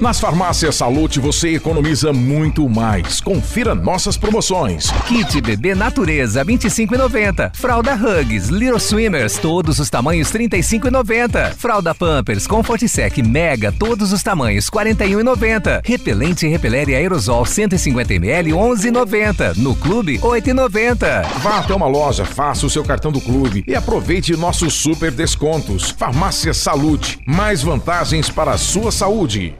Nas farmácias Salute você economiza muito mais. Confira nossas promoções. Kit Bebê Natureza 25,90. Fralda Hugs, Little Swimmers, todos os tamanhos 35,90. Fralda Pampers Comfort Sec Mega, todos os tamanhos 41,90. Repelente Repeler e Aerosol 150 ml 11,90. No clube 8,90. Vá até uma loja, faça o seu cartão do clube e aproveite nossos super descontos. Farmácia Salute, mais vantagens para a sua saúde.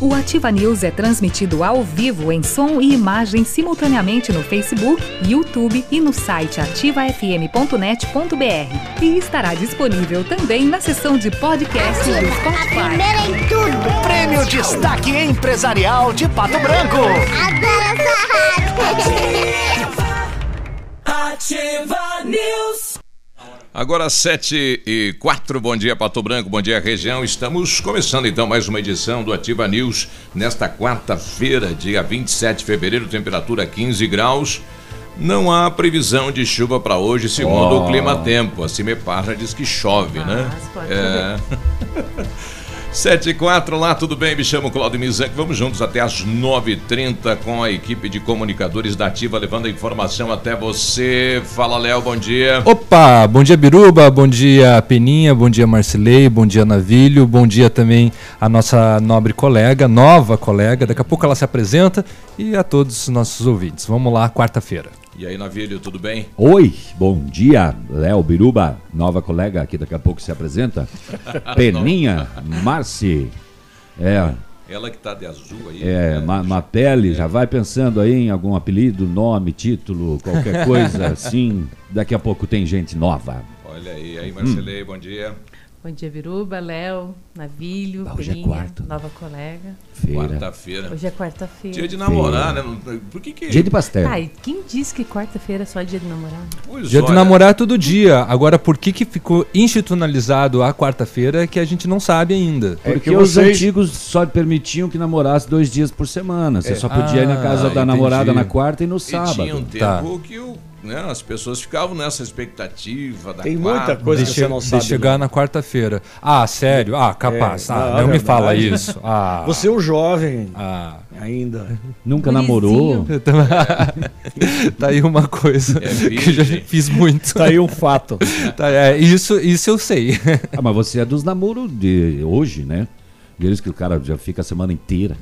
O Ativa News é transmitido ao vivo em som e imagem simultaneamente no Facebook, YouTube e no site ativafm.net.br. E estará disponível também na seção de podcast do Spotify. Primeiro em tudo. Prêmio Destaque Empresarial de Pato Branco. Adoro essa rádio. Ativa News. Agora 7 e 4, bom dia Pato Branco, bom dia região. Estamos começando então mais uma edição do Ativa News nesta quarta-feira, dia 27 de fevereiro, temperatura 15 graus. Não há previsão de chuva para hoje, segundo Oh. o Clima Tempo. A Cimepar já diz que chove, né? pode É. 7 e 4, lá tudo bem? Me chamo Claudio Mizanque. Vamos juntos até às 9h30 com a equipe de comunicadores da Ativa, levando a informação até você. Fala, Léo, bom dia. Opa, bom dia Biruba, bom dia Peninha, bom dia Marcilei, bom dia Navilho, bom dia também a nossa nobre colega, nova colega, daqui a pouco ela se apresenta e a todos os nossos ouvintes. Vamos lá, quarta-feira. E aí, Navilho, tudo bem? Oi, bom dia, Léo Biruba, nova colega que daqui a pouco se apresenta. Peninha, Marci, é, Ela que tá de azul aí. é, Ma Mapele, já vai pensando aí em algum apelido, nome, título, qualquer coisa assim. Daqui a pouco tem gente nova. Olha aí, Hum. aí, Marcelei, bom dia. Bom dia, Biruba, Léo, Navilho, Ah, hoje é quarto. nova colega. Quarta-feira. Hoje é quarta-feira. Dia de namorar, né? Não- Por que que... Dia de pastel. Ah, e quem disse que quarta-feira é só dia de namorar? Pois Dia de olha, namorar é todo dia. Agora, por que, que ficou institucionalizado a quarta-feira é que a gente não sabe ainda. Porque os antigos só permitiam que namorasse dois dias por semana. Você É. só podia ir na casa Ah, da namorada entendi. na quarta e no E sábado. tinha um tempo Tá. que o, né, as pessoas ficavam nessa expectativa da Tem muita quarta. coisa de, que você não de sabe, chegar né? na quarta-feira. Ah, sério? Ah, capaz. É, ah, não, não, é me fala isso. Ah, Você é um jovem ah. ainda. Nunca namorou? tá aí uma coisa É que eu já fiz muito. Tá aí um fato. Tá, é, isso, isso eu sei. Ah, mas você é dos namoros de hoje, né? Deles que o cara já fica a semana inteira.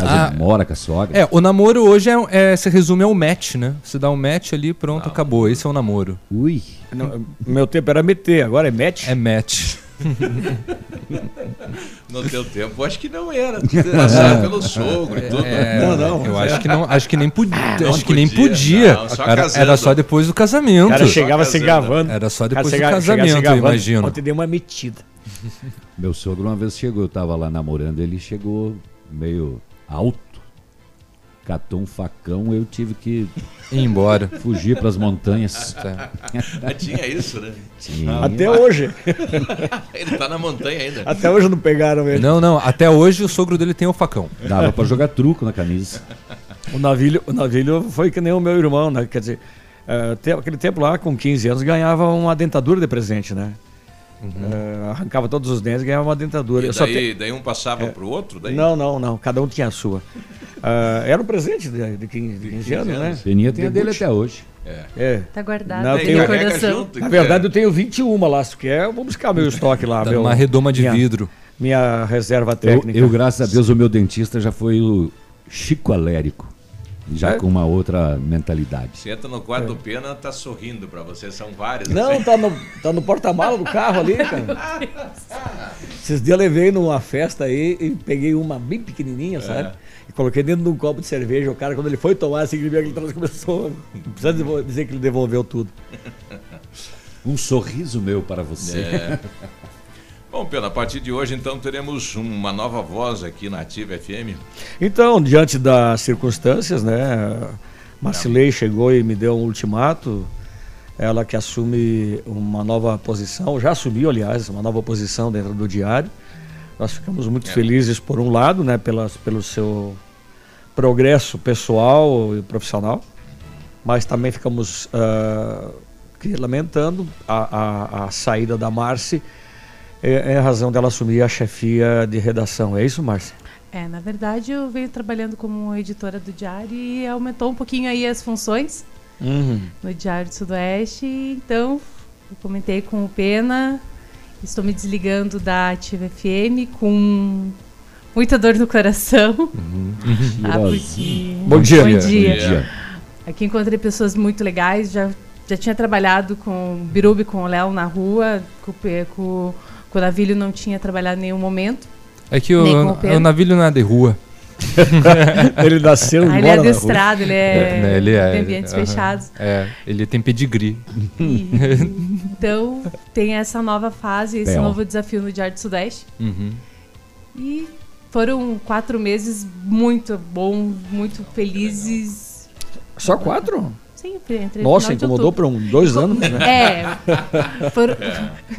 Quase Ah, mora com a sogra. É, o namoro hoje é, é- se resume ao match, né? Você dá um match ali, pronto, acabou. Esse é o namoro. Ui. No meu tempo era meter, agora é match. É match. No teu tempo, acho que não era. Passava pelo sogro e tudo. É, Não, não. Eu acho que não, acho que nem podia. Não acho que nem podia, não, só era, era só depois do O casamento. cara chegava se gavando. Era só O cara depois do casamento, eu imagino. Ontem deu uma metida. Meu sogro uma vez chegou, eu tava lá namorando, ele chegou meio alto. Catou um facão, eu tive que Ir embora. fugir pras montanhas. Ah, tinha isso, né? Tinha. Até hoje. Ele tá na montanha ainda. Até hoje não pegaram ele. Não, não. Até hoje o sogro dele tem o facão. Dava pra jogar truco na camisa. O navilho, o navilho foi que nem o meu irmão, né? Quer dizer, eh, aquele tempo lá, com 15 anos, ganhava uma dentadura de presente, né? Eh, arrancava todos os dentes e ganhava uma dentadura. E Eu só daí, te- daí um passava pro outro? Daí... Não, não, não. Cada um tinha a sua. Ah, era um presente de, de 15, de 15 anos, né? Peninha tem a dele até hoje. É. Tá guardado Não, recordação. junto. Na verdade, eu tenho 21 lá, se quer, eu vou buscar meu estoque lá. Tá meu, numa redoma de minha- vidro. Minha reserva Eu, técnica. eu, graças a Deus, o meu dentista já foi o Chico Alérico. Já É? com uma outra mentalidade. Você entra no quarto do Pena, tá sorrindo pra você, são vários. Não, assim. tá no, tá no porta-mala do carro ali, cara. Esses dias eu levei numa festa aí e peguei uma bem pequenininha, sabe? E coloquei dentro de um copo de cerveja. O cara, quando ele foi tomar, assim, ele viu aquele começou. Não precisa dizer que ele devolveu tudo. Um sorriso meu para você. É. Bom, Pena, a partir de hoje, então, teremos uma nova voz aqui na Ativa FM. Então, diante das circunstâncias, né? Marcilei chegou e me deu um ultimato. ela que assume uma nova posição, já assumiu, aliás, uma nova posição dentro do diário. Nós ficamos muito É. felizes, por um lado, né, pelas, pelo seu progresso pessoal e profissional, mas também ficamos que lamentando a, a, a saída da Marci é, é a razão dela assumir a chefia de redação. É isso, Márcia? É, na verdade eu venho trabalhando como editora do Diário e aumentou um pouquinho aí as funções Uhum. no Diário do Sudoeste. Então, eu comentei com o Pena, estou me desligando da Ativa FM com muita dor no coração. Ah, porque- Bom dia. Bom Bom dia. dia. Aqui encontrei pessoas muito legais, já, já tinha trabalhado com o Birubi, com o Léo na rua, com, o Pe- com, com o Navilho não tinha trabalhado em nenhum momento. É que o o, o navilho não é de rua. ele nasceu Ah, ele é adestrado, ele é, né, ele é ambientes aham. fechados. É, ele tem pedigree. E- então, tem essa nova fase, esse Bel. novo desafio no Diário do Sudeste. Uhum. E foram quatro meses muito bons, muito felizes. Só quatro? Sim, entre Nossa, incomodou por um, dois anos, né? É. foram-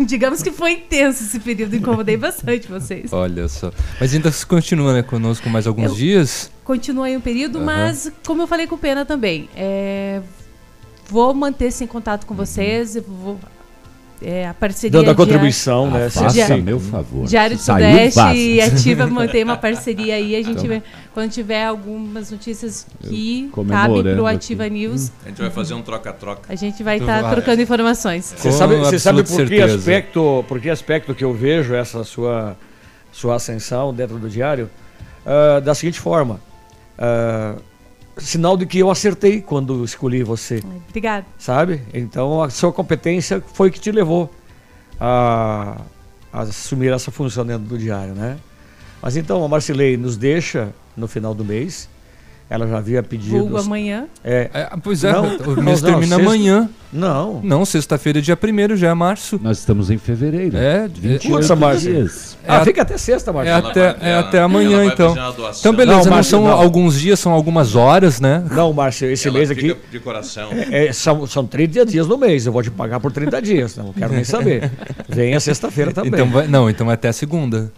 digamos que foi intenso esse período, incomodei bastante vocês. Olha só. Mas ainda se continua né, conosco mais alguns Eu- dias. Continua aí um período, Aham. mas como eu falei com o Pena também, é, vou manter-se em contato Uhum. com vocês, eu vou, é, a parceria... Dando a contribuição, né? Ah, faça meu favor. Diário do Sudeste e Ativa mantém uma parceria aí. A gente, Então. vai- quando tiver algumas notícias que cabem comemorando pro aqui. Ativa News, A gente vai fazer um troca-troca. a gente vai estar vai. trocando informações. Você sabe, você sabe por, que aspecto, por que aspecto que eu vejo essa sua, sua ascensão dentro do diário? Ah, da seguinte forma. ah, sinal de que eu acertei quando escolhi você. Obrigada. Sabe? Então a sua competência foi que te levou a, a assumir essa função dentro do diário, né? Mas então a Marcilei nos deixa no final do mês. Ela já havia pedido. Vulgo amanhã. É, É, pois é, Não, o mês não, não, termina sexta- amanhã. Não. Não, sexta-feira é dia 1 já é março. Nós estamos em fevereiro. É, 28 Nossa, Márcia. dias. Ah, É, fica até sexta, Márcia. É até, é até amanhã, vai então. Então, beleza, Não, não, Márcio, são não. alguns dias, são algumas horas, né? Não, Márcio, esse Ela mês fica aqui. de coração. É, é, são, são 30 dias no mês, eu vou te pagar por 30 dias, não quero nem saber. Venha sexta-feira também. Então, vai, não, então é até segunda.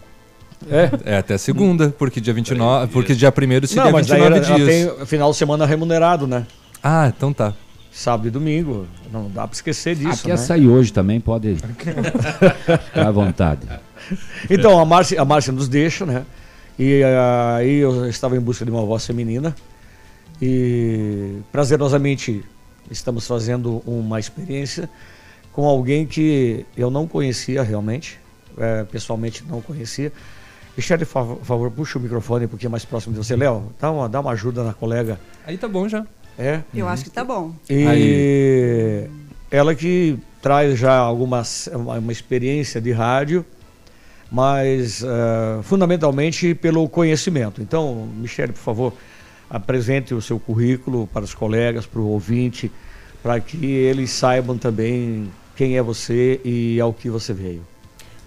É? É até segunda, porque dia 29, porque dia 1 seria não, mas daí 29 ela, ela dias. tem final de semana remunerado, né? Ah, então tá. Sábado e domingo. Não dá pra esquecer disso. Aqui né? é sair hoje também, pode ficar à vontade. Então a Márcia, a Márcia nos deixa, né? E ah, aí eu estava em busca de uma voz feminina e prazerosamente estamos fazendo uma experiência com alguém que eu não conhecia realmente, eh, pessoalmente não conhecia. Michele, por favor, puxa o microfone um pouquinho mais próximo de você. Léo, dá uma, dá uma ajuda na colega. Aí tá bom já. É? Eu acho que tá bom. E ela que traz já algumas, uma, uma experiência de rádio, mas eh, fundamentalmente pelo conhecimento. Então, Michele, por favor, apresente o seu currículo para os colegas, para o ouvinte, para que eles saibam também quem é você e ao que você veio.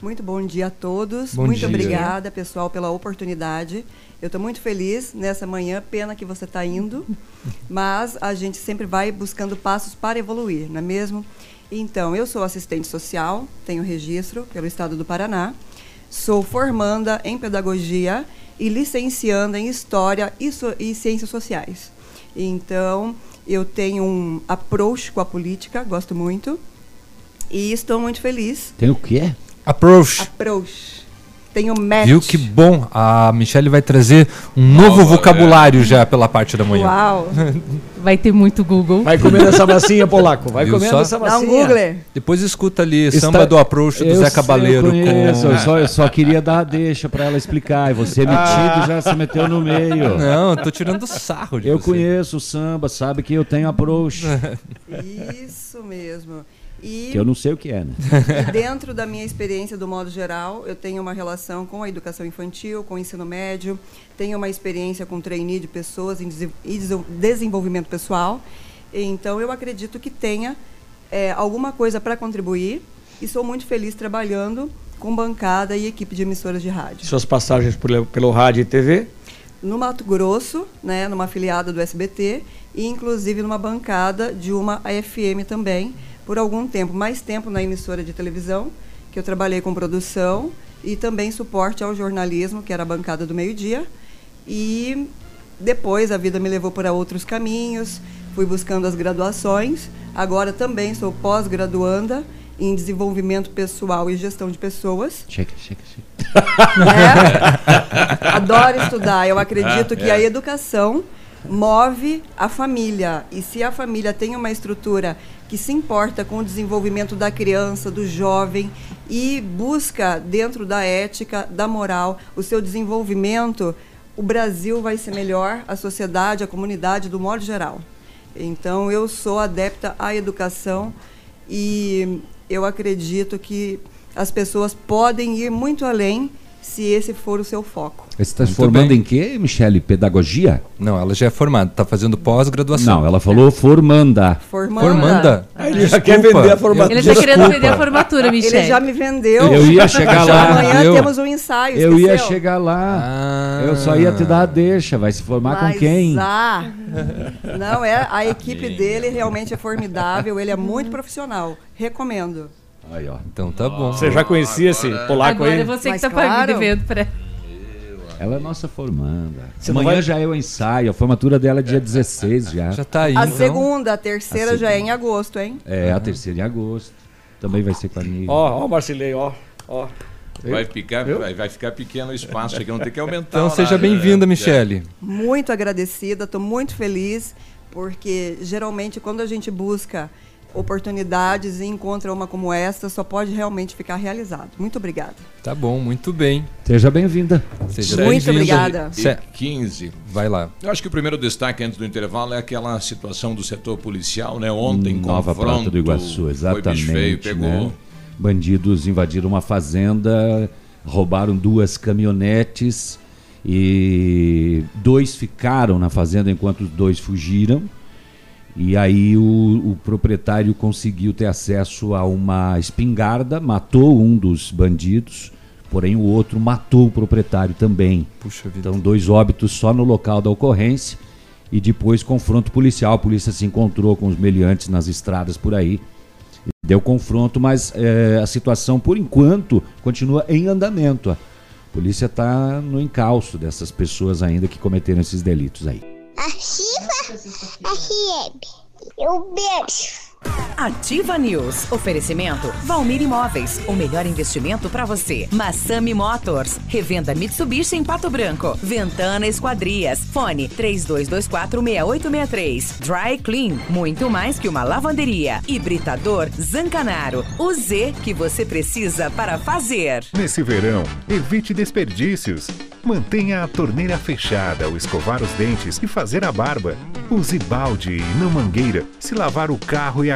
Muito bom dia a todos. Bom muito dia. obrigada, pessoal, pela oportunidade. Eu estou muito feliz nessa manhã. Pena que você está indo, mas a gente sempre vai buscando passos para evoluir, não é mesmo? Então, eu sou assistente social, tenho registro pelo Estado do Paraná, sou formanda em pedagogia e licencianda em história e, so- e ciências sociais. Então, eu tenho um approach com a política, gosto muito, e estou muito feliz. Tem o quê? Approach. Approach. Tenho match. Viu que bom? A Michelle vai trazer um novo vocabulário já pela parte da manhã. Uau! Vai ter muito Google. Vai comendo essa massinha, Polaco. Vai Viu comendo só? essa Dá um massinha. Google. Depois escuta ali Está- Samba do Approach do Eu Zé sei, Cabaleiro Eu, conheço, com... eu, só, eu só queria dar a deixa pra ela explicar. E você metido já se meteu no meio. Não, eu tô tirando sarro de Eu você. conheço o samba, sabe que eu tenho approach. Isso mesmo. E, que eu não sei o que é, né? e dentro da minha experiência, do modo geral, eu tenho uma relação com a educação infantil, com o ensino médio, tenho uma experiência com trainee de pessoas em desen- e desen- desenvolvimento pessoal. Então, eu acredito que tenha é, alguma coisa para contribuir e sou muito feliz trabalhando com bancada e equipe de emissoras de rádio. Suas passagens por- pelo rádio e TV. no Mato Grosso, né, numa afiliada do SBT, e inclusive numa bancada de uma AFM também, por algum tempo, mais tempo na emissora de televisão, que eu trabalhei com produção e também suporte ao jornalismo, que era a bancada do meio-dia. E depois a vida me levou para outros caminhos, fui buscando as graduações. Agora também sou pós-graduanda em desenvolvimento pessoal e gestão de pessoas. Checa, checa, checa. É. Adoro estudar. Eu acredito Ah, que é. a educação move a família. E se a família tem uma estrutura que se importa com o desenvolvimento da criança, do jovem e busca dentro da ética, da moral, o seu desenvolvimento, o Brasil vai ser melhor, a sociedade, a comunidade, do modo geral. Então, eu sou adepta à educação e eu acredito que as pessoas podem ir muito além se esse for o seu foco. Você está se formando bem. em quê, Michele? Pedagogia? Não, ela já é formada, está fazendo pós-graduação. Não, ela falou formanda. Formanda. Formanda? Ah, ele já quer vender a formatura. Ele tá querendo vender a formatura, Michele. Ele já me vendeu. Eu ia chegar lá. Amanhã eu- temos um ensaio. Eu ia esqueceu? chegar lá. Ah. Eu só ia te dar a deixa. Vai se formar Mas, com quem? ah, não, é, a equipe dele realmente é formidável, ele é muito profissional. Recomendo. Aí, ó. Então tá bom. Você já conhecia esse polaco Agora aí? é você Mas que tá claro. pagando evento pra Ela é nossa formanda. Você não Amanhã vai- já é o ensaio. A formatura dela é dia 16 já. Já tá aí, A então. segunda, a terceira A já é em agosto, hein? É, a terceira em agosto. Também vai ser com a Nívia. Ó, ó, Marcilei, ó. ó. Vai ficar, vai, vai ficar pequeno o espaço, que não tem que aumentar. Então o seja horário, bem-vinda, né? Michele. Muito agradecida, estou muito feliz, porque geralmente quando a gente busca oportunidades e encontra uma como esta, só pode realmente ficar realizado. Muito obrigada. Tá bom, muito bem. Seja bem-vinda. Seja Muito bem-vinda. obrigada. E Cé- 15. Vai lá. Eu acho que o primeiro destaque antes do intervalo é aquela situação do setor policial, né? Ontem, Nova confronto, Prata do Iguaçu, Foi exatamente. bicho feio, pegou. né? Bandidos invadiram uma fazenda, roubaram duas caminhonetes e dois ficaram na fazenda enquanto os dois fugiram. E aí o, o proprietário conseguiu ter acesso a uma espingarda, matou um dos bandidos, porém o outro matou o proprietário também. Puxa vida. Então, dois óbitos só no local da ocorrência e depois confronto policial. A polícia se encontrou com os meliantes nas estradas por aí. Deu confronto, mas eh, a situação, por enquanto, continua em andamento. A polícia está no encalço dessas pessoas ainda que cometeram esses delitos aí. Ativa FM. Eu beijo. Ativa News. Oferecimento Valmir Imóveis. O melhor investimento para você. Massami Motors. Revenda Mitsubishi em Pato Branco. Ventana Esquadrias. Fone 32246863. Dry Clean. Muito mais que uma lavanderia. Hibridador Zancanaro. O Z que você precisa para fazer. Nesse verão, evite desperdícios. Mantenha a torneira fechada ao escovar os dentes e fazer a barba. Use balde e não mangueira se lavar o carro e a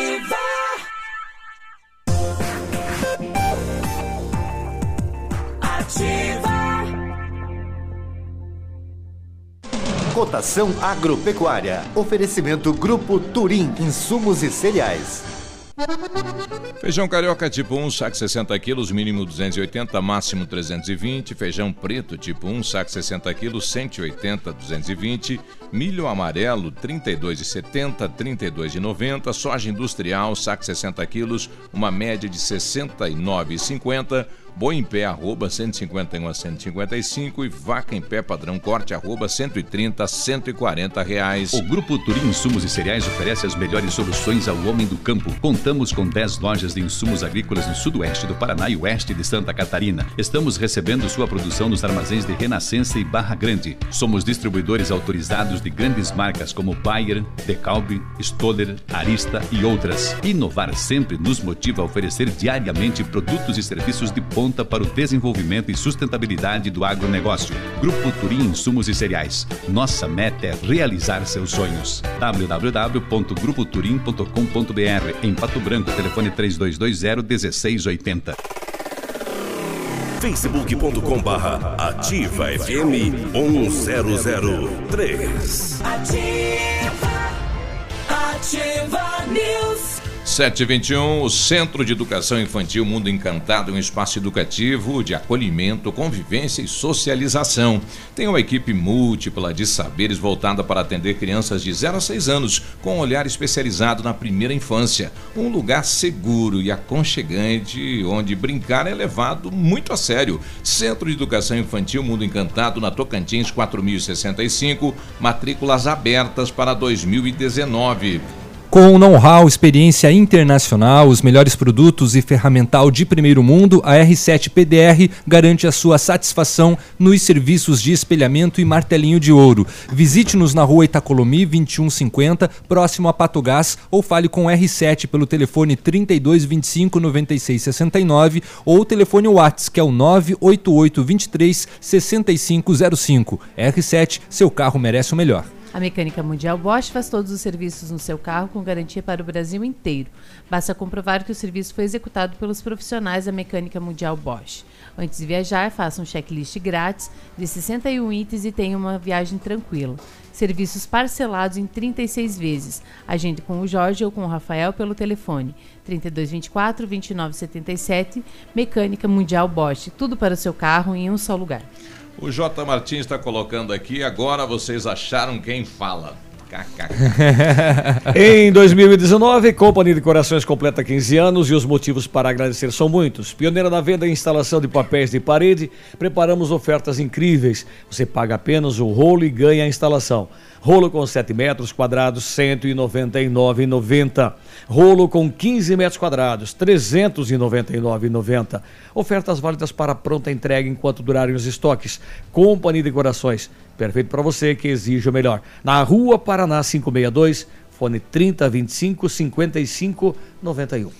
Cotação agropecuária. Oferecimento Grupo Turim. Insumos e cereais. Feijão carioca tipo 1, saco 60 quilos, mínimo 280, máximo 320. Feijão preto tipo 1, saco 60 quilos, 180, 220. Milho amarelo, 32,70, 32,90. Soja industrial, saco 60 quilos, uma média de 69,50. Boi em pé, arroba 151 a 155 e vaca em pé padrão corte, arroba 130 a 140 reais. O Grupo Turim Insumos e Cereais oferece as melhores soluções ao homem do campo. Contamos com 10 lojas de insumos agrícolas no sudoeste do Paraná e oeste de Santa Catarina. Estamos recebendo sua produção nos armazéns de Renascença e Barra Grande. Somos distribuidores autorizados de grandes marcas como Bayer, Decalbe, Stoller, Arista e outras. Inovar sempre nos motiva a oferecer diariamente produtos e serviços de ponta para o desenvolvimento e sustentabilidade do agronegócio. Grupo Turim Insumos e Cereais. Nossa meta é realizar seus sonhos. www.grupoturim.com.br Em Pato Branco, telefone 3220-1680. facebook.com barra ativa FM 1003. Ativa. Ativa News. 721, o Centro de Educação Infantil Mundo Encantado um espaço educativo de acolhimento, convivência e socialização. Tem uma equipe múltipla de saberes voltada para atender crianças de 0 a 6 anos, com um olhar especializado na primeira infância. Um lugar seguro e aconchegante, onde brincar é levado muito a sério. Centro de Educação Infantil Mundo Encantado, na Tocantins 4065, matrículas abertas para 2019. Com know-how, experiência internacional, os melhores produtos e ferramental de primeiro mundo, a R7 PDR garante a sua satisfação nos serviços de espelhamento e martelinho de ouro. Visite-nos na rua Itacolomi 2150, próximo a Pato Gás, ou fale com R7 pelo telefone 3225 9669 ou o telefone WhatsApp, que é o 988 23 6505. R7, seu carro merece o melhor. A Mecânica Mundial Bosch faz todos os serviços no seu carro com garantia para o Brasil inteiro. Basta comprovar que o serviço foi executado pelos profissionais da Mecânica Mundial Bosch. Antes de viajar, faça um checklist grátis de 61 itens e tenha uma viagem tranquila. Serviços parcelados em 36 vezes. Agende com o Jorge ou com o Rafael pelo telefone 3224 2977 Mecânica Mundial Bosch. Tudo para o seu carro em um só lugar. O J. Martins está colocando aqui, agora vocês acharam quem fala. em 2019, Companhia de Corações completa 15 anos e os motivos para agradecer são muitos. Pioneira na venda e instalação de papéis de parede, preparamos ofertas incríveis. Você paga apenas o rolo e ganha a instalação. Rolo com 7 metros quadrados, R$ 199,90. Rolo com 15 metros quadrados, R$ 399,90. Ofertas válidas para pronta entrega enquanto durarem os estoques. Companhia de Corações, perfeito para você que exige o melhor. Na Rua Paraná 562, fone 3025 5591.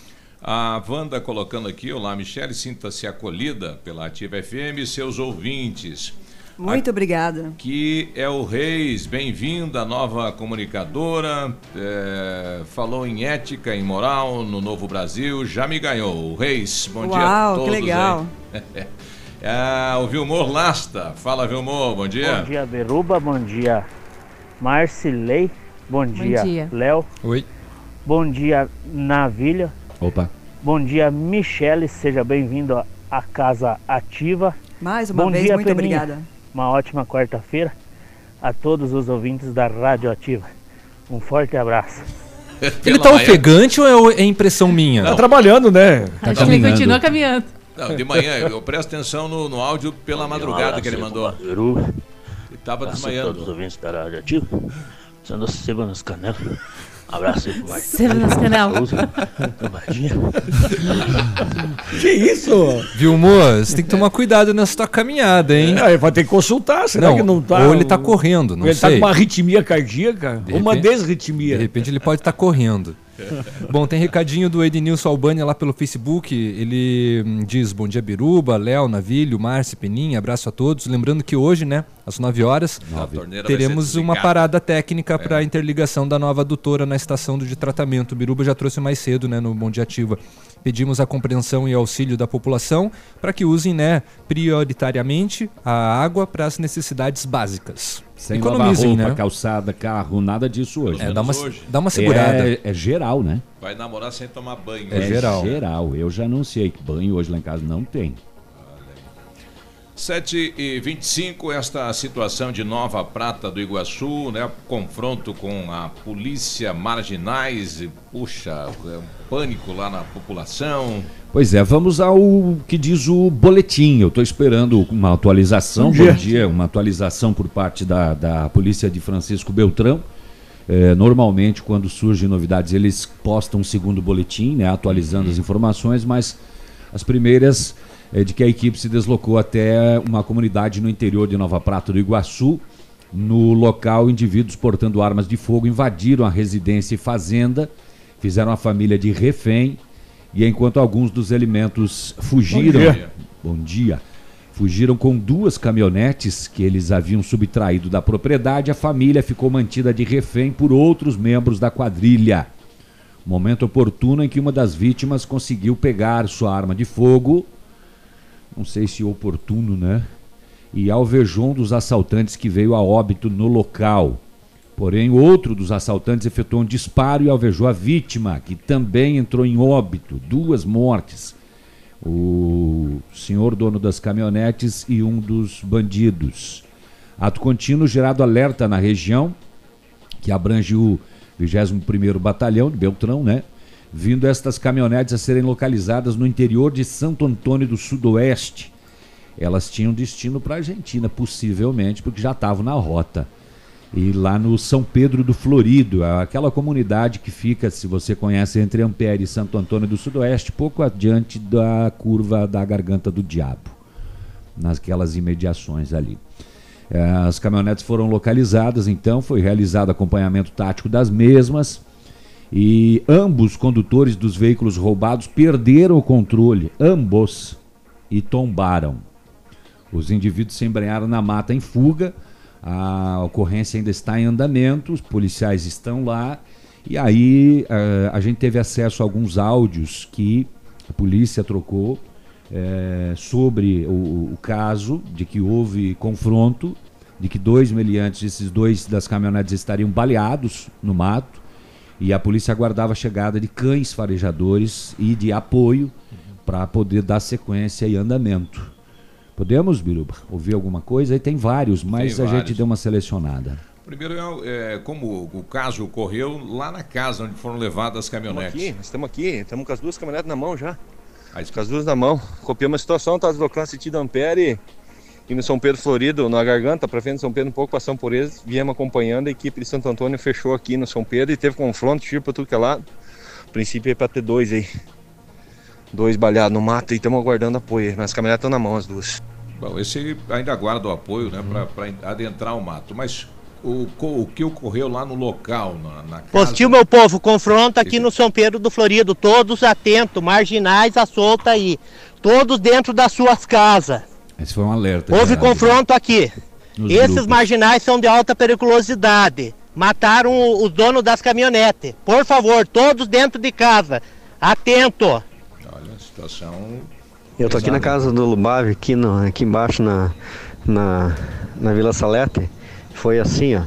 A Wanda colocando aqui, olá Michele, sinta-se acolhida pela Ativa FM e seus ouvintes. Muito obrigada. Que é o Reis, bem-vinda, nova comunicadora. É, falou em ética e moral no Novo Brasil, já me ganhou. O Reis, bom Uau, dia a todos. que legal. é, o Vilmor Lasta, fala Vilmor, bom dia. Bom dia, Beruba, bom dia, Marcilei, bom dia, dia. Léo. Oi. Bom dia, Navilha. Opa. Bom dia, Michele, seja bem-vindo à- à Casa Ativa. Mais uma Bom vez, dia, muito Peninha. obrigada. Uma ótima quarta-feira a todos os ouvintes da Rádio Ativa. Um forte abraço. Ele tá ofegante ou é impressão minha? Tá trabalhando, né? Tá Acho que ele continua caminhando. Não, de manhã, eu presto atenção no, no áudio pela madrugada que ele mandou. Peru. Ele tava a desmaiando. todos os ouvintes da Rádio Ativa. Sendo seba nas canelas. Abraço aí pro canelas. Tomadinha. Que isso? Vilmor, você tem que tomar cuidado nessa tua caminhada, hein? É, vai ter que consultar, será Não, que não tá? ou ele tá correndo, não ele sei. tá com uma arritmia cardíaca, De uma repente- desritmia. De repente ele pode estar correndo. Bom, tem recadinho do Ednilson Albani lá pelo Facebook. Ele hum, diz: Bom dia, Biruba, Léo, Navilho, Márcio, Peninha, abraço a todos. Lembrando que hoje, né, às 9 horas, teremos uma parada técnica para a interligação da nova adutora na estação de tratamento. O Biruba já trouxe mais cedo, né, no Bom Dia Ativa. Pedimos a compreensão e auxílio da população para que usem, né, prioritariamente a água para as necessidades básicas. Sem Economizem, lavar roupa, né? calçada, carro, nada disso hoje. É, dá uma, hoje. dá uma segurada. É, é geral, né? Vai namorar sem tomar banho. É geral. Eu já anunciei que banho hoje lá em casa não tem. 7 e 25 esta situação de Nova Prata do Iguaçu, né? Confronto com a polícia marginais, e, puxa, é um pânico lá na população. Pois é, vamos ao que diz o boletim. Eu estou esperando uma atualização. Bom dia. Bom dia, uma atualização por parte da, da polícia de Francisco Beltrão. É, normalmente, quando surgem novidades, eles postam um segundo boletim, né, atualizando as informações, mas as primeiras é de que a equipe se deslocou até uma comunidade no interior de Nova Prata do Iguaçu. No local, indivíduos portando armas de fogo invadiram a residência e fazenda, fizeram a família de refém e enquanto alguns dos elementos fugiram, Bom dia. bom dia, fugiram com duas caminhonetes que eles haviam subtraído da propriedade, a família ficou mantida de refém por outros membros da quadrilha. Momento oportuno em que uma das vítimas conseguiu pegar sua arma de fogo, não sei se oportuno, né? E alvejou um dos assaltantes que veio a óbito no local. Porém, outro dos assaltantes efetuou um disparo e alvejou a vítima, que também entrou em óbito. Duas mortes. O senhor dono das caminhonetes e um dos bandidos. Ato contínuo gerado alerta na região, que abrange o 21º Batalhão de Beltrão, né? Vindo estas caminhonetes a serem localizadas no interior de Santo Antônio do Sudoeste. Elas tinham destino para a Argentina, possivelmente, porque já estavam na rota. E lá no São Pedro do Florido, aquela comunidade que fica, se você conhece, entre Ampere e Santo Antônio do Sudoeste, pouco adiante da curva da Garganta do Diabo, nasquelas imediações ali. É, as caminhonetes foram localizadas, então foi realizado acompanhamento tático das mesmas e ambos condutores dos veículos roubados perderam o controle, ambos, e tombaram. Os indivíduos se embrenharam na mata em fuga a ocorrência ainda está em andamento, os policiais estão lá. E aí uh, a gente teve acesso a alguns áudios que a polícia trocou uh, sobre o, o, caso, de que houve confronto, de que dois meliantes, esses dois das caminhonetes estariam baleados no mato. E a polícia aguardava a chegada de cães farejadores e de apoio para poder dar sequência e andamento. Podemos, Biruba, ouvir alguma coisa? Aí tem vários, mas tem a vários. gente deu uma selecionada. Primeiro é, é, como o caso ocorreu lá na casa onde foram levadas as caminhonetes. Estamos aqui, estamos aqui, estamos com as duas caminhonetes na mão já. Aí, com as duas na mão. Copiamos a situação, tá deslocando sentido Ampere e no São Pedro Florido, na garganta, para frente de São Pedro, um pouco passamos por eles, viemos acompanhando, a equipe de Santo Antônio fechou aqui no São Pedro e teve confronto, tiro para tudo que é lado. O princípio é para ter dois aí. Dois baleados no mato e estamos aguardando apoio. Mas as caminhonetes estão na mão, as duas. Bom, esse ainda aguarda o apoio né, uhum. para adentrar o mato. Mas o, o que ocorreu lá no local, na, na casa... Postil, meu povo, confronto aqui no São Pedro do Florido. Todos atentos, marginais à solta aí. Todos dentro das suas casas. Esse foi um alerta. Houve gerado. confronto aqui. Nos Esses grupos. marginais são de alta periculosidade. Mataram o, o dono das caminhonetes. Por favor, todos dentro de casa. Atento. Olha, a situação eu tô aqui na casa do Lubave, aqui, no, aqui embaixo na, na, na Vila Salete. Foi assim, ó.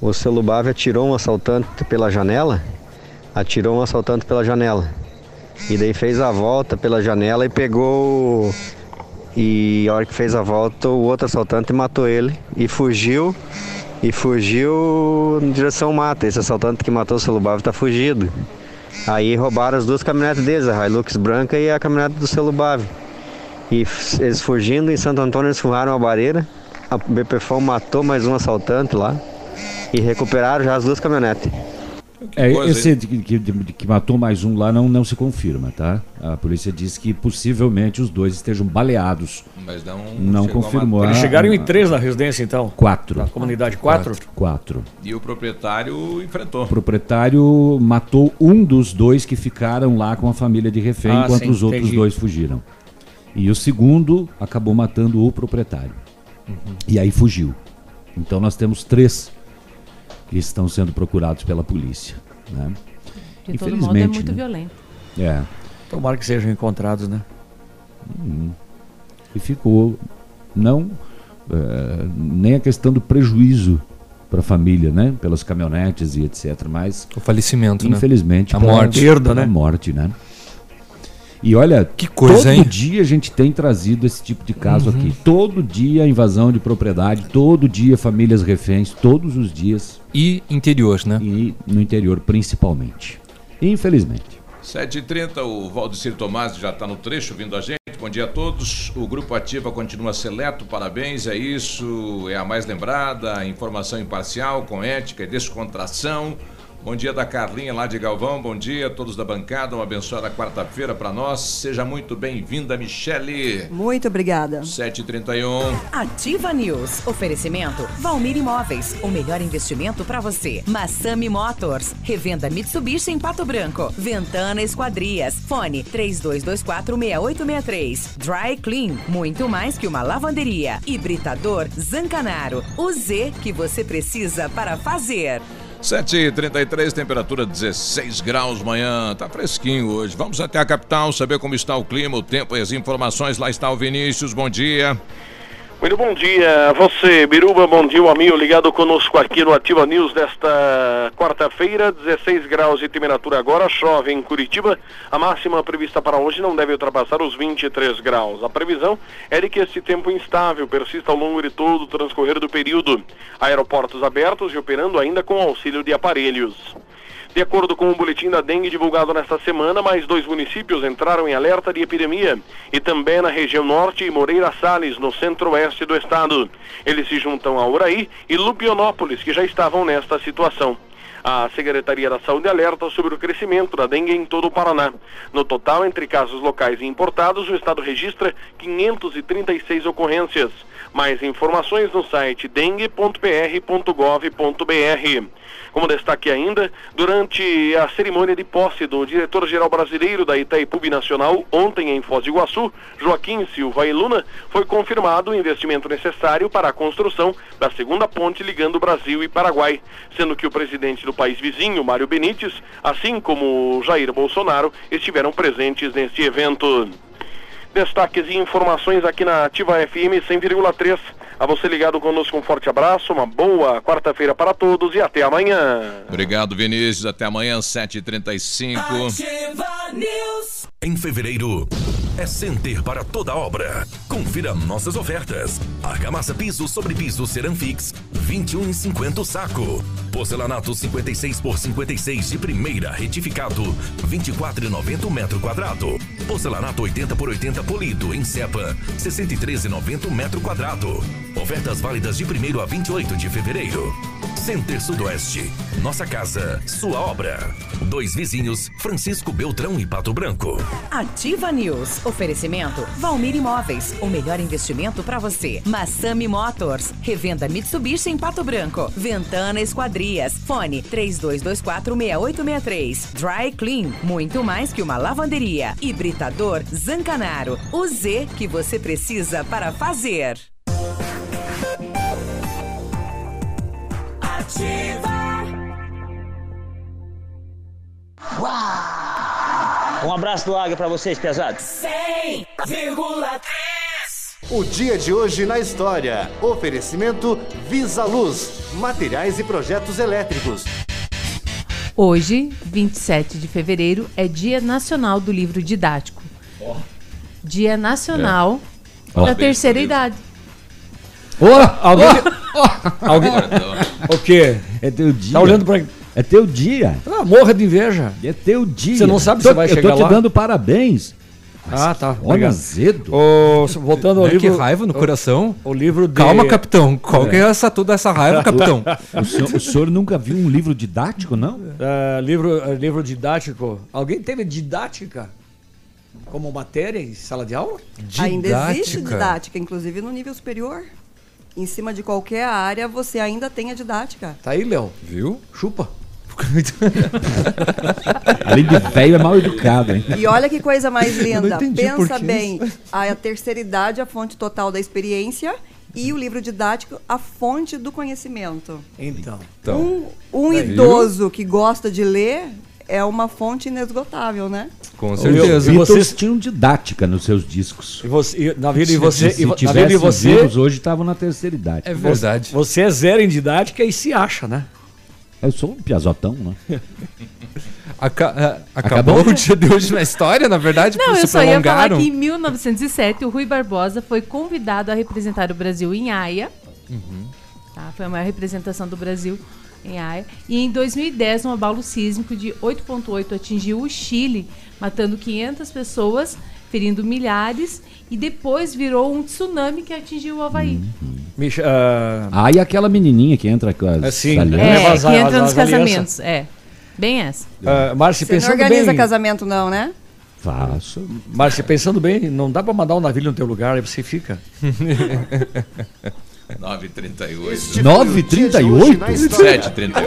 O seu Lubave atirou um assaltante pela janela. Atirou um assaltante pela janela. E daí fez a volta pela janela e pegou. E a hora que fez a volta, o outro assaltante matou ele e fugiu. E fugiu em direção ao mato. Esse assaltante que matou o seu Lubave tá fugido. Aí roubaram as duas caminhonetes deles, a Hilux branca e a caminhonete do Celubave. E eles fugindo em Santo Antônio, eles furraram a bareira. A BPFOL matou mais um assaltante lá. E recuperaram já as duas caminhonetes. É, esse que, que, que, matou mais um lá não, não se confirma, tá? A polícia diz que possivelmente os dois estejam baleados. Mas não, não confirmou. Eles chegaram em três na residência, então? Quatro. Na comunidade, quatro? Quatro. quatro. E o proprietário enfrentou. O proprietário matou um dos dois que ficaram lá com a família de refém, ah, enquanto sim, os outros entendi. dois fugiram. E o segundo acabou matando o proprietário. Uhum. E aí fugiu. Então nós temos três que estão sendo procurados pela polícia. Né? De todo modo é muito né? violento. É. Tomara que sejam encontrados, né? Hum. E ficou não é, nem a questão do prejuízo para a família, né? Pelas caminhonetes e etc. Mas o falecimento, infelizmente, né? a morte, perda, né? A morte, né? E olha, que coisa, todo hein? dia a gente tem trazido esse tipo de caso uhum. aqui. Todo dia invasão de propriedade, todo dia famílias reféns, todos os dias. E interior, né? E no interior principalmente. Infelizmente. 7h30, o Valdecir Tomás já está no trecho vindo a gente. Bom dia a todos. O Grupo Ativa continua seleto, parabéns, é isso, é a mais lembrada, informação imparcial, com ética e descontração. Bom dia da Carlinha lá de Galvão. Bom dia a todos da bancada. Uma abençoada quarta-feira para nós. Seja muito bem-vinda, Michele. Muito obrigada. 7h31. Ativa News. Oferecimento Valmir Imóveis. O melhor investimento para você. Massami Motors. Revenda Mitsubishi em Pato Branco. Ventana Esquadrias. Fone 32246863. Dry Clean. Muito mais que uma lavanderia. Hibridador Zancanaro. O Z que você precisa para fazer. 7h33, temperatura 16 graus manhã. Tá fresquinho hoje. Vamos até a capital saber como está o clima, o tempo e as informações. Lá está o Vinícius. Bom dia. Muito bom dia a você, Biruba, bom dia, o amigo ligado conosco aqui no Ativa News desta quarta-feira, 16 graus de temperatura agora, chove em Curitiba, a máxima prevista para hoje não deve ultrapassar os 23 graus. A previsão é de que esse tempo instável persista ao longo de todo o transcorrer do período. Aeroportos abertos e operando ainda com auxílio de aparelhos. De acordo com o boletim da dengue divulgado nesta semana, mais dois municípios entraram em alerta de epidemia e também na região norte e Moreira Salles, no centro-oeste do estado. Eles se juntam a Uraí e Lupionópolis, que já estavam nesta situação. A Secretaria da Saúde alerta sobre o crescimento da dengue em todo o Paraná. No total, entre casos locais e importados, o estado registra 536 ocorrências. Mais informações no site dengue.pr.gov.br. Como destaque ainda, durante a cerimônia de posse do diretor-geral brasileiro da Itaipu Nacional, ontem em Foz do Iguaçu, Joaquim Silva e Luna, foi confirmado o investimento necessário para a construção da segunda ponte ligando Brasil e Paraguai, sendo que o presidente do país vizinho, Mário Benítez, assim como Jair Bolsonaro, estiveram presentes neste evento. Destaques e informações aqui na Ativa FM 100,3. A você ligado conosco, um forte abraço, uma boa quarta-feira para todos e até amanhã. Obrigado, Vinícius. Até amanhã, 7h35. Ativa News. Em fevereiro, é Center para toda obra. Confira nossas ofertas. Argamassa piso sobre piso Ceramfix, 21,50 o saco. Porcelanato 56 por 56 de primeira retificado, 24,90 o metro quadrado. Porcelanato 80 por 80 polido em cepa, 63,90 o metro quadrado. Ofertas válidas de 1 a 28 de fevereiro. Center Sudoeste. Nossa casa, sua obra. Dois vizinhos, Francisco Beltrão e Pato Branco. Ativa News. Oferecimento Valmir Imóveis. O melhor investimento para você. Massami Motors. Revenda Mitsubishi em Pato Branco. Ventana Esquadrias. Fone 32246863. Dry Clean. Muito mais que uma lavanderia. Hibridador Zancanaro. O Z que você precisa para fazer. Ativa. Um abraço do Águia pra vocês, pesados. 100,3. O dia de hoje na história. Oferecimento Visa Luz, materiais e projetos elétricos. Hoje, 27 de fevereiro, é Dia Nacional do Livro Didático. Dia Nacional É. Da Parabéns Terceira Idade. Ô, alguém. alguém. O quê? É teu dia. Tá olhando pra. É teu dia. Ah, morra de inveja. É teu dia. Você não sabe Tô- se vai eu chegar tô te lá? dando parabéns. Ah, tá. Olha, Obrigado. azedo. Ô, voltando ao Né, livro. que raiva no o- coração. O livro de... Calma, capitão. Qual que é essa, toda essa raiva, capitão? O senhor, o senhor nunca viu um livro didático, não? Ah, livro, ah, livro didático. Alguém teve didática como matéria em sala de aula? Ainda existe didática, inclusive no nível superior. Em cima de qualquer área, você ainda tem a didática. Tá aí, Léo. Viu? Chupa. Além de velho, é mal educado, hein? E olha que coisa mais linda. Pensa bem, isso. a terceira idade, a fonte total da experiência, e o livro didático, a fonte do conhecimento. Então. um um Daí. idoso que gosta de ler é uma fonte inesgotável, né? Com certeza. E vocês tinham didática nos seus discos. E você, e, na vida e você, Se e, na tivessem vida e você, vivos hoje estavam na terceira idade. Você, você é zero em didática e se acha, né? Eu sou um piazotão, né? Aca- é, acabou, Acabou? o dia de hoje na história, na verdade, Não, eu se só ia falar que em 1907 o Rui Barbosa foi convidado a representar o Brasil em Haia. Uhum. Tá? Foi a maior representação do Brasil em Haia. E em 2010, um abalo sísmico de 8.8 atingiu o Chile, matando 500 pessoas, ferindo milhares, e depois virou um tsunami que atingiu o Havaí. Mich- ah, Ah, e aquela menininha que entra com as É, sim. alianças? É, Leva as- que entra as- nos as alianças. casamentos. É, bem essa. ah, Márcio, Você não organiza bem... casamento, não, né? Faço. Márcio, pensando bem, não dá pra mandar um navio no teu lugar, aí você fica. 9h38. 9h38? 7h38.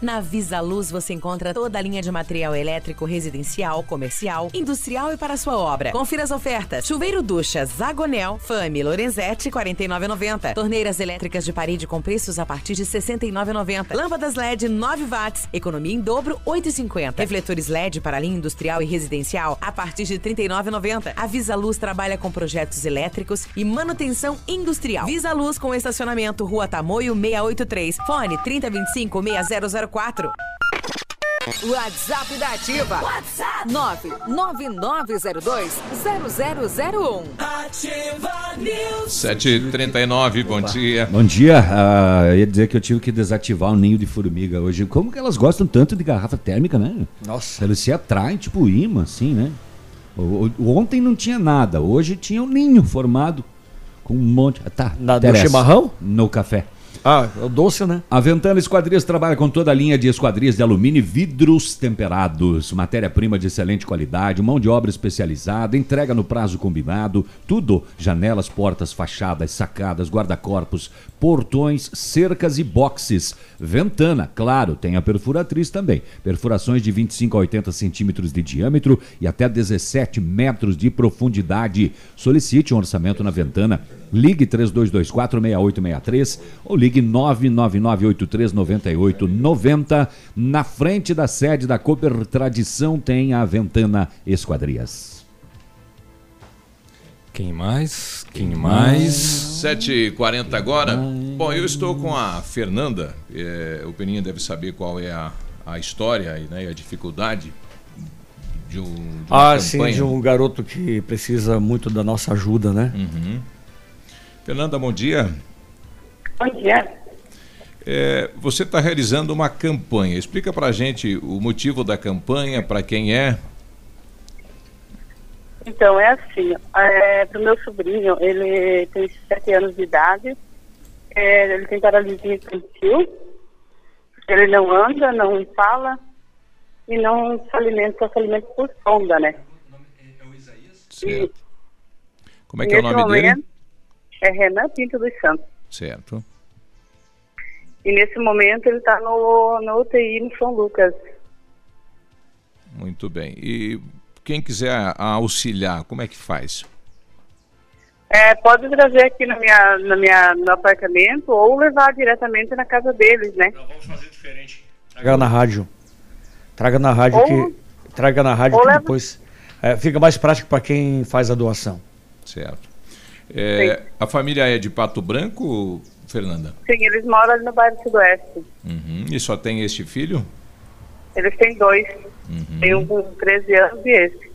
Na Visa Luz você encontra toda a linha de material elétrico residencial, comercial, industrial e para sua obra. Confira as ofertas. Chuveiro ducha Zagonel, Fame, Lorenzetti, R$ 49,90. Torneiras elétricas de parede com preços a partir de R$ 69,90. Lâmpadas LED 9 watts, economia em dobro, R$ 8,50. Refletores LED para linha industrial e residencial a partir de R$ 39,90. A Visa Luz trabalha com projetos elétricos e manutenção industrial. Visa Luz com estacionamento Rua Tamoio 683. Fone 3025 6004. WhatsApp da Ativa. WhatsApp 999020001. Ativa News. 7h39, bom dia. Bom dia. Ah, eu ia dizer que eu tive que desativar o ninho de formiga hoje. Como que elas gostam tanto de garrafa térmica, né? Nossa. Elas se atraem, tipo imã, assim, né? O- o- Ontem não tinha nada, hoje tinha um ninho formado com um monte. Tá, Na- no chimarrão? No café. Ah, é o doce, né? A Ventana Esquadrias trabalha com toda a linha de esquadrias de alumínio e vidros temperados, matéria-prima de excelente qualidade, mão de obra especializada, entrega no prazo combinado, tudo: janelas, portas, fachadas, sacadas, guarda-corpos, portões, cercas e boxes. Ventana, claro, tem a perfuratriz também. Perfurações de 25 a 80 centímetros de diâmetro e até 17 metros de profundidade. Solicite um orçamento na Ventana. Ligue 3224-6863 ou ligue 999839890. Na frente da sede da Cooper Tradição tem a Ventana Esquadrias. Quem mais? Quem mais? 7h40 agora. Bom, eu estou com a Fernanda. É, o Peninha deve saber qual é a, a história e né, e a dificuldade de, um, de uma Ah, sim, campanha. de um garoto que precisa muito da nossa ajuda, né? Uhum. Fernanda, bom dia. Bom dia. É, você está realizando uma campanha. Explica para a gente o motivo da campanha, para quem é. Então, é assim, é, pro meu sobrinho, ele tem 7 anos de idade, é, ele tem paralisia infantil, ele não anda, não fala e não se alimenta, só se alimenta por sonda, né? Certo. Como é que é o nome dele? É Renan Pinto dos Santos. Certo. E nesse momento ele está no, no UTI no São Lucas. Muito bem. E quem quiser auxiliar, como é que faz? É, pode trazer aqui na minha, na minha, no apartamento ou levar diretamente na casa deles, né? Traga na rádio. Traga na rádio Ou- que. Traga na rádio que leva- depois. é, fica mais prático para quem faz a doação. Certo. É, a família é de Pato Branco, Fernanda? Sim, eles moram ali no bairro Sudoeste. Uhum. E só tem este filho? Eles têm dois. Uhum. Tem um com 13 anos e esse.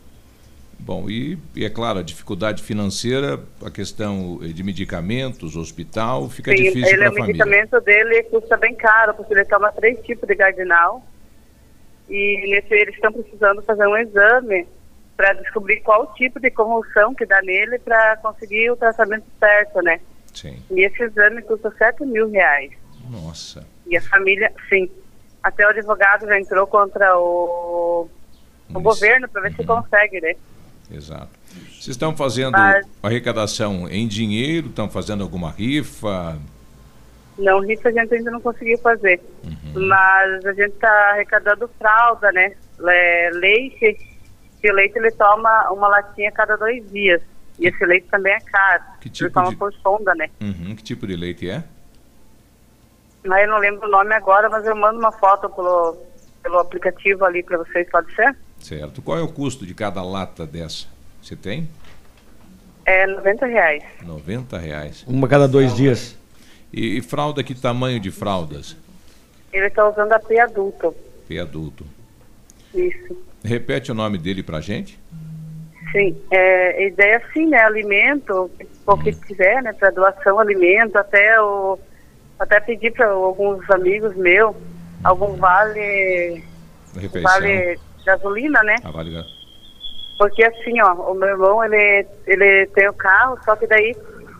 Bom, e, e é claro, a dificuldade financeira, a questão de medicamentos, hospital, fica Sim, difícil para a o família. medicamento dele custa bem caro, porque ele toma três tipos de cardinal. E nesse, eles estão precisando fazer um exame para descobrir qual tipo de convulsão que dá nele para conseguir o tratamento certo, né? Sim. E esse exame custa 7 mil reais. Nossa. E a família, sim. Até o advogado já entrou contra o, o governo para ver se consegue, né? Exato. Vocês estão fazendo Mas- arrecadação em dinheiro? Estão fazendo alguma rifa? Não, rifa a gente ainda não conseguiu fazer. Uhum. Mas a gente está arrecadando fralda, né? Le- leite. O leite ele toma uma latinha a cada dois dias. E esse leite também é caro. Que ele tipo toma de- por sonda, né? Uhum. Que tipo de leite é? Mas eu não lembro o nome agora, mas eu mando uma foto pelo, pelo aplicativo ali para vocês, pode ser? Certo. Qual é o custo de cada lata dessa? Você tem? É 90 reais. 90 reais. Uma cada dois dias. E, e fralda, que tamanho de fraldas? Ele está usando a P adulto. P adulto. Isso. Repete o nome dele pra gente. Sim, é, a ideia é assim, né? Alimento, o que quiser, né? Para doação, alimento, até o até pedir para alguns amigos meus algum vale Refeição. vale gasolina, né? Ah, vale. Porque assim, ó, o meu irmão ele ele tem o carro, só que daí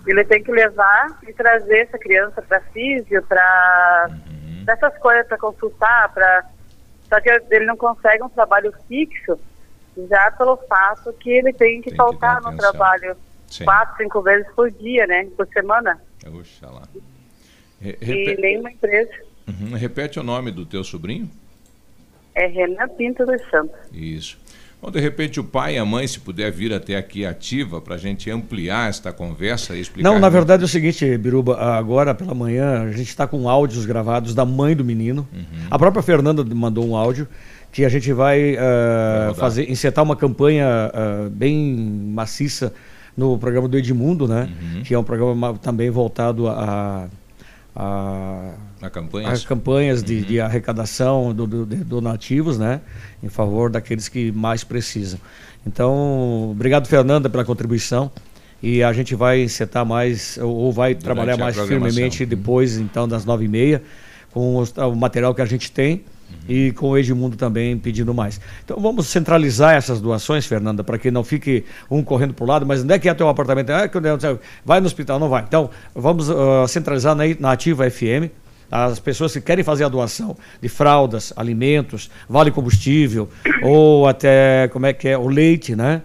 ele tem que levar e trazer essa criança para físio, para essas coisas para consultar, para só que ele não consegue um trabalho fixo já pelo fato que ele tem que faltar no atenção. trabalho Sim. quatro, cinco vezes por dia, né? Por semana. Oxalá. Re- E repe- nenhuma empresa. Uhum, Repete o nome do teu sobrinho? É Renan Pinto dos Santos. Isso. Bom, de repente o pai e a mãe, se puder vir até aqui ativa para a gente ampliar esta conversa e explicar. Não, na verdade é o seguinte, Biruba, agora pela manhã a gente está com áudios gravados da mãe do menino. Uhum. A própria Fernanda mandou um áudio que a gente vai, eh, fazer, encetar uma campanha eh, bem maciça no programa do Edmundo, né? Uhum. Que é um programa ma- também voltado a, a, A campanhas? a campanhas de, Uhum. de arrecadação do, do- de donativos, né? Em favor daqueles que mais precisam. Então, obrigado, Fernanda, pela contribuição. E a gente vai encetar mais, ou ou vai trabalhar a mais firmemente depois, então, das nove e meia, com os- o material que a gente tem e com o Edmundo também pedindo mais. Então vamos centralizar essas doações, Fernanda, para que não fique um correndo para o lado, mas onde é que é teu apartamento? Ah, vai no hospital, não vai. Então vamos ah, centralizar na, na Ativa FM. As pessoas que querem fazer a doação de fraldas, alimentos, vale combustível, ou até, como é que é, o leite, né?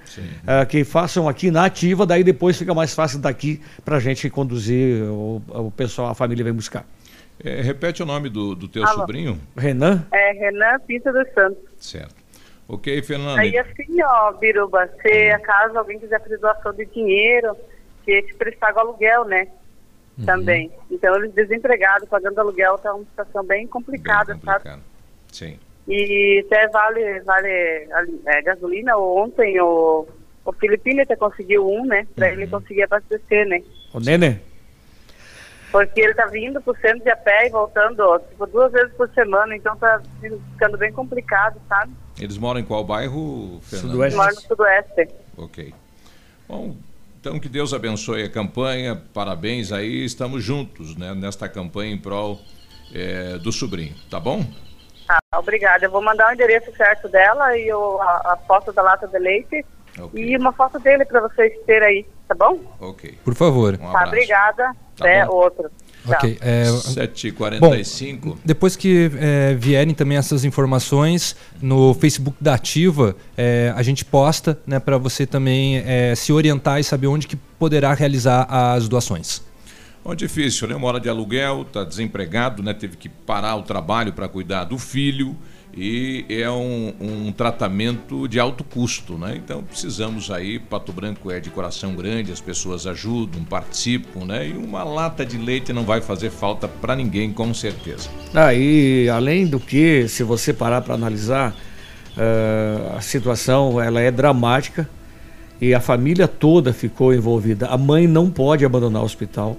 Ah, que façam aqui na ativa, daí depois fica mais fácil daqui para a gente conduzir, o, o pessoal, a família vem buscar. É, repete o nome do, do teu Alô. sobrinho? Renan? É Renan Pinto dos Santos. Certo. Ok, Fernanda. Aí assim, ó, Biruba, se acaso alguém quiser fazer doação de dinheiro, que eles prestar o aluguel, né? Uhum. Também. Então eles desempregados, pagando aluguel, tá uma situação bem complicada, sabe? Sim. E até vale, vale é, gasolina. Ontem o, o Filipino até conseguiu um, né? Pra Uhum. ele conseguir abastecer, né? O Nenê? Porque ele tá vindo pro centro de a pé e voltando, ó, tipo, duas vezes por semana, então tá ficando bem complicado, sabe? Eles moram em qual bairro, Fernanda? Sudoeste. Mora no sudoeste. Ok. Bom, então que Deus abençoe a campanha, parabéns aí, estamos juntos né, nesta campanha em prol eh, do sobrinho, tá bom? Tá, obrigada. Eu vou mandar o endereço certo dela e o, a, a foto da lata de leite e uma foto dele para vocês terem aí, tá bom? Ok. Por favor. tá, obrigada. Tá Até bom. outro. Ok. É, 7h45. Bom, depois que é, vierem também essas informações no Facebook da Ativa, é, a gente posta né, para você também é, se orientar e saber onde que poderá realizar as doações. Bom, difícil, né? Mora de aluguel, está desempregado, né? Teve que parar o trabalho para cuidar do filho e é um, um tratamento de alto custo, né? Então precisamos aí, Pato Branco é de coração grande, as pessoas ajudam, participam, né? E uma lata de leite não vai fazer falta para ninguém, com certeza. Ah, e além do que, se você parar para analisar, eh, a situação ela é dramática e a família toda ficou envolvida. A mãe não pode abandonar o hospital.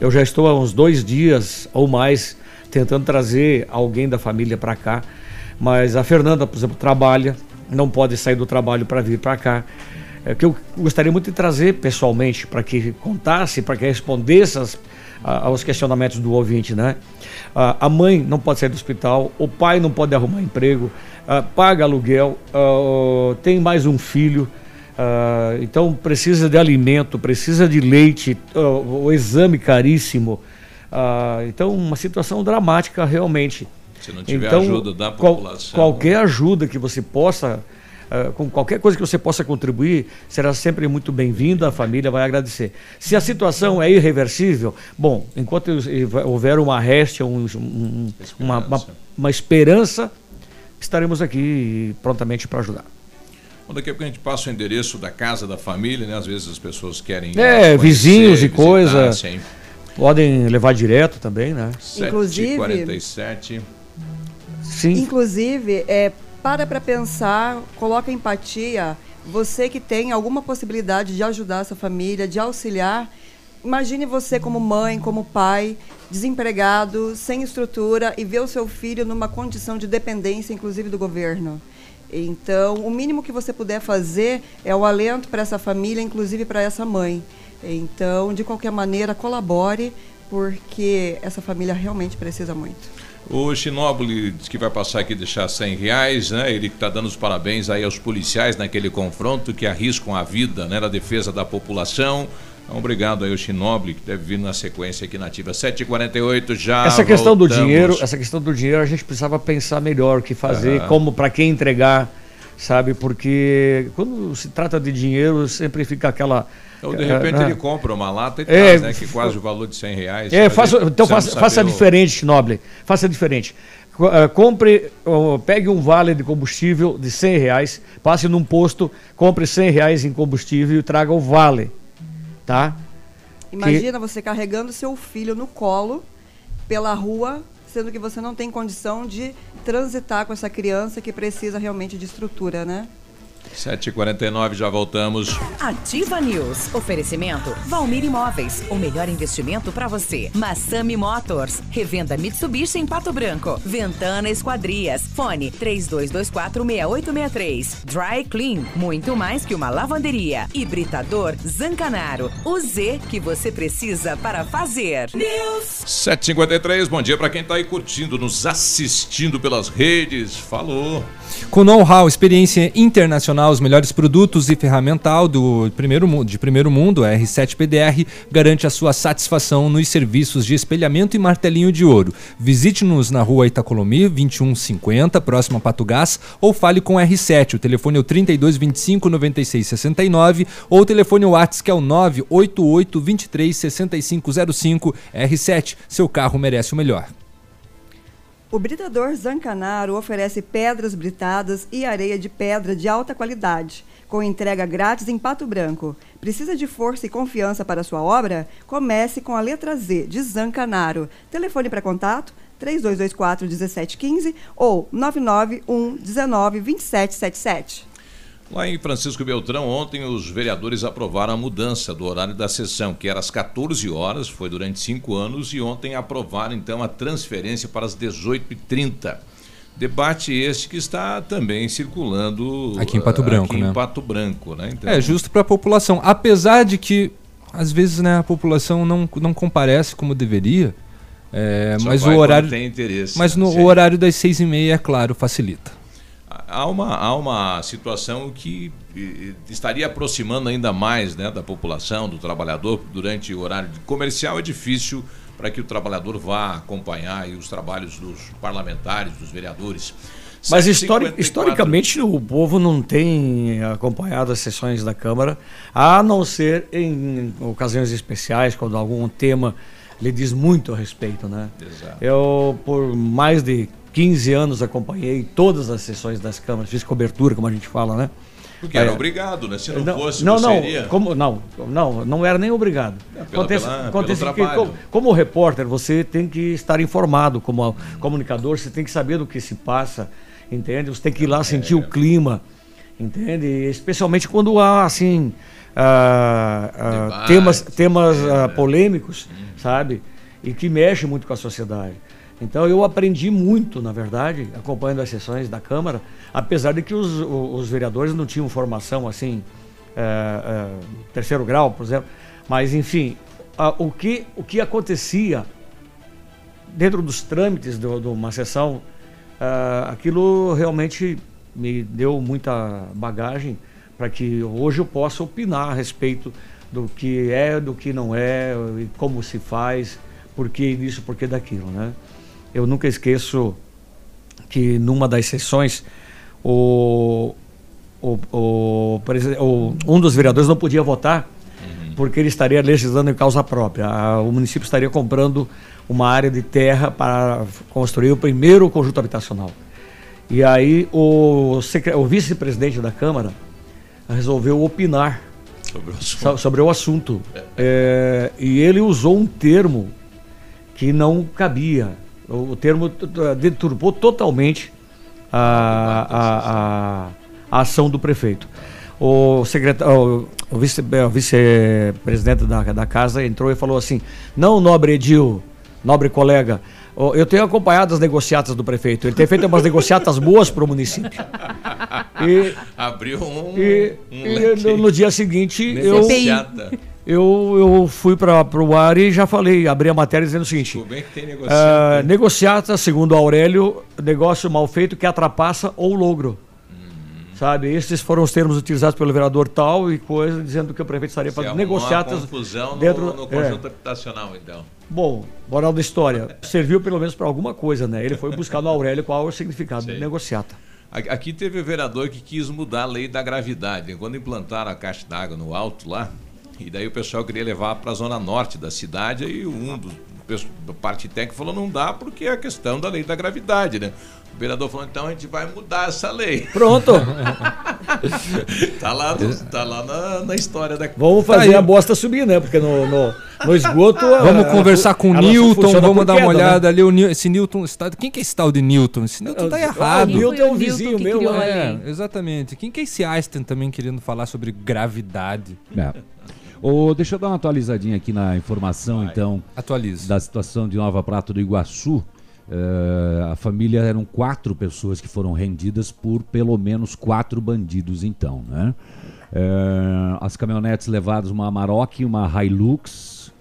Eu já estou há uns dois dias ou mais tentando trazer alguém da família para cá, mas a Fernanda, por exemplo, trabalha, não pode sair do trabalho para vir para cá. É que eu gostaria muito de trazer pessoalmente para que contasse, para que respondesse as- a- aos questionamentos do ouvinte, né? Ah, a mãe não pode sair do hospital, o pai não pode arrumar emprego, ah, paga aluguel, tem mais um filho, então precisa de alimento, precisa de leite, o exame caríssimo. Então, uma situação dramática realmente. Se não tiver Então, ajuda da qual- população. qualquer ajuda que você possa, ah, com qualquer coisa que você possa contribuir, será sempre muito bem-vinda, a família vai agradecer. Se a situação é irreversível, bom, enquanto houver uma réstia, um- um- uma, uma, uma esperança, estaremos aqui prontamente para ajudar. Bom, daqui a pouco a gente passa o endereço da casa da família, né? Às vezes as pessoas querem. É, conhecer, vizinhos e visitar, coisa. Podem levar direto também, né? Inclusive- 7h47. Sim. Inclusive, é, para para pensar, coloca empatia. Você que tem alguma possibilidade de ajudar essa família, de auxiliar, imagine você como mãe, como pai, desempregado, sem estrutura e ver o seu filho numa condição de dependência, inclusive do governo. Então, o mínimo que você puder fazer é o alento para essa família, inclusive para essa mãe. Então, de qualquer maneira, colabore, porque essa família realmente precisa muito. O Chinóbili disse que vai passar aqui e deixar 100 reais, né? Ele está dando os parabéns aí aos policiais naquele confronto que arriscam a vida né, na defesa da população. Então, obrigado aí ao Chinóbili, que deve vir na sequência aqui na Ativa 7h48 já. essa questão do voltamos. dinheiro, essa questão do dinheiro a gente precisava pensar melhor o que fazer, Aham. como para quem entregar, sabe? Porque quando se trata de dinheiro, sempre fica aquela. Então, de repente, eh, ele compra uma lata e É, traz, né? Que quase o valor de 100 reais. É, faça, ele então faça, faça o- diferente, Noble. Faça diferente. Eh, compre, oh, pegue um vale de combustível de 100 reais, passe num posto, compre 100 reais em combustível e traga o vale. Tá? Imagina você carregando seu filho no colo pela rua, sendo que você não tem condição de transitar com essa criança que precisa realmente de estrutura, né? 7h49, já voltamos. Ativa News. Oferecimento Valmir Imóveis. O melhor investimento para você. Massami Motors. Revenda Mitsubishi em Pato Branco. Ventana Esquadrias. Fone 32246863. Dry Clean. Muito mais que uma lavanderia. Hibridador Zancanaro. O Z que você precisa para fazer. News. 7h53, bom dia para quem tá aí curtindo, nos assistindo pelas redes. Falou. Com know-how, experiência internacional, os melhores produtos e ferramental do primeiro, mu- de primeiro mundo, a R7 PDR garante a sua satisfação nos serviços de espelhamento e martelinho de ouro. Visite-nos na rua Itacolomi, 2150, próximo a Pato Gás, ou fale com a R7. O telefone é o 3225 9669 ou o telefone WhatsApp que é o 988 23 6505. R7, seu carro merece o melhor. O Britador Zancanaro oferece pedras britadas e areia de pedra de alta qualidade, com entrega grátis em Pato Branco. Precisa de força e confiança para sua obra? Comece com a letra Z de Zancanaro. Telefone para contato 3224 1715 ou 991 19 2777. Lá em Francisco Beltrão, ontem os vereadores aprovaram a mudança do horário da sessão, que era às 14 horas, foi durante cinco anos, e ontem aprovaram então a transferência para as 18h30. Debate este que está também circulando Aqui em Pato ah, Branco, aqui né? em Pato Branco, né? Então, É justo para a população. Apesar de que, às vezes, né, a população não, não comparece como deveria. é, mas o horário. tem interesse, mas né? no, Sim. horário das seis e meia, é claro, facilita. Há uma, há uma situação que estaria aproximando ainda mais né, da população, do trabalhador, durante o horário comercial é difícil para que o trabalhador vá acompanhar os trabalhos dos parlamentares, dos vereadores. Mas 7h54. histori- historicamente o povo não tem acompanhado as sessões da Câmara, a não ser em ocasiões especiais, quando algum tema lhe diz muito a respeito, né? Exato. Eu, por mais de 15 anos, acompanhei todas as sessões das câmaras, fiz cobertura, como a gente fala, né? Porque era É. obrigado, né? Se não, não, fosse, não, você não, iria. como, não, não, não era nem obrigado. É, pela- acontece pela- acontece pelo que, como, como repórter, você tem que estar informado, como comunicador, você tem que saber do que se passa, entende? Você tem que ir lá sentir É. o clima, entende? Especialmente quando há, assim, ah, ah, temas, temas é, ah, né? polêmicos, sabe? E que mexem muito com a sociedade. Então eu aprendi muito, na verdade, acompanhando as sessões da Câmara, apesar de que os, os vereadores não tinham formação assim, é, é, terceiro grau, por exemplo. Mas enfim, a- o, que, o que acontecia dentro dos trâmites de uma sessão, ah, aquilo realmente me deu muita bagagem para que hoje eu possa opinar a respeito do que é, do que não é, como se faz, por que isso, por que daquilo, né? Eu nunca esqueço que numa das sessões o, o, o, o- um dos vereadores não podia votar porque ele estaria legislando em causa própria. O município estaria comprando uma área de terra para construir o primeiro conjunto habitacional. E aí o, o vice-presidente da Câmara resolveu opinar Sobre o assunto. so- sobre o assunto. É, e ele usou um termo que não cabia. O, o termo deturpou totalmente a, a, a- a ação do prefeito. O, secretário, o, vice- é, o vice-presidente da, da casa entrou e falou assim: Não, nobre Edil, nobre colega, eu tenho acompanhado as negociatas do prefeito. Ele tem feito umas negociatas boas para o município. E, Abriu um. e, um e no, no dia seguinte Negociata. eu, eu fui para o ar e já falei, abri a matéria dizendo o seguinte: que tem ah, negociata. negociata, segundo Aurélio, negócio mal feito que atrapassa ou logro. Sabe, esses foram os termos utilizados pelo vereador tal e coisa, dizendo que o prefeito estaria fazendo arrumou uma negociatas confusão dentro no, no é. conjunto habitacional, então. Bom, moral da história, serviu pelo menos para alguma coisa, né? Ele foi buscar no Aurélio qual é o significado de negociata. Aqui teve o vereador que quis mudar a lei da gravidade. Quando implantaram a caixa d'água no alto lá, e daí o pessoal queria levar para a zona norte da cidade, aí um dos da parte técnica falou não dá porque é a questão da lei da gravidade, né? O vereador falou então a gente vai mudar essa lei. Pronto. tá lá, no- tá lá na, na história da Vamos Tá fazer aí. a bosta subir, né? Porque no, no, no esgoto. Vamos a- conversar com o Newton, vamos dar uma queda, né? olhada ali. O esse Newton, tal- quem que é esse tal de Newton? Esse Newton tá errado. o Newton é um vizinho que meu a É, exatamente. Quem que é esse Einstein também querendo falar sobre gravidade? É. Ô, deixa eu dar uma atualizadinha aqui na informação, então. Atualize. Da situação de Nova Prata do Iguaçu. Eh, a família eram quatro pessoas que foram rendidas por pelo menos quatro bandidos, então, né? Eh, as caminhonetes levadas, uma Amarok, uma Hilux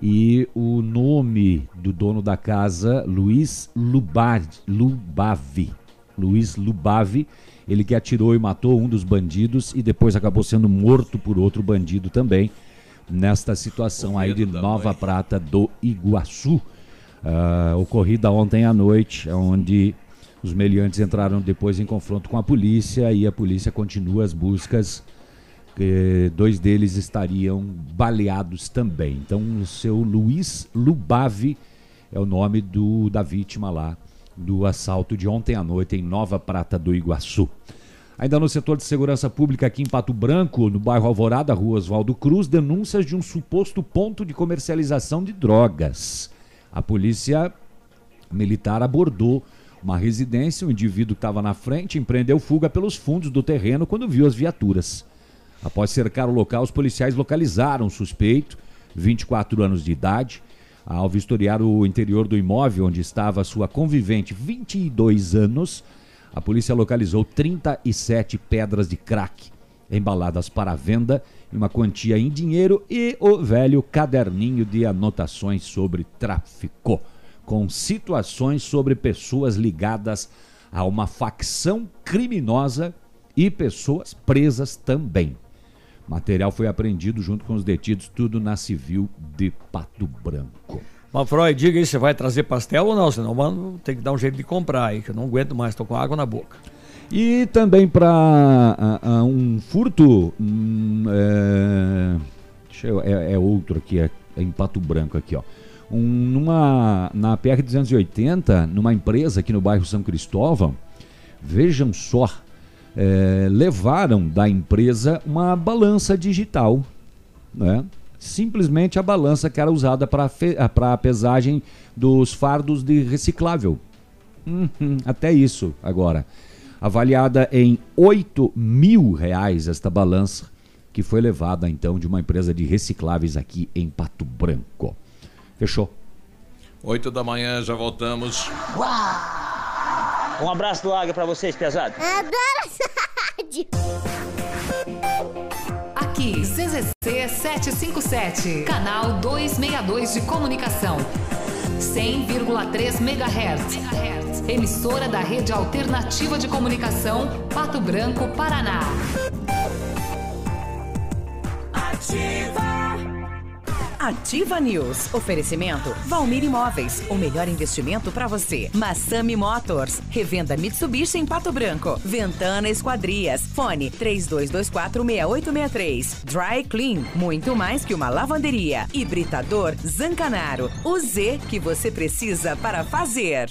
e o nome do dono da casa, Luiz Lubad, Lubavi. Luiz Lubavi, ele que atirou e matou um dos bandidos e depois acabou sendo morto por outro bandido também, nesta situação aí de Nova Prata do Iguaçu. Ah, ocorrida ontem à noite, onde os meliantes entraram depois em confronto com a polícia e a polícia continua as buscas. que dois deles estariam baleados também. Então, o seu Luiz Lubavi é o nome do, da vítima lá do assalto de ontem à noite em Nova Prata do Iguaçu. Ainda no setor de segurança pública aqui em Pato Branco, no bairro Alvorada, rua Oswaldo Cruz, denúncias de um suposto ponto de comercialização de drogas. A polícia militar abordou uma residência, o indivíduo que estava na frente empreendeu fuga pelos fundos do terreno quando viu as viaturas. Após cercar o local, os policiais localizaram o suspeito, 24 anos de idade. Ao vistoriar o interior do imóvel onde estava sua convivente, 22 anos, a polícia localizou 37 pedras de crack embaladas para venda em uma quantia em dinheiro e o velho caderninho de anotações sobre tráfico, com situações sobre pessoas ligadas a uma facção criminosa e pessoas presas também. Material foi apreendido junto com os detidos, tudo na civil de Pato Branco. Mas, Freud, diga aí, você vai trazer pastel ou não? Senão, mano, tem que dar um jeito de comprar aí, que eu não aguento mais, tô com água na boca. E também para um furto. hum, é, deixa eu- é, é outro aqui, é, é em Pato Branco aqui, ó. Um, numa, na PR-280, numa empresa aqui no bairro São Cristóvão, vejam só, é, levaram da empresa uma balança digital, né? Simplesmente a balança que era usada para a pesagem dos fardos de reciclável. Uhum, até isso agora. Avaliada em 8 mil reais esta balança, que foi levada então de uma empresa de recicláveis aqui em Pato Branco. Fechou? 8 da manhã, já voltamos. Um abraço do Águia pra vocês, pesado. Adoro essa rádio. Aqui, CZC 757, canal 262 de comunicação. 100,3 MHz. Emissora da Rede Alternativa de Comunicação, Pato Branco, Paraná. Ativa News. Oferecimento Valmir Imóveis. O melhor investimento para você. Massami Motors. Revenda Mitsubishi em Pato Branco. Ventana Esquadrias. Fone 32246863. Dry Clean. Muito mais que uma lavanderia. Hibridador Zancanaro. O Z que você precisa para fazer.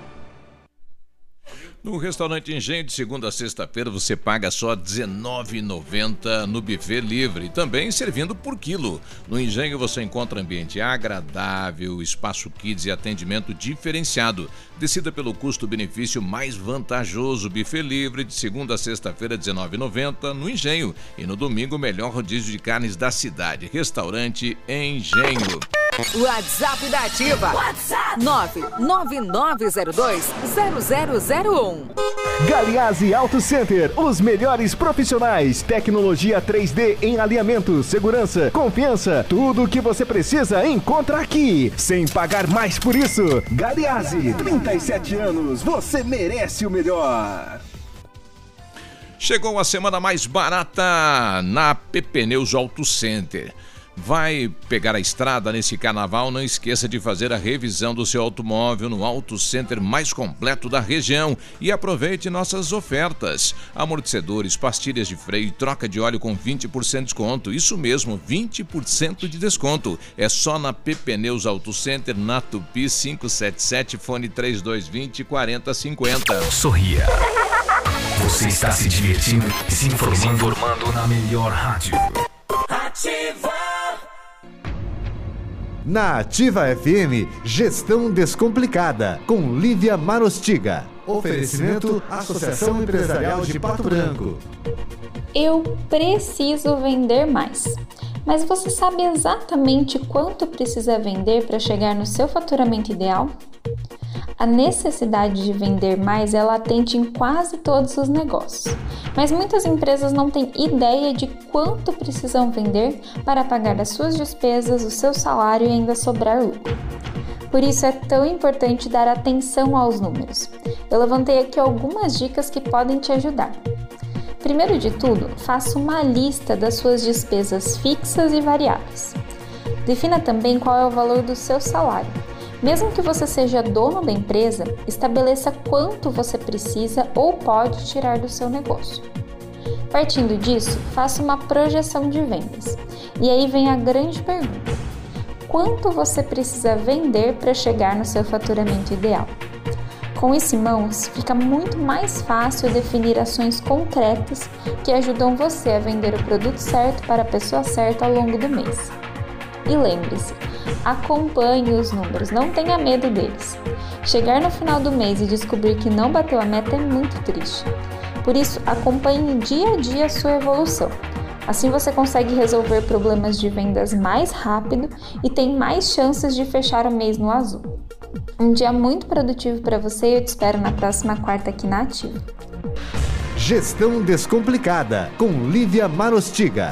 No restaurante Engenho, de segunda a sexta-feira, você paga só R$19,90 no buffet livre, também servindo por quilo. No Engenho você encontra ambiente agradável, espaço kids e atendimento diferenciado. Decida pelo custo-benefício mais vantajoso. Buffet livre, de segunda a sexta-feira, R$19,90 no Engenho. E no domingo, o melhor rodízio de carnes da cidade. Restaurante Engenho. WhatsApp da Ativa. WhatsApp 999020001. Galiase Auto Center, os melhores profissionais, tecnologia 3D em alinhamento, segurança, confiança, tudo o que você precisa encontra aqui, sem pagar mais por isso. Galiase, 37 anos, você merece o melhor. Chegou a semana mais barata na PP Neus Auto Center. Vai pegar a estrada nesse carnaval? Não esqueça de fazer a revisão do seu automóvel no Auto Center mais completo da região e aproveite nossas ofertas. Amortecedores, pastilhas de freio e troca de óleo com 20% de desconto. Isso mesmo, 20% de desconto. É só na PP Neus Auto Center, na Tupi 577, fone 3220 4050. Sorria. Você está se divertindo e se informando, informando na melhor rádio. Na Ativa FM, Gestão Descomplicada, com Lívia Marostiga. Oferecimento Associação Empresarial de Pato Branco. Eu preciso vender mais. Mas você sabe exatamente quanto precisa vender para chegar no seu faturamento ideal? A necessidade de vender mais é latente em quase todos os negócios, mas muitas empresas não têm ideia de quanto precisam vender para pagar as suas despesas, o seu salário e ainda sobrar lucro. Por isso é tão importante dar atenção aos números. Eu levantei aqui algumas dicas que podem te ajudar. Primeiro de tudo, faça uma lista das suas despesas fixas e variáveis. Defina também qual é o valor do seu salário. Mesmo que você seja dono da empresa, estabeleça quanto você precisa ou pode tirar do seu negócio. Partindo disso, faça uma projeção de vendas. E aí vem a grande pergunta: quanto você precisa vender para chegar no seu faturamento ideal? Com isso em mãos, fica muito mais fácil definir ações concretas que ajudam você a vender o produto certo para a pessoa certa ao longo do mês. E lembre-se, acompanhe os números, não tenha medo deles. Chegar no final do mês e descobrir que não bateu a meta é muito triste. Por isso, acompanhe dia a dia a sua evolução. Assim você consegue resolver problemas de vendas mais rápido e tem mais chances de fechar o mês no azul. Um dia muito produtivo para você e eu te espero na próxima quarta aqui na Ativa. Gestão Descomplicada, com Lívia Marostiga.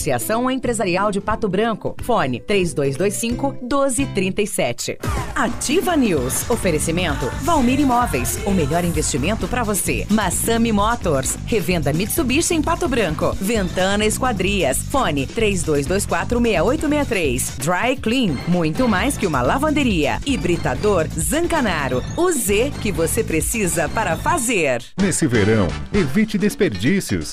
Associação Empresarial de Pato Branco. Fone 3225 1237. Ativa News. Oferecimento Valmir Imóveis. O melhor investimento para você. Massami Motors. Revenda Mitsubishi em Pato Branco. Ventana Esquadrias. Fone 3224 6863. Dry Clean. Muito mais que uma lavanderia. Hibridador Zancanaro. O Z que você precisa para fazer. Nesse verão, evite desperdícios.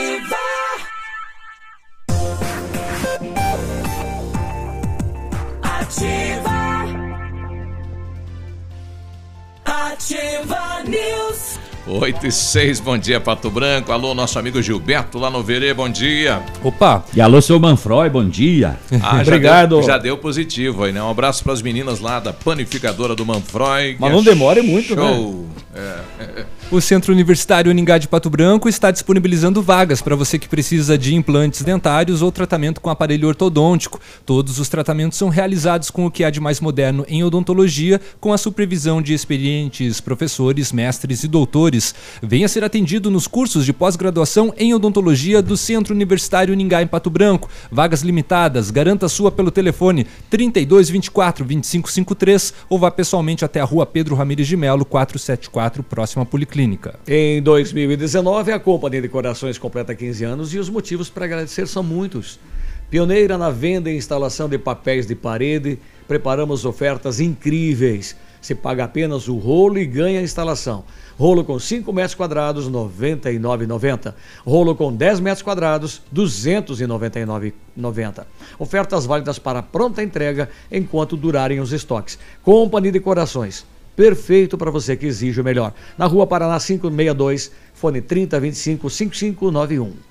8 e 6, bom dia Pato Branco. Alô, nosso amigo Gilberto lá no Verê, bom dia. Opa! E alô, seu Manfroy, bom dia. Ah, já Obrigado. deu- Já deu, positivo aí, né? Um abraço para as meninas lá da panificadora do Manfroy. Mas é não demore muito, né? show. É. O Centro Universitário Uningá de Pato Branco está disponibilizando vagas para você que precisa de implantes dentários ou tratamento com aparelho ortodôntico. Todos os tratamentos são realizados com o que há de mais moderno em odontologia, com a supervisão de experientes professores, mestres e doutores. Venha ser atendido nos cursos de pós-graduação em odontologia do Centro Universitário Uningá em Pato Branco. Vagas limitadas, garanta sua pelo telefone 32 24 25 53 ou vá pessoalmente até a rua Pedro Ramires de Melo, 474, próxima Policlínica. Clínica. Em 2019, a Companhia de Corações completa 15 anos e os motivos para agradecer são muitos. Pioneira na venda e instalação de papéis de parede, preparamos ofertas incríveis. Se paga apenas o rolo e ganha a instalação. Rolo com 5 metros quadrados, R$ 99,90. Rolo com 10 metros quadrados, R$ 299,90. Ofertas válidas para pronta entrega enquanto durarem os estoques. Companhia de Corações. Perfeito para você que exige o melhor. Na rua Paraná 562, fone 3025 5591.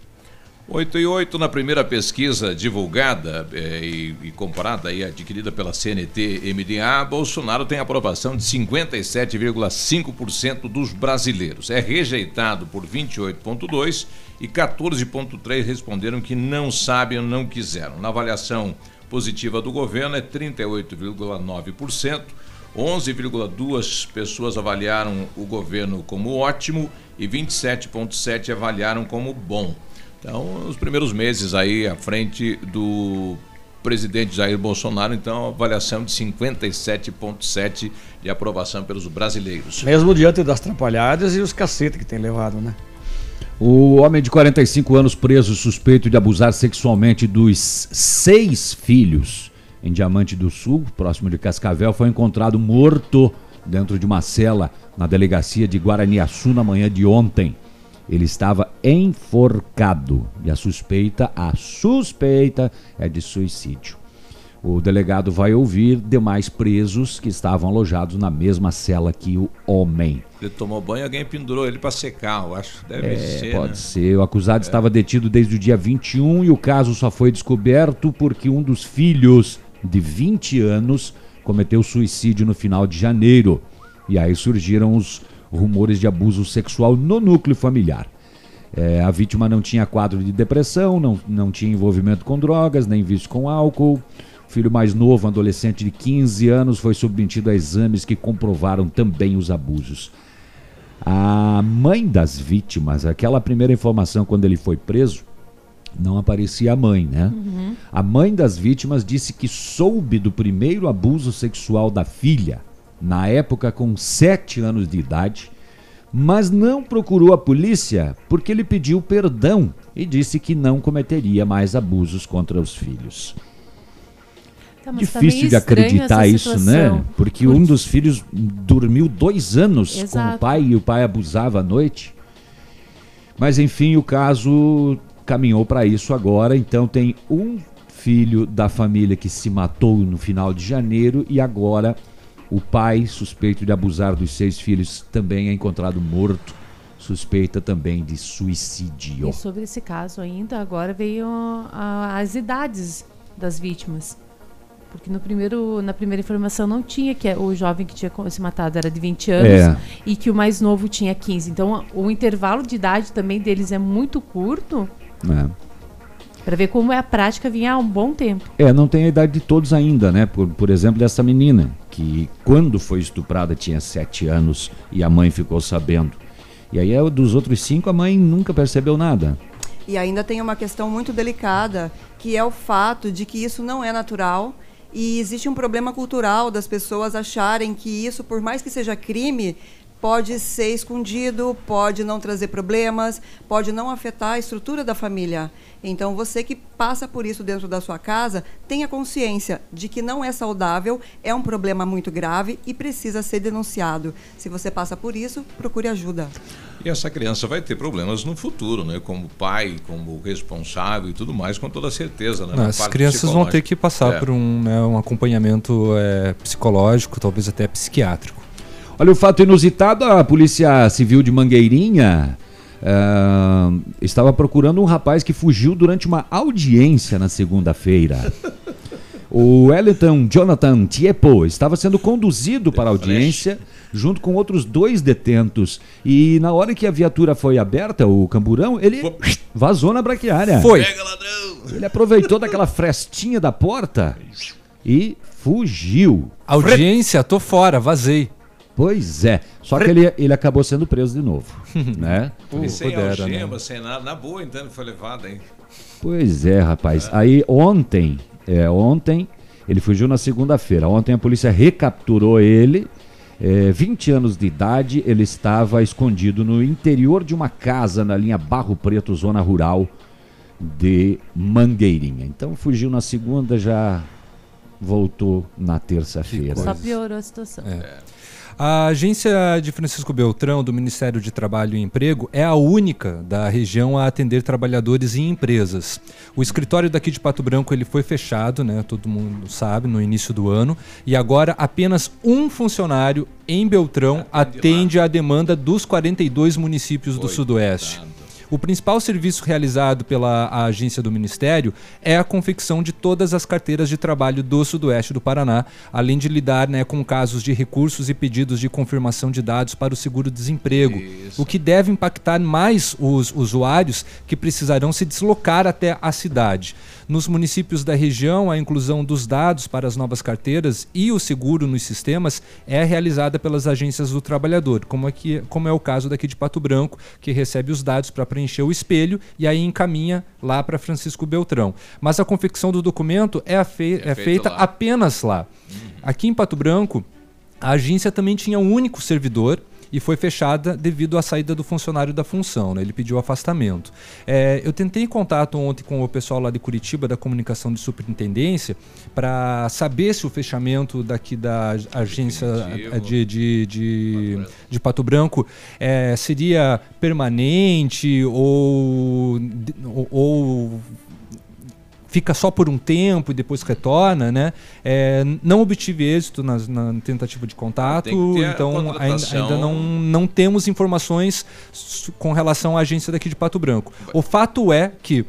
8 e 8 na primeira pesquisa divulgada eh, e, e e adquirida pela CNT MDA, Bolsonaro tem aprovação de 57,5% dos brasileiros. É rejeitado por 28,2% e 14,3% responderam que não sabem ou não quiseram. Na avaliação positiva do governo é 38,9%. 11,2 pessoas avaliaram o governo como ótimo e 27,7 avaliaram como bom. Então, os primeiros meses aí à frente do presidente Jair Bolsonaro, então, avaliação de 57,7 de aprovação pelos brasileiros. Mesmo diante das atrapalhadas e os cacetes que tem levado, né? O homem de 45 anos preso suspeito de abusar sexualmente dos seis filhos em Diamante do Sul, próximo de Cascavel, foi encontrado morto dentro de uma cela na delegacia de Guaraniaçu na manhã de ontem. Ele estava enforcado e a suspeita, a suspeita é de suicídio. O delegado vai ouvir demais presos que estavam alojados na mesma cela que o homem. Ele tomou banho e alguém pendurou ele para secar, eu acho. Deve É, ser. pode né? ser. O acusado estava detido desde o dia 21 e o caso só foi descoberto porque um dos filhos, de 20 anos, cometeu suicídio no final de janeiro. E aí surgiram os rumores de abuso sexual no núcleo familiar. É, a vítima não tinha quadro de depressão, não, não tinha envolvimento com drogas, nem vício com álcool. O filho mais novo, adolescente de 15 anos, foi submetido a exames que comprovaram também os abusos. A mãe das vítimas, aquela primeira informação quando ele foi preso, não aparecia a mãe, né? Uhum. A mãe das vítimas disse que soube do primeiro abuso sexual da filha, na época com 7 anos de idade, mas não procurou a polícia porque ele pediu perdão e disse que não cometeria mais abusos contra os filhos. Tá, tá Difícil meio de acreditar isso, né? Porque um dos filhos dormiu dois anos com o Exato. pai e o pai abusava à noite. Mas enfim, o caso caminhou para isso agora. Então tem um filho da família que se matou no final de janeiro e agora o pai, suspeito de abusar dos seis filhos, também é encontrado morto. Suspeita também de suicídio. E sobre esse caso ainda, agora veio a- as idades das vítimas. Porque no primeiro, na primeira informação não tinha que o jovem que tinha se matado era de 20 anos É. e que o mais novo tinha 15. Então o intervalo de idade também deles é muito curto É. para ver como é a prática vinha há um bom tempo. É, não tem a idade de todos ainda, né? Por, por exemplo, dessa menina, que quando foi estuprada tinha sete anos e a mãe ficou sabendo. E aí, é, dos outros cinco, a mãe nunca percebeu nada. E ainda tem uma questão muito delicada, que é o fato de que isso não é natural e existe um problema cultural das pessoas acharem que isso, por mais que seja crime, pode ser escondido, pode não trazer problemas, pode não afetar a estrutura da família. Então, você que passa por isso dentro da sua casa, tenha consciência de que não é saudável, é um problema muito grave e precisa ser denunciado. Se você passa por isso, procure ajuda. E essa criança vai ter problemas no futuro, né? Como pai, como responsável e tudo mais, com toda certeza. Né? Não, as crianças vão ter que passar É. por um, né, um acompanhamento é, psicológico, talvez até psiquiátrico. Olha o fato inusitado: a Polícia Civil de Mangueirinha ah, estava procurando um rapaz que fugiu durante uma audiência na segunda-feira. O Wellington Jonathan Tiepo estava sendo conduzido para a audiência junto com outros dois detentos. E na hora que a viatura foi aberta, o camburão, ele vazou na braquiária. Foi. Ele aproveitou daquela frestinha da porta e fugiu. Audiência, tô fora, vazei. Pois é. Só que ele, ele acabou sendo preso de novo. né? E sem pudera, né? algema, sem nada. Na boa, então, ele foi levado, hein? Pois é, rapaz. Aí ontem, é, ontem, ele fugiu na segunda-feira. Ontem a polícia recapturou ele. É, 20 anos de idade, ele estava escondido no interior de uma casa na linha Barro Preto, zona rural de Mangueirinha. Então fugiu na segunda, já voltou na terça-feira. Só piorou a situação. É. A agência de Francisco Beltrão, do Ministério de Trabalho e Emprego, é a única da região a atender trabalhadores e empresas. O escritório daqui de Pato Branco ele foi fechado, né, todo mundo sabe, no início do ano, e agora apenas um funcionário em Beltrão atende à demanda dos 42 municípios do Sudoeste. O principal serviço realizado pela agência do Ministério é a confecção de todas as carteiras de trabalho do Sudoeste do Paraná, além de lidar né, com casos de recursos e pedidos de confirmação de dados para o seguro-desemprego, o que deve impactar mais os usuários que precisarão se deslocar até a cidade. Nos municípios da região, a inclusão dos dados para as novas carteiras e o seguro nos sistemas é realizada pelas agências do trabalhador, como, aqui, como é o caso daqui de Pato Branco, que recebe os dados para preencher o espelho e aí encaminha lá para Francisco Beltrão. Mas a confecção do documento é, fei- é feita lá. apenas lá. Aqui em Pato Branco, a agência também tinha um único servidor e foi fechada devido à saída do funcionário da função. né? Ele pediu afastamento. É, eu tentei contato ontem com o pessoal lá de Curitiba, da comunicação de superintendência, para saber se o fechamento daqui da agência de, de, de, de Pato Branco eh, seria permanente ou- ou fica só por um tempo e depois retorna, né? É, não obtive êxito nas- na, tentativa de contato, então ainda, ainda não, não temos informações com relação à agência daqui de Pato Branco. O fato é que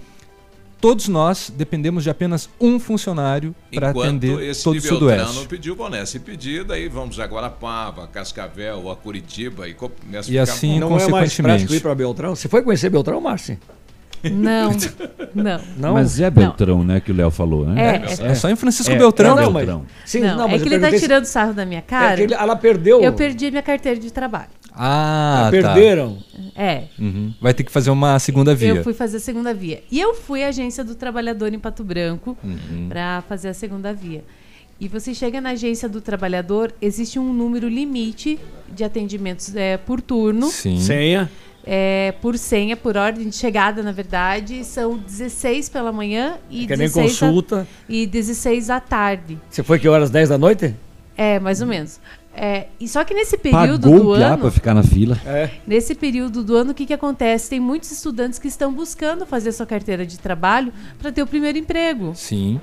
todos nós dependemos de apenas um funcionário para atender esse todo o Sudoeste. não pediu boné. Se pedir, daí vamos a Guarapava, Cascavel, a Curitiba e começa a E ficar assim, bom. Não é mais prático ir para Beltrão? Você foi conhecer Beltrão, Márcio? Não, não. Não? Mas é Beltrão, né, que o Léo falou, né? É, é. É só em Francisco É, Beltrão. é Não, mas- Beltrão. Sim, não, não, é mas que ele tá perguntei se- tirando sarro da minha cara. É que ele- ela perdeu. Eu perdi minha carteira de trabalho. Ah, tá. Perderam. É. Uhum. Vai ter que fazer uma segunda via. Eu fui fazer a segunda via. E eu fui à agência do trabalhador em Pato Branco Uhum. para fazer a segunda via. E você chega na agência do trabalhador, existe um número limite de atendimentos é, por turno. Sim. Senha. É, por senha, por ordem de chegada, na verdade, são 16 pela manhã e, Que nem 16, a- consulta. e 16 à tarde. Você foi que horas? 10 da noite? É, mais ou menos. É, e só que nesse período Pagou do ano. para ficar na fila. É. Nesse período do ano, o que, que acontece? Tem muitos estudantes que estão buscando fazer sua carteira de trabalho para ter o primeiro emprego. Sim.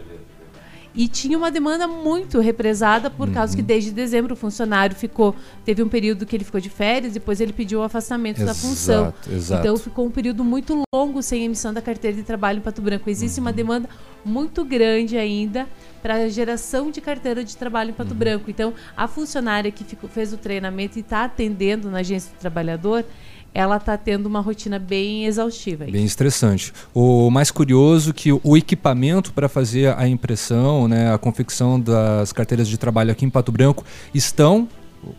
E tinha uma demanda muito represada por causa Uhum. que desde dezembro o funcionário ficou. Teve um período que ele ficou de férias, depois ele pediu o afastamento da função. Exato, exato. Então ficou um período muito longo sem emissão da carteira de trabalho em Pato Branco. Existe Uhum. uma demanda muito grande ainda para a geração de carteira de trabalho em Pato Uhum. Branco. Então, a funcionária que ficou- fez o treinamento e está atendendo na agência do trabalhador, ela está tendo uma rotina bem exaustiva. aí. Bem estressante. O mais curioso que o equipamento para fazer a impressão, né, a confecção das carteiras de trabalho aqui em Pato Branco estão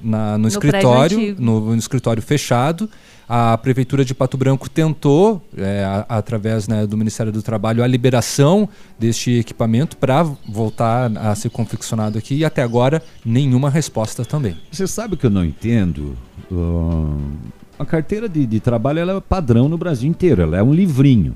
na- no, No escritório, no, no escritório fechado. A prefeitura de Pato Branco tentou, é, a- através né, do Ministério do Trabalho, a liberação deste equipamento para voltar a ser confeccionado aqui e até agora nenhuma resposta também. Você sabe o que eu não entendo? Ahn, a carteira de, de trabalho ela é padrão no Brasil inteiro. Ela é um livrinho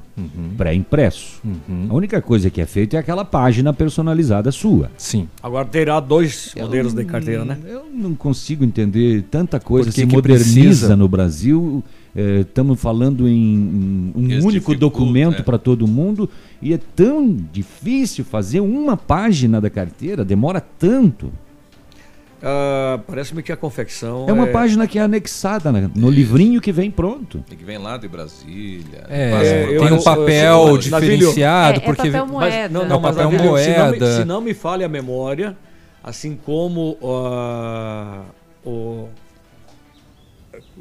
pré-impresso. A única coisa que é feita é aquela página personalizada sua. Sim. Agora terá dois modelos de carteira, né? Eu não consigo entender tanta coisa se que moderniza precisa? no Brasil. Estamos falando em, um único dificulta, documento é. para todo mundo e é tão difícil fazer uma página da carteira, demora tanto. Ah, Parece-me que a confecção. É uma página que é anexada né, no livrinho que vem pronto. E que vem lá de Brasília. É, Passa tem um papel eu- diferenciado, É, é porque papel Mas, moeda. não, É não, o mas papel Navilho, se não me- moeda. Se não, me falha a memória, assim como o-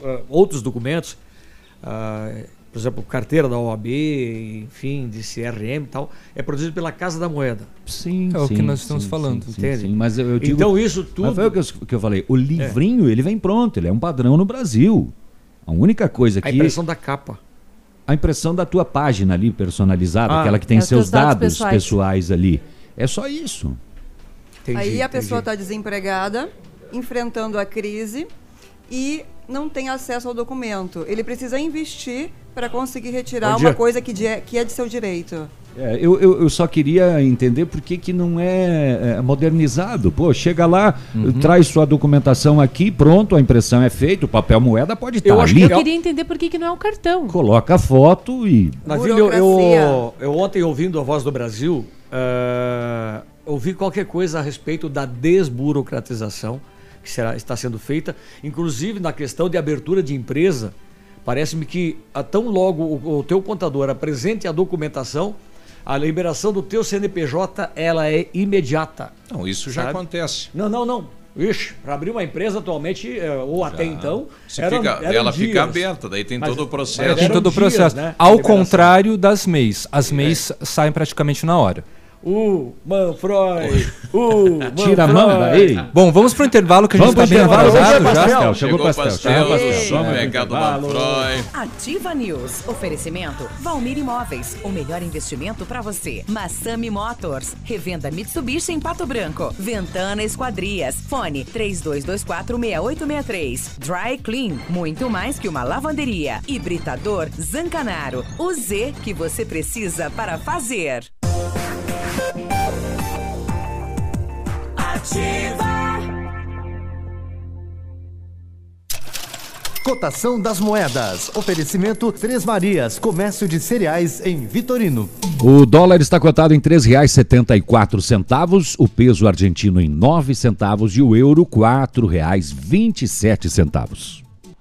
ah, outros documentos, ah, por exemplo, carteira da OAB, enfim, de CRM e tal, é produzido pela Casa da Moeda. Sim, É o sim, que nós estamos sim, falando. sim, Entende? sim, mas eu, eu digo, Então isso tudo- Mas foi o que eu, que eu falei. O livrinho, ele vem pronto, ele é um padrão no Brasil. A única coisa que. A impressão da capa. A impressão da tua página ali personalizada, Ah. aquela que tem É seus dados dados pessoais. pessoais. ali. É só isso. Aí a pessoa está desempregada, enfrentando a crise e não tem acesso ao documento. Ele precisa investir para conseguir retirar uma coisa que, de- que é de seu direito. É, eu, eu, eu só queria entender por que, que não é, é, modernizado. Pô, chega lá, traz sua documentação aqui, pronto, a impressão é feita, o papel moeda pode estar ali. Eu queria entender por que, que não é o cartão. Coloca a foto e. Navilho, eu, eu, eu ontem ouvindo a Voz do Brasil, ah, ouvi qualquer coisa a respeito da desburocratização que será, está sendo feita, inclusive na questão de abertura de empresa. Parece-me que a tão logo o, o teu contador apresente a documentação, a liberação do teu CNPJ ela é imediata. Não, isso já Sabe? acontece. Não, não, não. Ixi, para abrir uma empresa atualmente, eh, ou até então, Se eram- fica- eram ela dias. fica aberta, daí tem Mas- todo o processo. tem todo o dias, processo. né, Ao contrário das MEIs. As MEIs saem praticamente na hora. O Manfroy, o Tira a mão Manfroy. daí. Bom, vamos pro intervalo que a gente Vamos está bem pro intervalo, atrasado chegou o já. pastel, chegou o pastel, chegou o pastel. Só Vamos pegar do. Manfroy. Ativa News. Oferecimento Valmir Imóveis. O melhor investimento para você. Massami Motors. Revenda Mitsubishi em Pato Branco. Ventana Esquadrias. Fone 32246863. Dry Clean. Muito mais que uma lavanderia. Hibridador Zancanaro. O Z que você precisa para fazer. Cotação das moedas. Oferecimento Três Marias, comércio de cereais em Vitorino. O dólar está cotado em R$ 3,74, o peso argentino em 9 centavos e o euro R$ 4,27.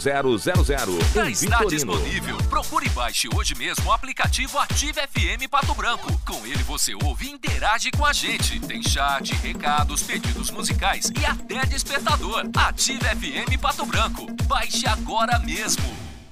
0000. Já está Vitorino. disponível. Procure e baixe hoje mesmo o aplicativo Ative FM Pato Branco. Com ele você ouve e interage com a gente. Tem chat, recados, pedidos musicais e até despertador. Ative FM Pato Branco. Baixe agora mesmo.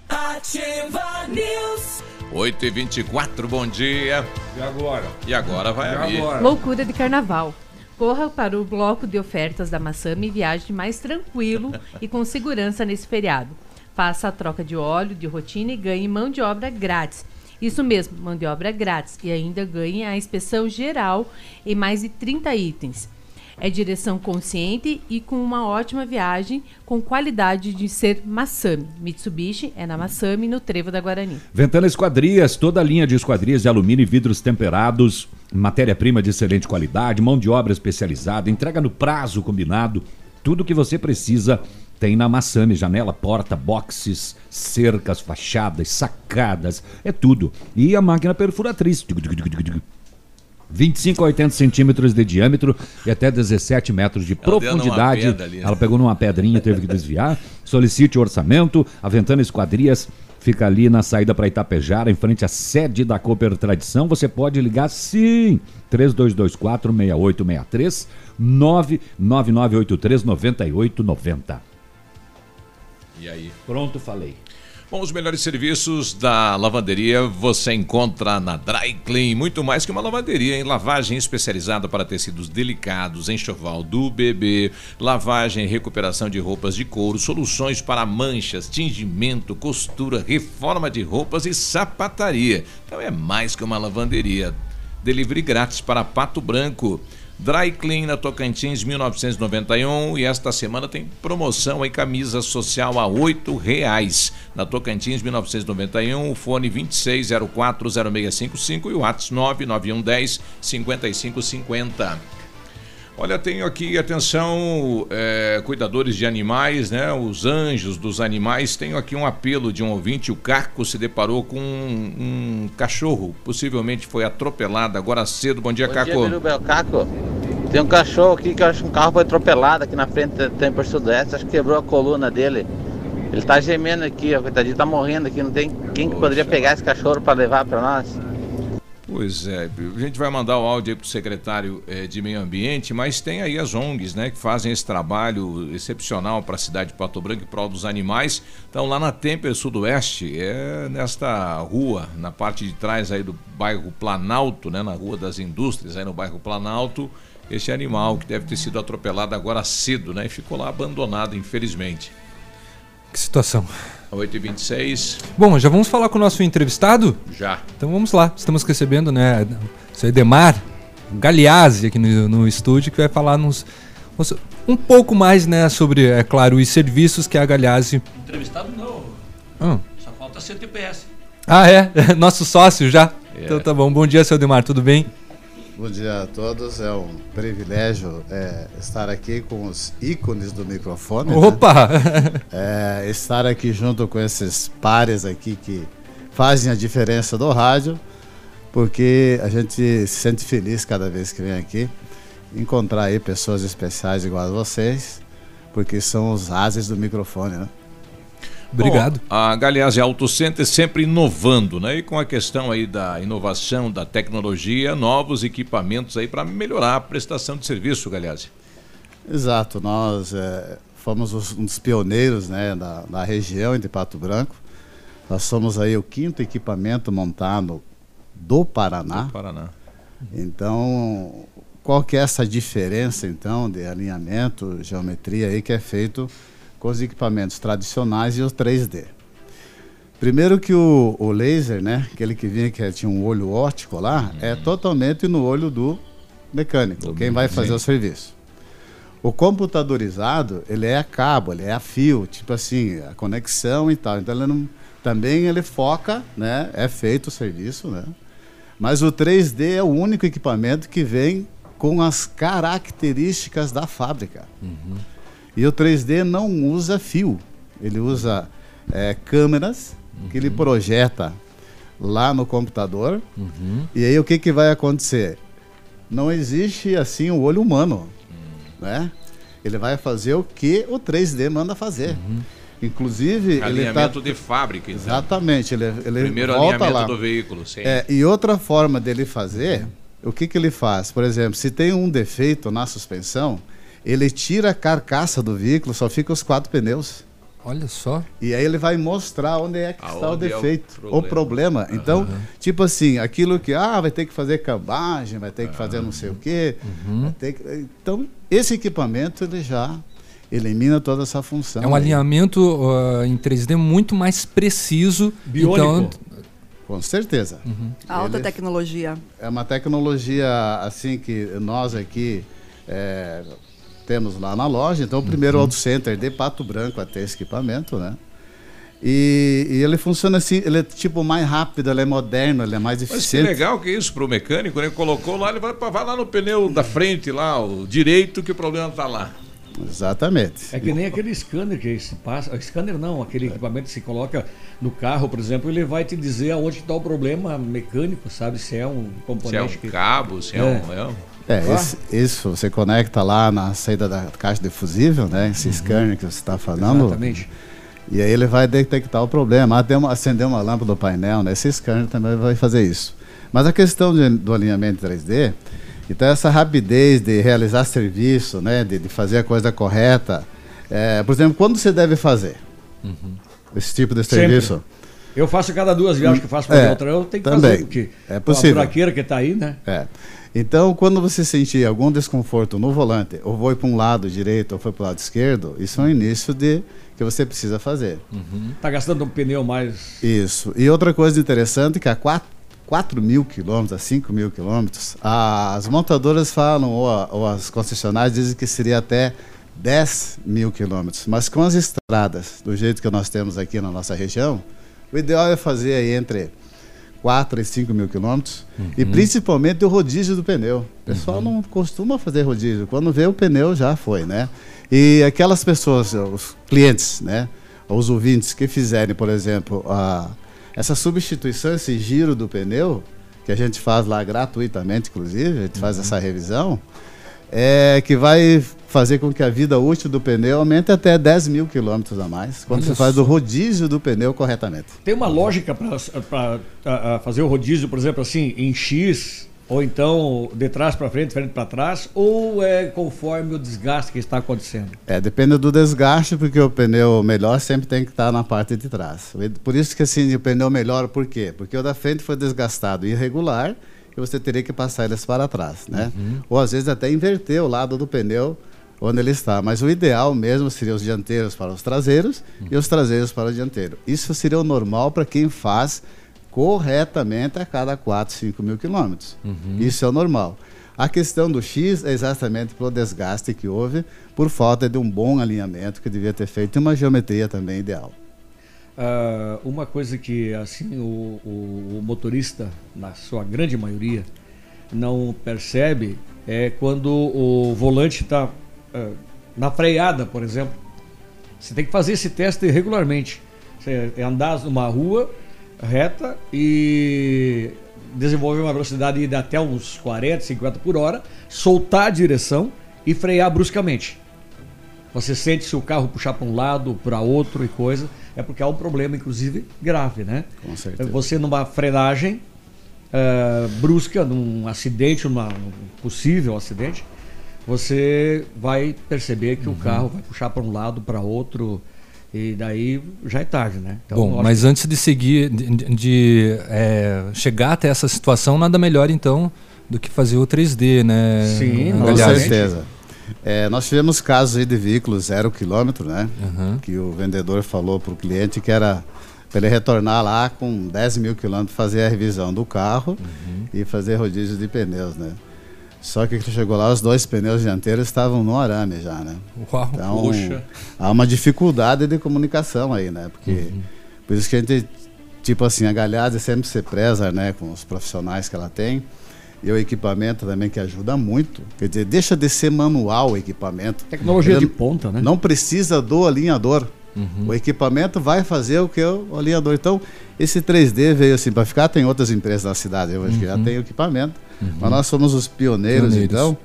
Ativa News. 8 e 24 bom dia. E agora? E agora vai abrir. Loucura de carnaval. Corra para o bloco de ofertas da Massami e viaje mais tranquilo e com segurança nesse feriado. Faça a troca de óleo de rotina e ganhe mão de obra grátis. Isso mesmo, mão de obra grátis. E ainda ganhe a inspeção geral em mais de 30 itens. É direção consciente e com uma ótima viagem com qualidade de ser Massami. Mitsubishi é na Massami, no Trevo da Guarani. Ventana Esquadrias, toda a linha de esquadrias de alumínio e vidros temperados, matéria-prima de excelente qualidade, mão de obra especializada, entrega no prazo combinado. Tudo que você precisa tem na Massami, janela, porta, boxes, cercas, fachadas, sacadas, é tudo. E a máquina perfuratriz. 25 a 80 centímetros de diâmetro e até 17 metros de Ela profundidade. ali, né? Ela pegou numa pedrinha, teve que desviar. Solicite o orçamento. A Ventana Esquadrias fica ali na saída para Itapejara, em frente à sede da Cooper Tradição. Você pode ligar sim. 3224-6863, 99983-9890. E aí? Pronto, falei. Bom, os melhores serviços da lavanderia você encontra na Dry Clean, muito mais que uma lavanderia, em lavagem especializada para tecidos delicados, enxoval do bebê, lavagem e recuperação de roupas de couro, soluções para manchas, tingimento, costura, reforma de roupas e sapataria. Então é mais que uma lavanderia. Delivery grátis para Pato Branco. Dry Clean na Tocantins 1991 e esta semana tem promoção em camisa social a oito reais. Na Tocantins 1991, o fone 26040655 e o WhatsApp 99110 5550. Olha, tenho aqui, atenção, é, cuidadores de animais, né? Os anjos dos animais. Tenho aqui um apelo de um ouvinte. O Caco se deparou com um, um cachorro, possivelmente foi atropelado agora cedo. Bom dia, Bom Caco. dia, Biruba. Caco, tem um cachorro aqui que eu acho que um carro foi atropelado aqui na frente do Tempo Sudeste, acho que quebrou a coluna dele. Ele tá gemendo aqui, ó, coitadinho, tá morrendo aqui, não tem quem que poderia pegar esse cachorro para levar para nós. Pois é, a gente vai mandar o áudio aí pro secretário eh, de Meio Ambiente, mas tem aí as ONGs, né, que fazem esse trabalho excepcional para a cidade de Pato Branco em prol dos animais. Então lá na Temper Sudoeste, é nesta rua, na parte de trás aí do bairro Planalto, né, na Rua das Indústrias, aí no bairro Planalto, esse animal que deve ter sido atropelado agora cedo, né, e ficou lá abandonado, infelizmente. Que situação. 8h26. Bom, já vamos falar com o nosso entrevistado? Já. Então vamos lá. Estamos recebendo, né, o seu Edemar Galeazzi aqui no, no estúdio, que vai falar nos, um pouco mais, né, sobre, é claro, os serviços que a Galeazzi... Entrevistado não. Ah. Só falta ser TPS. Ah, é? Nosso sócio já? É. Então tá bom. Bom dia, seu Edemar, tudo bem? Bom dia a todos, é um privilégio é, estar aqui com os ícones do microfone. né? Opa! É, estar aqui junto com esses pares aqui que fazem a diferença do rádio, porque a gente se sente feliz cada vez que vem aqui encontrar aí pessoas especiais igual a vocês, porque são os ases do microfone, né? Obrigado. Bom, a Galeazzi Auto Center sempre inovando, né? E com a questão aí da inovação, da tecnologia, novos equipamentos aí para melhorar a prestação de serviço, Galeazzi. Exato, nós é, fomos os- um dos pioneiros né, da, da região de Pato Branco. Nós somos aí o quinto equipamento montado do Paraná. Do Paraná. Então, qual que é essa diferença então de alinhamento, geometria aí que é feito com os equipamentos tradicionais e os 3D? Primeiro que o, o laser, né, aquele que vinha que tinha um olho óptico lá, é totalmente no olho do mecânico, quem vai fazer sim. o serviço. O computadorizado, ele é a cabo, ele é a fio, tipo assim, a conexão e tal. Então ele não, também ele foca, né? É feito o serviço, né? Mas o 3D é o único equipamento que vem com as características da fábrica. E o 3D não usa fio, ele usa é, câmeras que ele projeta lá no computador. E aí o que, que vai acontecer? Não existe assim o olho humano, né? Ele vai fazer o que o 3D manda fazer. Inclusive, ele tá... Alinhamento de fábrica, então. Exatamente, ele, ele Primeiro volta alinhamento lá. do veículo, sim. É, e outra forma dele fazer, o que, que ele faz? Por exemplo, se tem um defeito na suspensão, ele tira a carcaça do veículo, só fica os quatro pneus. Olha só. E aí ele vai mostrar onde é que está o Aonde é o defeito, o problema. problema. Então, tipo assim, aquilo que ah, vai ter que fazer cambagem, vai ter que fazer não sei o quê. vai ter que- Então, esse equipamento ele já elimina toda essa função. É um aí. alinhamento ah, em 3D muito mais preciso. Então, Com certeza. Alta Ele- tecnologia. É uma tecnologia assim que nós aqui é, temos lá na loja. Então, o primeiro Uhum. auto center de Pato Branco a ter esse equipamento, né? E, e ele funciona assim, ele é tipo mais rápido, ele é moderno, ele é mais Mas que eficiente. legal que é isso pro mecânico, né? Colocou lá, ele vai, vai lá no pneu da frente, lá, o direito, que o problema tá lá. Exatamente. É que nem aquele scanner que se passa. Scanner não, aquele equipamento que se coloca no carro, por exemplo, ele vai te dizer aonde está o problema mecânico, sabe? Se é um Se é componente. um que- cabo, se é, um. É um... É, Ah. esse- isso você conecta lá na saída da caixa de fusível, né? Esse scanner que você está falando. Exatamente. E aí ele vai detectar o problema. Até uma, acender uma lâmpada do painel, né? Esse scanner também vai fazer isso. Mas a questão de- do alinhamento 3D, então essa rapidez de realizar serviço, né? De, de fazer a coisa correta. É, por exemplo, quando você deve fazer esse tipo de Sempre. serviço? Eu faço cada duas viagens que eu faço para É, o Beltrão, eu tenho que também. fazer, porque É possível. a buraqueira que está aí, né? É. Então, quando você sentir algum desconforto no volante, ou foi para um lado direito ou foi para o lado esquerdo, isso é um início de que você precisa fazer. Tá gastando um pneu mais. Isso. E outra coisa interessante é que a qua- 4 mil quilômetros, a 5 mil quilômetros, as montadoras falam, ou, a- ou as concessionárias dizem que seria até 10 mil quilômetros. Mas com as estradas, do jeito que nós temos aqui na nossa região, o ideal é fazer aí entre 4 e 5 mil quilômetros. E principalmente o rodízio do pneu. O pessoal não costuma fazer rodízio. Quando vê o pneu, já foi, né? E aquelas pessoas, os clientes, né? Os ouvintes que fizerem, por exemplo, a, essa substituição, esse giro do pneu, que a gente faz lá gratuitamente, inclusive, a gente faz essa revisão, é que vai fazer com que a vida útil do pneu aumente até 10 mil quilômetros a mais, quando Olha você faz o rodízio do pneu corretamente. Tem uma lógica para fazer o rodízio, por exemplo, assim, em X, ou então de trás para frente, frente para trás, ou é conforme o desgaste que está acontecendo? É, depende do desgaste, porque o pneu melhor sempre tem que estar na parte de trás. Por isso que assim, o pneu melhor, por quê? Porque o da frente foi desgastado irregular você teria que passar eles para trás, né? Ou às vezes até inverter o lado do pneu onde ele está. Mas o ideal mesmo seria os dianteiros para os traseiros e os traseiros para o dianteiro. Isso seria o normal para quem faz corretamente a cada 4, 5 mil quilômetros. Isso é o normal. A questão do X é exatamente pelo desgaste que houve, por falta de um bom alinhamento que devia ter feito e uma geometria também ideal. Ah, uma coisa que assim o, o- o motorista, na sua grande maioria, não percebe é quando o volante está na freada, por exemplo. Você tem que fazer esse teste regularmente. Você andar numa rua reta e desenvolver uma velocidade de até uns 40, 50 por hora, soltar a direção e frear bruscamente. Você sente se o carro puxar para um lado, para outro e coisa, é porque há um problema, inclusive, grave, né? Com certeza. Você numa frenagem eh, brusca, num acidente, numa, num possível acidente, você vai perceber que o carro vai puxar para um lado, para outro, e daí já é tarde, né? Então, Bom, mas antes de seguir, de, de- de, é, chegar até essa situação, nada melhor então do que fazer o 3D, né? Com Galhardo? certeza. É, nós tivemos casos aí de veículos zero quilômetro, né? Que o vendedor falou para o cliente que era para ele retornar lá com 10 mil quilômetros, fazer a revisão do carro e fazer rodízio de pneus, né? Só que ele chegou lá, os dois pneus dianteiros estavam no arame já, né? Uau, então, poxa. há uma dificuldade de comunicação aí, né? Porque por isso que a gente, tipo assim, a Galhardo sempre se preza, né, com os profissionais que ela tem. E o equipamento também que ajuda muito. Quer dizer, deixa de ser manual o equipamento. Tecnologia Ele de ponta, né? Não precisa do alinhador. O equipamento vai fazer o que o alinhador. Então, esse 3D veio assim para ficar. Tem outras empresas na cidade hoje que já tem o equipamento. Mas nós somos os pioneiros, Pioneiros. então.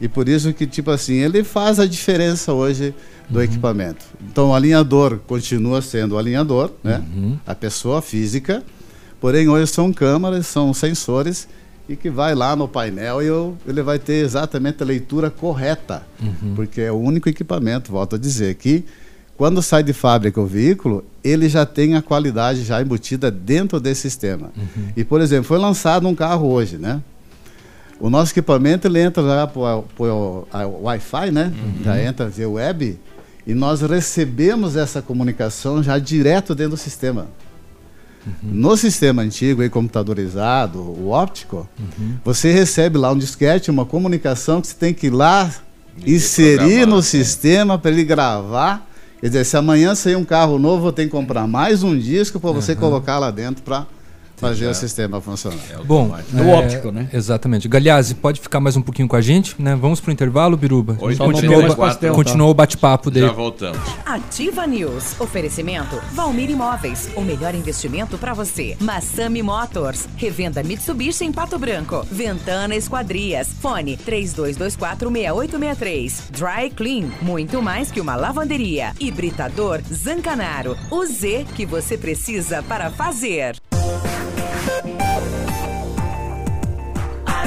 E por isso que, tipo assim, ele faz a diferença hoje do equipamento. Então, o alinhador continua sendo o alinhador, né? A pessoa física. Porém, hoje são câmaras, são sensores e que vai lá no painel e o- ele vai ter exatamente a leitura correta. Porque é o único equipamento, volto a dizer, que quando sai de fábrica o veículo, ele já tem a qualidade já embutida dentro desse sistema. E, por exemplo, foi lançado um carro hoje, né? O nosso equipamento ele entra já por, Wi-Fi, né? Já entra via web e nós recebemos essa comunicação já direto dentro do sistema. No sistema antigo e computadorizado, o óptico, você recebe lá um disquete, uma comunicação que você tem que ir lá inserir no sistema para ele gravar. Quer dizer, se amanhã sair um carro novo, eu tenho que comprar mais um disco para você colocar lá dentro para fazer o sistema funcionar. Bom, É o óptico, né? Exatamente. Galhazzi, pode ficar mais um pouquinho com a gente, né? Vamos pro intervalo, Biruba? Hoje o ba- pastel, tá? continua o bate-papo dele. Já voltamos. Ativa News. Oferecimento Valmir Imóveis. O melhor investimento para você. Massami Motors. Revenda Mitsubishi em Pato Branco. Ventana Esquadrias. Fone 32246863. Dry Clean. Muito mais que uma lavanderia. Hibridador Zancanaro. O Z que você precisa para fazer.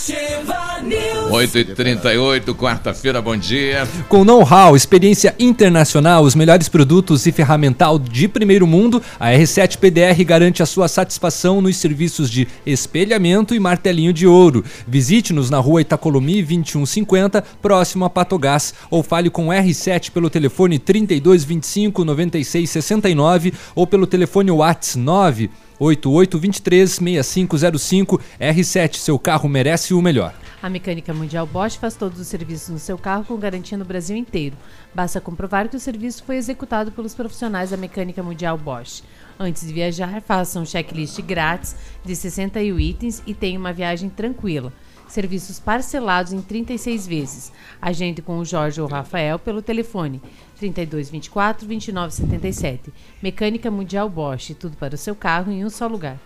Ativa. Ativa News. 8h38, quarta-feira, bom dia. Com know-how, experiência internacional, os melhores produtos e ferramental de primeiro mundo, a R7 PDR garante a sua satisfação nos serviços de espelhamento e martelinho de ouro. Visite-nos na rua Itacolomi 2150, próximo a Patogás, ou fale com R7 pelo telefone 3225 9669 ou pelo telefone Whats 9 8823-6505 R7, seu carro merece o melhor. A Mecânica Mundial Bosch faz todos os serviços no seu carro com garantia no Brasil inteiro. Basta comprovar que o serviço foi executado pelos profissionais da Mecânica Mundial Bosch. Antes de viajar, faça um checklist grátis de 61 itens e tenha uma viagem tranquila. Serviços parcelados em 36 vezes. Agende com o Jorge ou Rafael pelo telefone 3224 2977. Mecânica Mundial Bosch, tudo para o seu carro em um só lugar.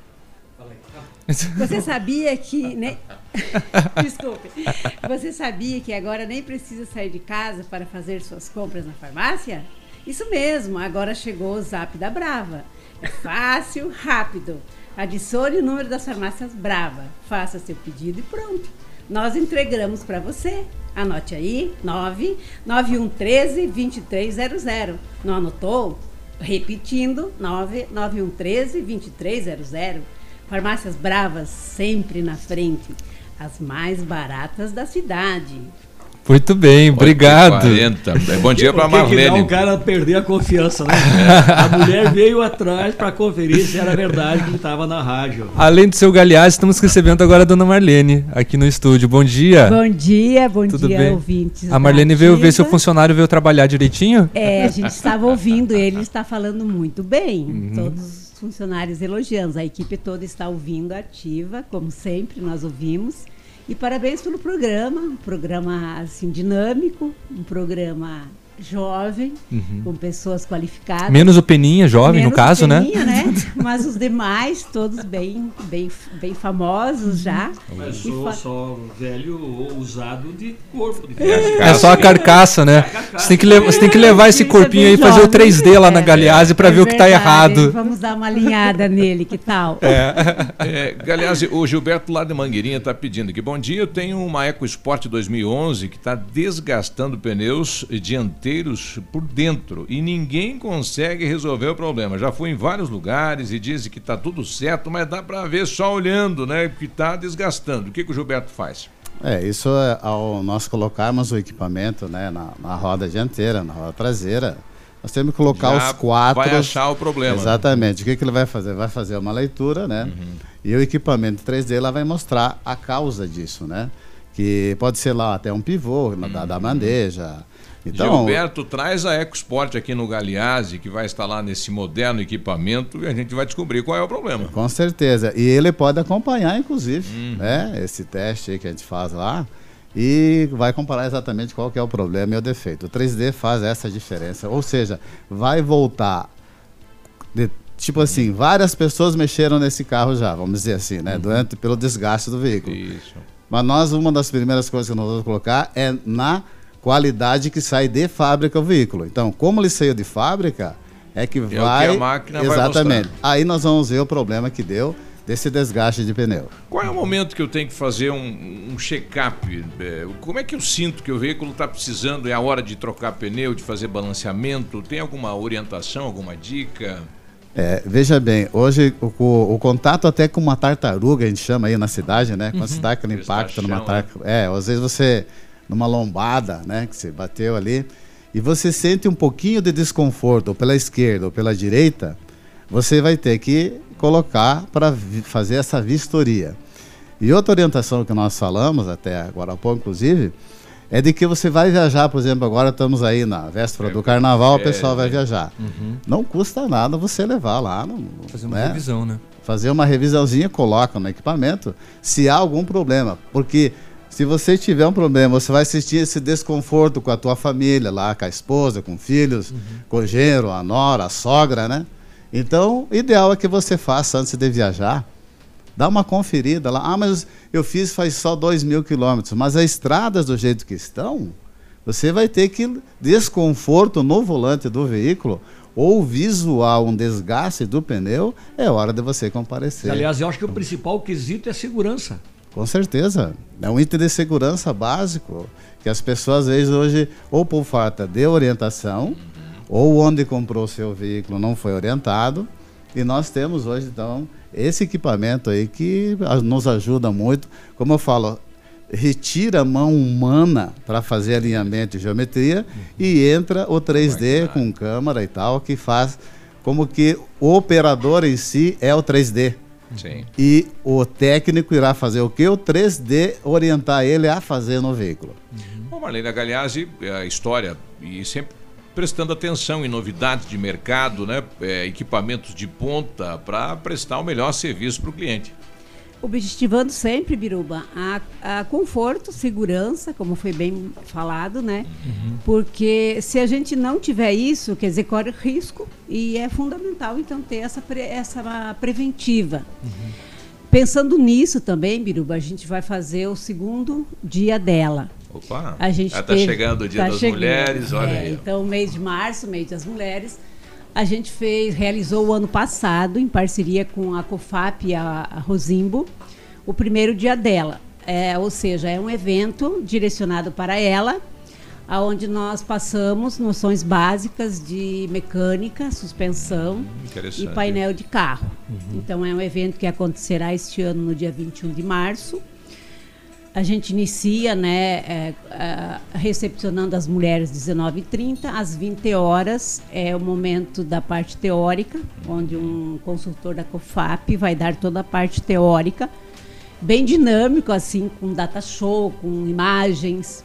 Você sabia que. Né? Desculpe. Você sabia que agora nem precisa sair de casa para fazer suas compras na farmácia? Isso mesmo, agora chegou o Zap da Brava. É fácil, rápido. Adicione o número das farmácias Brava, faça seu pedido e pronto. Nós entregamos para você. Anote aí, 99113 2300. Não anotou? Repetindo, 99113 2300. Farmácias Bravas sempre na frente. As mais baratas da cidade. Muito bem, obrigado. 40. É, Bom dia para O que que dá Marlene. o cara perder a confiança, né? A mulher veio atrás para conferir se era verdade que ele estava na rádio. Além do seu Galeaz, estamos recebendo agora a dona Marlene aqui no estúdio. Bom dia. Bom dia, bom Tudo dia, bem? ouvintes. A Marlene veio ver se o funcionário veio trabalhar direitinho? É, a gente estava ouvindo, ele está falando muito bem. Uhum. Todos os funcionários elogiando. A equipe toda está ouvindo ativa, como sempre, nós ouvimos. E parabéns pelo programa, um programa assim dinâmico, um programa jovem, Uhum. com pessoas qualificadas. Menos o Peninha, jovem, no Menos o caso, né? Peninha, né? Mas os demais, todos bem, bem, bem famosos já. Mas E sou fa- só velho usado de corpo. De É só a carcaça, né? Você tem que, le- você tem que levar esse corpinho aí e fazer o 3D lá na Galeazzi pra É ver o que tá verdade, errado. Vamos dar uma alinhada nele, que tal? É, aliás, o Gilberto lá de Mangueirinha está pedindo aqui. Bom dia, eu tenho uma EcoSport 2011 que está desgastando pneus dianteiros por dentro e ninguém consegue resolver o problema. Já fui em vários lugares e dizem que está tudo certo, mas dá para ver só olhando, né? Que está desgastando. O que, que o Gilberto faz? É, isso é ao nós colocarmos o equipamento né, na, na roda dianteira, na roda traseira, nós temos que colocar Já os quatro. vai achar o problema. Exatamente. O que, que ele vai fazer? Vai fazer uma leitura, né? Uhum. E o equipamento 3D lá vai mostrar a causa disso, né? Que pode ser lá até um pivô na- da, da bandeja. Então, Gilberto traz a EcoSport aqui no Galeazzi, que vai instalar nesse moderno equipamento e a gente vai descobrir qual é o problema. Com certeza. E ele pode acompanhar, inclusive, Uhum. né? Esse teste aí que a gente faz lá. E vai comparar exatamente qual que é o problema e o defeito. O 3D faz essa diferença. Ou seja, vai voltar. de- tipo assim, várias pessoas mexeram nesse carro já, vamos dizer assim, né? Durante, pelo desgaste do veículo. Isso. Mas nós, uma das primeiras coisas que nós vamos colocar é na qualidade que sai de fábrica o veículo. Então, como ele saiu de fábrica, é que que vai. a máquina vai Exatamente. mostrar. Aí nós vamos ver o problema que deu desse desgaste de pneu. Qual é o momento que eu tenho que fazer um, um check-up? É, Como é que eu sinto que o veículo está precisando? É a hora de trocar pneu, de fazer balanceamento? Tem alguma orientação, alguma dica? É, veja bem, hoje o, o- o contato até com uma tartaruga, a gente chama aí na cidade, né? Quando Uhum. você dá aquele impacto numa né? tartaruga. É, às vezes você, numa lombada, né? Que você bateu ali, e você sente um pouquinho de desconforto, ou pela esquerda ou pela direita, você vai ter que colocar para fazer essa vistoria. E outra orientação que nós falamos, até agora há pouco, inclusive, é de que você vai viajar, por exemplo, agora estamos aí na véspera do carnaval, o pessoal vai viajar. Uhum. Não custa nada você levar lá. No, Fazer uma né? revisão, né? Fazer uma revisãozinha, coloca no equipamento, se há algum problema. Porque se você tiver um problema, você vai sentir esse desconforto com a tua família lá, com a esposa, com filhos, com o genro, a nora, a sogra, né? Então, o ideal é que você faça antes de viajar. Dá uma conferida lá. Ah, mas eu fiz faz só 2 mil quilômetros. Mas as estradas do jeito que estão, você vai ter que desconforto no volante do veículo ou visual, um desgaste do pneu, é hora de você comparecer. Aliás, eu acho que o principal quesito é a segurança. Com certeza. É um item de segurança básico que as pessoas, às vezes, hoje, ou por falta de orientação, ou onde comprou o seu veículo não foi orientado. E nós temos hoje, então, esse equipamento aí que nos ajuda muito. Como eu falo, retira a mão humana para fazer alinhamento e geometria e entra o 3D com câmera e tal, que faz como que o operador em si é o 3D. Sim. E o técnico irá fazer o que? O 3D orientar ele a fazer no veículo. Bom, Marlene Galhazzi, é a história e sempre prestando atenção em novidades de mercado, né? É, equipamentos de ponta para prestar o melhor serviço para o cliente. Objetivando sempre, Biruba, a, a conforto, segurança, como foi bem falado, né? Porque se a gente não tiver isso, quer dizer, corre risco e é fundamental então ter essa, pre- essa preventiva. Pensando nisso também, Biruba, a gente vai fazer o segundo dia dela. Opa, A gente já está chegando o Dia tá das chegando. Mulheres, olha É, aí. Então, mês de março, mês das mulheres, a gente fez, realizou o ano passado, em parceria com a COFAP e a, a Rosimbo, o primeiro dia dela. É, ou seja, é um evento direcionado para ela, aonde nós passamos noções básicas de mecânica, suspensão e Interessante. painel de carro. Então é um evento que acontecerá este ano no dia 21 de março. A gente inicia, né, é, é, recepcionando as mulheres 19h30, às 20 horas é o momento da parte teórica, onde um consultor da COFAP vai dar toda a parte teórica, bem dinâmico, assim, com data show, com imagens,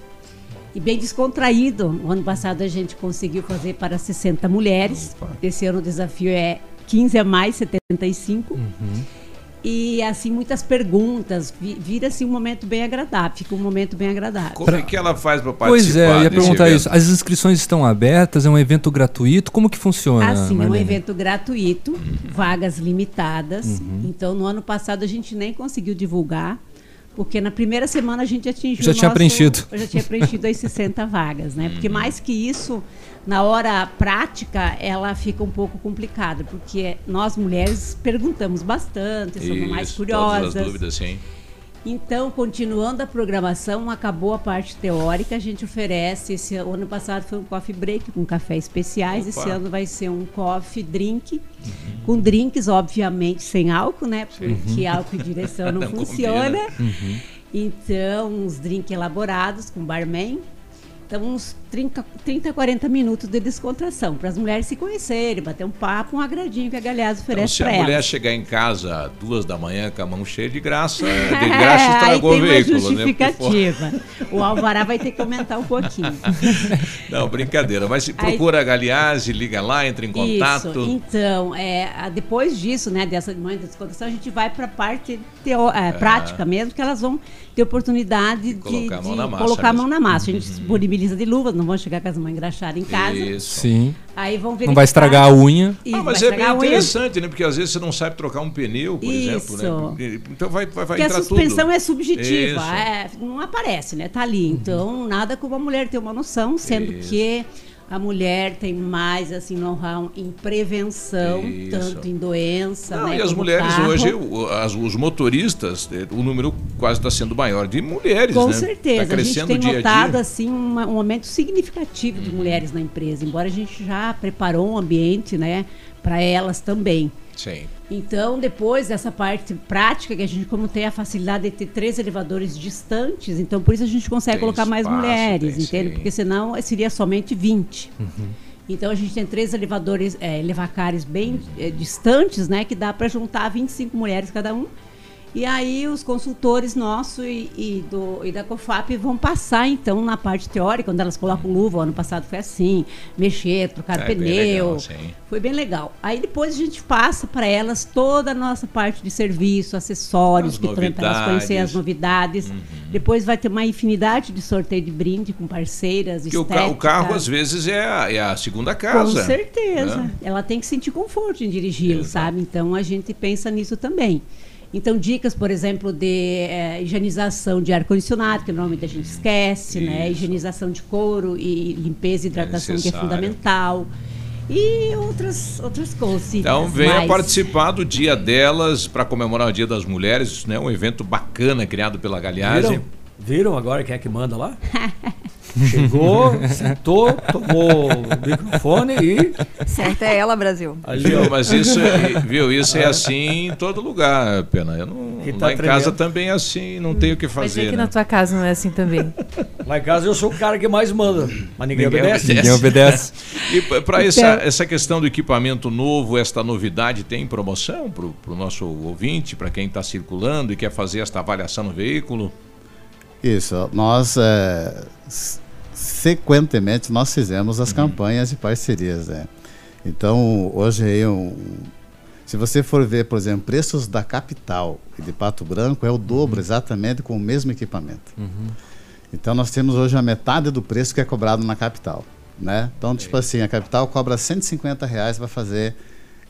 e bem descontraído. O ano passado a gente conseguiu fazer para 60 mulheres. Esse ano o desafio é 15 a mais, 75. E assim, muitas perguntas. Vi- Vira-se um momento bem agradável. Fica um momento bem agradável. Como é que ela faz para participar Pois é, eu ia perguntar evento? isso. As inscrições estão abertas? É um evento gratuito? Como que funciona? Assim, é um Marlene? evento gratuito, Uhum. vagas limitadas. Uhum. Então, no ano passado a gente nem conseguiu divulgar, porque na primeira semana a gente atingiu. Já o tinha nosso- preenchido. Já tinha preenchido as 60 vagas, né? Uhum. Porque mais que isso, na hora prática, ela fica um pouco complicada, porque nós mulheres perguntamos bastante, somos mais Isso, curiosas. Todas as dúvidas, sim. Então, continuando a programação, acabou a parte teórica, a gente oferece, esse o ano passado foi um coffee break com café especiais, Opa. esse ano vai ser um coffee drink, com drinks, obviamente, sem álcool, né? Porque Uhum. álcool e direção não, Não funciona. Uhum. Então, uns drinks elaborados com barman. Então, uns 30, 30 40 minutos de descontração, para as mulheres se conhecerem, bater um papo, um agradinho que a Galhaço Então, oferece se a para mulher elas. chegar em casa duas da manhã com a mão cheia de graça, de É, graça aí estragou o veículo, né? justificativa. O Alvará vai ter que aumentar um pouquinho. Não, brincadeira. Mas se procura a Galeazzi, liga lá, entra em contato. Isso. Então, é, depois disso, né, dessa mãe da descontração, a gente vai para a parte teo- é, prática mesmo, que elas vão ter oportunidade de, Colocar a mão de na massa colocar a mão mesmo. na massa. A gente disponibiliza de luvas, não vão chegar com as mãos engraxadas em casa. Isso. Sim. Aí vão Não vai estragar a unha. Isso, Ah, mas vai é bem estragar a unha. interessante, né? Porque às vezes você não sabe trocar um pneu, por Isso. exemplo, né? Então vai, vai, vai Porque a entrar suspensão tudo. é subjetiva, é, não aparece, né? Tá ali. Então, nada como a mulher ter uma noção, sendo Isso. que a mulher tem mais assim know-how em prevenção, Isso. tanto em doença, Não, né? e as mulheres carro. hoje, as- os motoristas, eh, o número quase está sendo maior de mulheres, Com né? certeza. Tá a gente crescendo tem dia notado dia. assim uma- um aumento significativo de mulheres na empresa, embora a gente já preparou um ambiente, né, para elas também. Sim. Então, depois dessa parte prática, que a gente, como tem a facilidade de ter três elevadores distantes, então por isso a gente consegue Tem colocar mais espaço, mulheres, tem, entende? sim. Porque senão seria somente 20. Então a gente tem três elevadores, é, elevacares bem é, distantes, né? Que dá para juntar 25 mulheres cada um. E aí os consultores nossos e, e do, e da COFAP vão passar, então, na parte teórica, quando elas colocam luva, o ano passado foi assim, mexer, trocar É, bem pneu. legal, sim. Foi bem legal. Aí depois a gente passa para elas toda a nossa parte de serviço, acessórios, para elas conhecerem as novidades. novidades. Depois vai ter uma infinidade de sorteio de brinde com parceiras, Porque o, ca- o estética. carro, às vezes, é a, é a segunda casa. Com certeza. né? Ela tem que sentir conforto em dirigi-lo, sabe? Então a gente pensa nisso também. Então, dicas, por exemplo, de eh, higienização de ar-condicionado, que normalmente a gente esquece, né? Higienização de couro e limpeza e hidratação, que é fundamental. E outras, outras coisas. Então venha Mas- participar do Dia delas para comemorar o Dia das Mulheres. Isso é um evento bacana criado pela Galeazzi. Viram? Viram agora quem é que manda lá? Chegou, sentou, tomou o microfone e. Certo é ela, Brasil. Ali, ó. mas isso, é- viu, isso é assim em todo lugar, Pena. Eu não, tá lá em casa também é assim, não tenho o que Vai ser fazer. que né? na tua casa não é assim também. Lá em casa eu sou o cara que mais manda, mas ninguém, obedece. Ninguém obedece. E para Então- essa, essa questão do equipamento novo, esta novidade, tem promoção para o nosso ouvinte, para quem está circulando e quer fazer esta avaliação no veículo? Isso, nós é, sequentemente nós fizemos as campanhas de parcerias, né? Então, hoje aí um, se você for ver, por exemplo, preços da capital e de Pato Branco é o dobro exatamente com o mesmo equipamento. Então nós temos hoje a metade do preço que é cobrado na capital, né? Então, tipo assim, a capital cobra 150 reais para fazer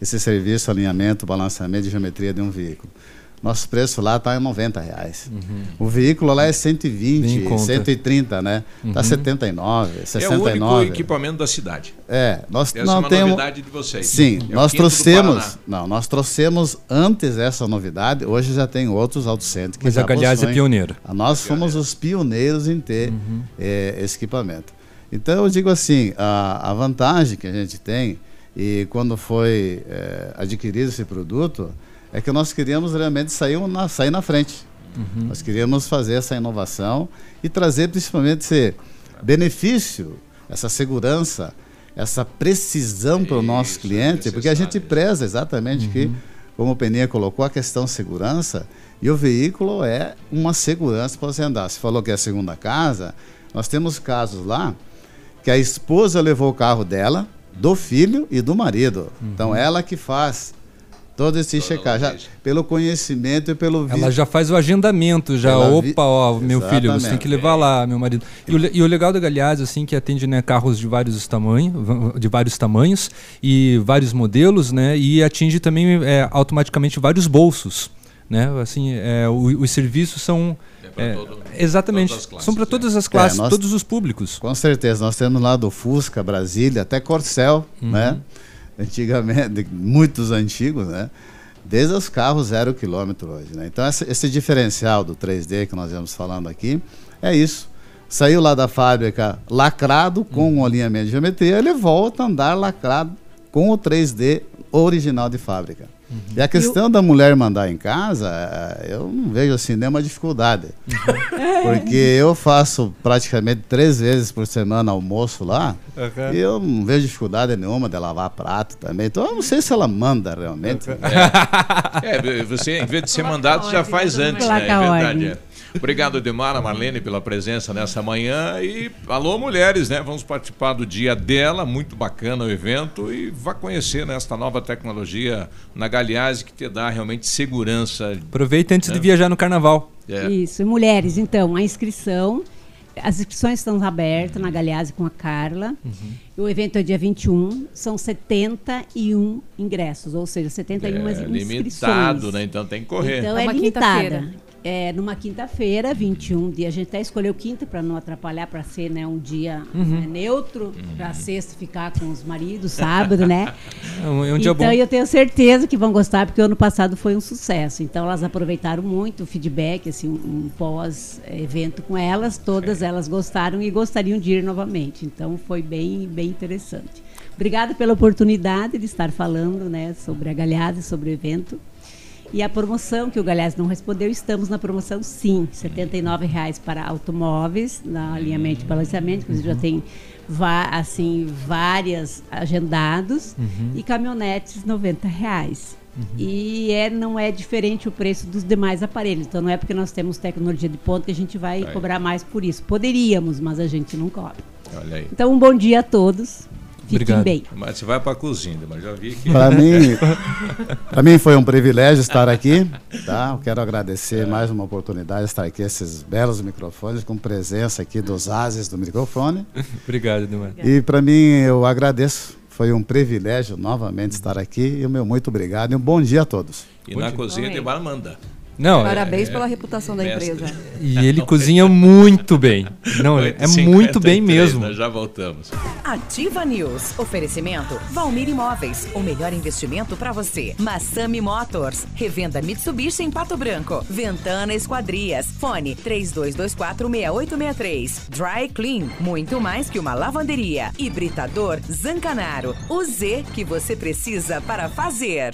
esse serviço, alinhamento, balanceamento e geometria de um veículo. Nosso preço lá está em 90 reais. O veículo lá é Bem 120, em conta. 130, né? Tá Uhum. 79, É o 69. único equipamento da cidade. É, nós Essa não é uma temos. novidade de vocês. Sim, É nós trouxemos. Não, nós trouxemos antes essa novidade. Hoje já tem outros autocentros que Mas já a Galeazzi é possuem. pioneira. Ah, Nós fomos os pioneiros em ter eh, esse equipamento. Então eu digo assim, a, a vantagem que a gente tem e quando foi eh, adquirido esse produto é que nós queríamos realmente sair na, sair na frente. Nós queríamos fazer essa inovação e trazer principalmente esse benefício, essa segurança, essa precisão para o nosso cliente, porque a gente preza exatamente que, como o Peninha colocou, a questão segurança e o veículo é uma segurança para você andar. Você falou que é a segunda casa, nós temos casos lá que a esposa levou o carro dela, do filho e do marido. Então ela que faz todo esse checar, já, pelo conhecimento e pelo vi- Ela já faz o agendamento, já. Ela vi- Opa, ó, meu filho, você tem que levar lá, meu marido. E o, e o legal da Galeazzi, assim, que atende né, carros de vários tamanhos, de vários tamanhos e vários modelos, né? E atinge também é, automaticamente vários bolsos. Né? Assim, é, o- os serviços são. é, exatamente. são para todas as classes, É, nós- todos os públicos. Com certeza, nós temos lá do Fusca, Brasília, até Corcel, Uhum. né? Antigamente, muitos antigos, né? Desde os carros zero quilômetro hoje, né? Então essa- esse diferencial do 3D que nós estamos falando aqui é isso. Saiu lá da fábrica lacrado com um alinhamento de geometria, ele volta a andar lacrado com o 3D original de fábrica. Uhum. E a questão da mulher mandar em casa, eh, eu não vejo assim nenhuma dificuldade. Uhum. Porque eu faço praticamente três vezes por semana almoço lá. Uhum. E eu não vejo dificuldade nenhuma de lavar prato também. Então eu não sei se ela manda realmente. É, você, em vez de ser mandado, já faz antes, né? É verdade. é. Obrigado, Edmara, Marlene, pela presença nessa manhã. E alô, mulheres, né? Vamos participar do dia dela, muito bacana o evento. E vá conhecer né, esta nova tecnologia na Galeazzi que te dá realmente segurança. Aproveita antes de né? viajar no carnaval. É. Isso, mulheres, então, a inscrição. As inscrições estão abertas na Galeazzi com a Carla. O evento é dia 21, são 71 ingressos, ou seja, 71 É, inscrições. limitado, né? Então tem que correr. Então É é, uma limitada. É numa quinta-feira, 21 dia. A gente até escolheu quinta para não atrapalhar, para ser né, um dia Uhum. né, neutro, para sexta ficar com os maridos, sábado, né? É um, é um dia então bom. eu tenho certeza que vão gostar, porque o ano passado foi um sucesso. Então elas aproveitaram muito o feedback, assim, um, um pós-evento com elas. Todas elas gostaram e gostariam de ir novamente. Então foi bem, bem interessante. Obrigada pela oportunidade de estar falando né, sobre a Galhada, sobre o evento. E a promoção que o Galhaz não respondeu, estamos na promoção sim, 79 reais para automóveis, na alinhamento e balanceamento, inclusive já tem assim, várias agendados, Uhum. e caminhonetes 90 reais. E é, não é diferente o preço dos demais aparelhos. Então não é porque nós temos tecnologia de ponta que a gente vai Aí. cobrar mais por isso. Poderíamos, mas a gente não cobra. Olha aí. Então um bom dia a todos. Fiquem bem. Mas você vai para a cozinha, mas já vi que. Para mim, para mim foi um privilégio estar aqui. Tá? Eu quero agradecer mais uma oportunidade de estar aqui, esses belos microfones, com presença aqui dos ases do microfone. Obrigado, Edmar. E para mim, eu agradeço. Foi um privilégio novamente estar aqui. E o meu muito obrigado e um bom dia a todos. E na cozinha tem manda. Não, Parabéns é- pela reputação da Mestre. empresa. E ele cozinha muito bem. Não, é 8h53, muito bem mesmo. Nós já voltamos. Ativa News. Oferecimento Valmir Imóveis. O melhor investimento para você. Massami Motors. Revenda Mitsubishi em Pato Branco. Ventana Esquadrias. Fone 32246863. Dry Clean. Muito mais que uma lavanderia. Hibridador Zancanaro. O Z que você precisa para fazer.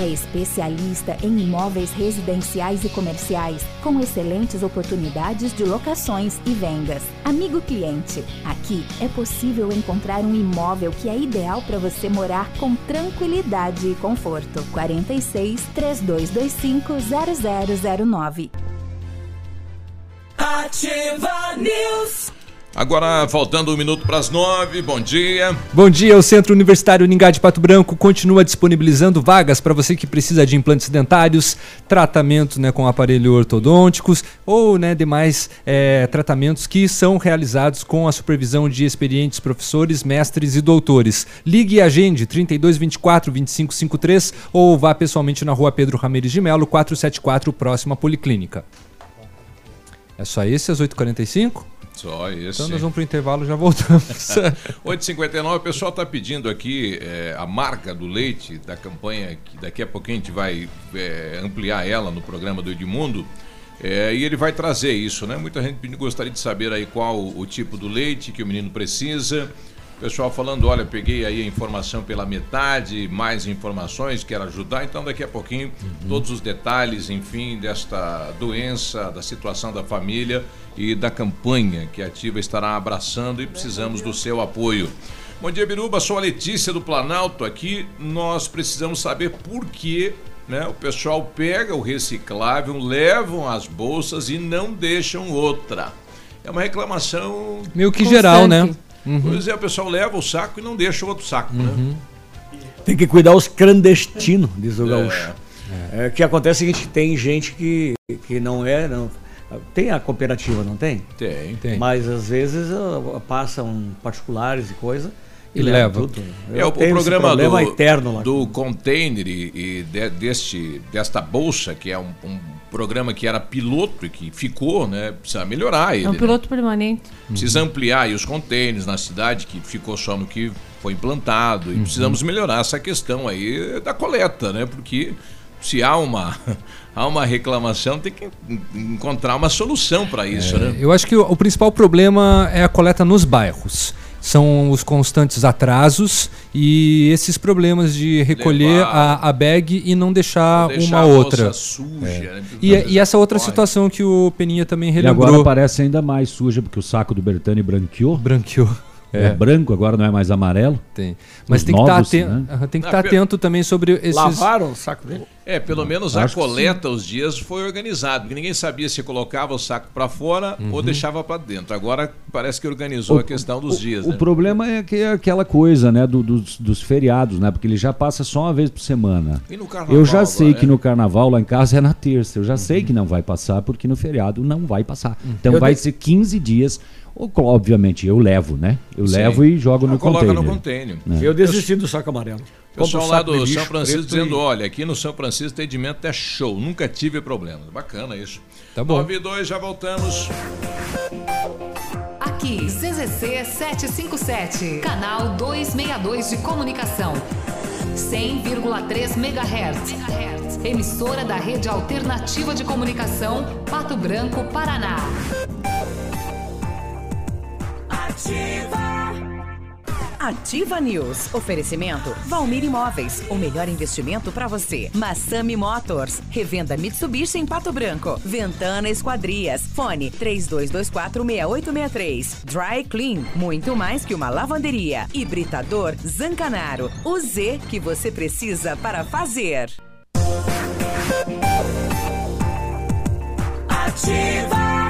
É especialista em imóveis residenciais e comerciais, com excelentes oportunidades de locações e vendas. Amigo cliente, aqui é possível encontrar um imóvel que é ideal para você morar com tranquilidade e conforto. 46 3225 0009. Ativa News. Agora, faltando um minuto para as nove, bom dia. Bom dia, o Centro Universitário Uningá de Pato Branco continua disponibilizando vagas para você que precisa de implantes dentários, tratamento né, com aparelho ortodônticos ou né, demais eh, tratamentos que são realizados com a supervisão de experientes professores, mestres e doutores. Ligue e agende 3224 2553 ou vá pessoalmente na rua Pedro Ramirez de Melo, 474, próxima Policlínica. É só esse às 8h45? Só esse. Então nós vamos para o intervalo já voltamos. 8h59, o pessoal está pedindo aqui é, a marca do leite da campanha, que daqui a pouquinho a gente vai é, ampliar ela no programa do Edmundo. É, e ele vai trazer isso, né? Muita gente gostaria de saber aí qual o tipo do leite que o menino precisa. O pessoal falando, olha, peguei aí a informação pela metade, mais informações, quero ajudar. Então, daqui a pouquinho, todos os detalhes, enfim, desta doença, da situação da família e da campanha que a Ativa estará abraçando e precisamos do seu apoio. Bom dia, Biruba. Sou a Letícia do Planalto aqui. Nós precisamos saber por que né, o pessoal pega o reciclável, levam as bolsas e não deixam outra. É uma reclamação. Meio que geral, né? Uhum. Pois é, o pessoal leva o saco e não deixa o outro saco, né? Tem que cuidar os clandestinos, diz o É. gaúcho. É. o que acontece é o seguinte, tem gente que, que não é. Não, tem a cooperativa, não tem? Tem. Tem. Mas às vezes passam particulares e coisa E leva. tudo. É Eu o, o programa do, eterno lá. do container e, e de- deste, desta bolsa, que é um, um programa que era piloto e que ficou, né? Precisa melhorar ele. É um né? piloto permanente. Precisa ampliar aí os containers na cidade, que ficou só no que foi implantado. E Uhum. precisamos melhorar essa questão aí da coleta, né? Porque se há uma, há uma reclamação, tem que en- encontrar uma solução para isso, né? Eu acho que o, o principal problema é a coleta nos bairros. São os constantes atrasos e esses problemas de recolher a, a bag e não deixar, Não deixar uma outra. suja, É. né? E, e essa outra corre. situação que o Peninha também E relembrou. agora parece ainda mais suja, porque o saco do Bertani branqueou. Branqueou. É. É. branco, agora não é mais amarelo. Tem. Mas Os tem que estar novos, atento, né? tem que estar pe- atento também sobre esses. Lavaram o saco dele? É, pelo menos a coleta os dias foi organizado, porque ninguém sabia se colocava o saco para fora Uhum. ou deixava para dentro. Agora parece que organizou a questão dos dias, O né? problema é que é aquela coisa, né, do- dos, dos feriados, né? Porque ele já passa só uma vez por semana. E no carnaval Eu já sei agora, que é? no carnaval lá em casa é na terça. Eu já sei que não vai passar, porque no feriado não vai passar. Então Eu vai de- ser 15 dias. Obviamente, eu levo, né? Eu Sim. levo e jogo no coloca container. no container. né? Eu desisti do saco amarelo. O pessoal lá do São Francisco dizendo, e- olha, aqui no São Francisco o atendimento é show, nunca tive problema. Bacana isso. Tá bom. 9 e 2, já voltamos. Aqui, CZC 757, canal 262 de comunicação. 100,3 MHz. Emissora da Rede Alternativa de Comunicação, Pato Branco, Paraná. Ativa. Ativa News. Oferecimento Valmir Imóveis. O melhor investimento para você. Massami Motors. Revenda Mitsubishi em Pato Branco. Ventana Esquadrias. Fone 32246863. Dry Clean. Muito mais que uma lavanderia. Hibridador Zancanaro. O Z que você precisa para fazer. Ativa.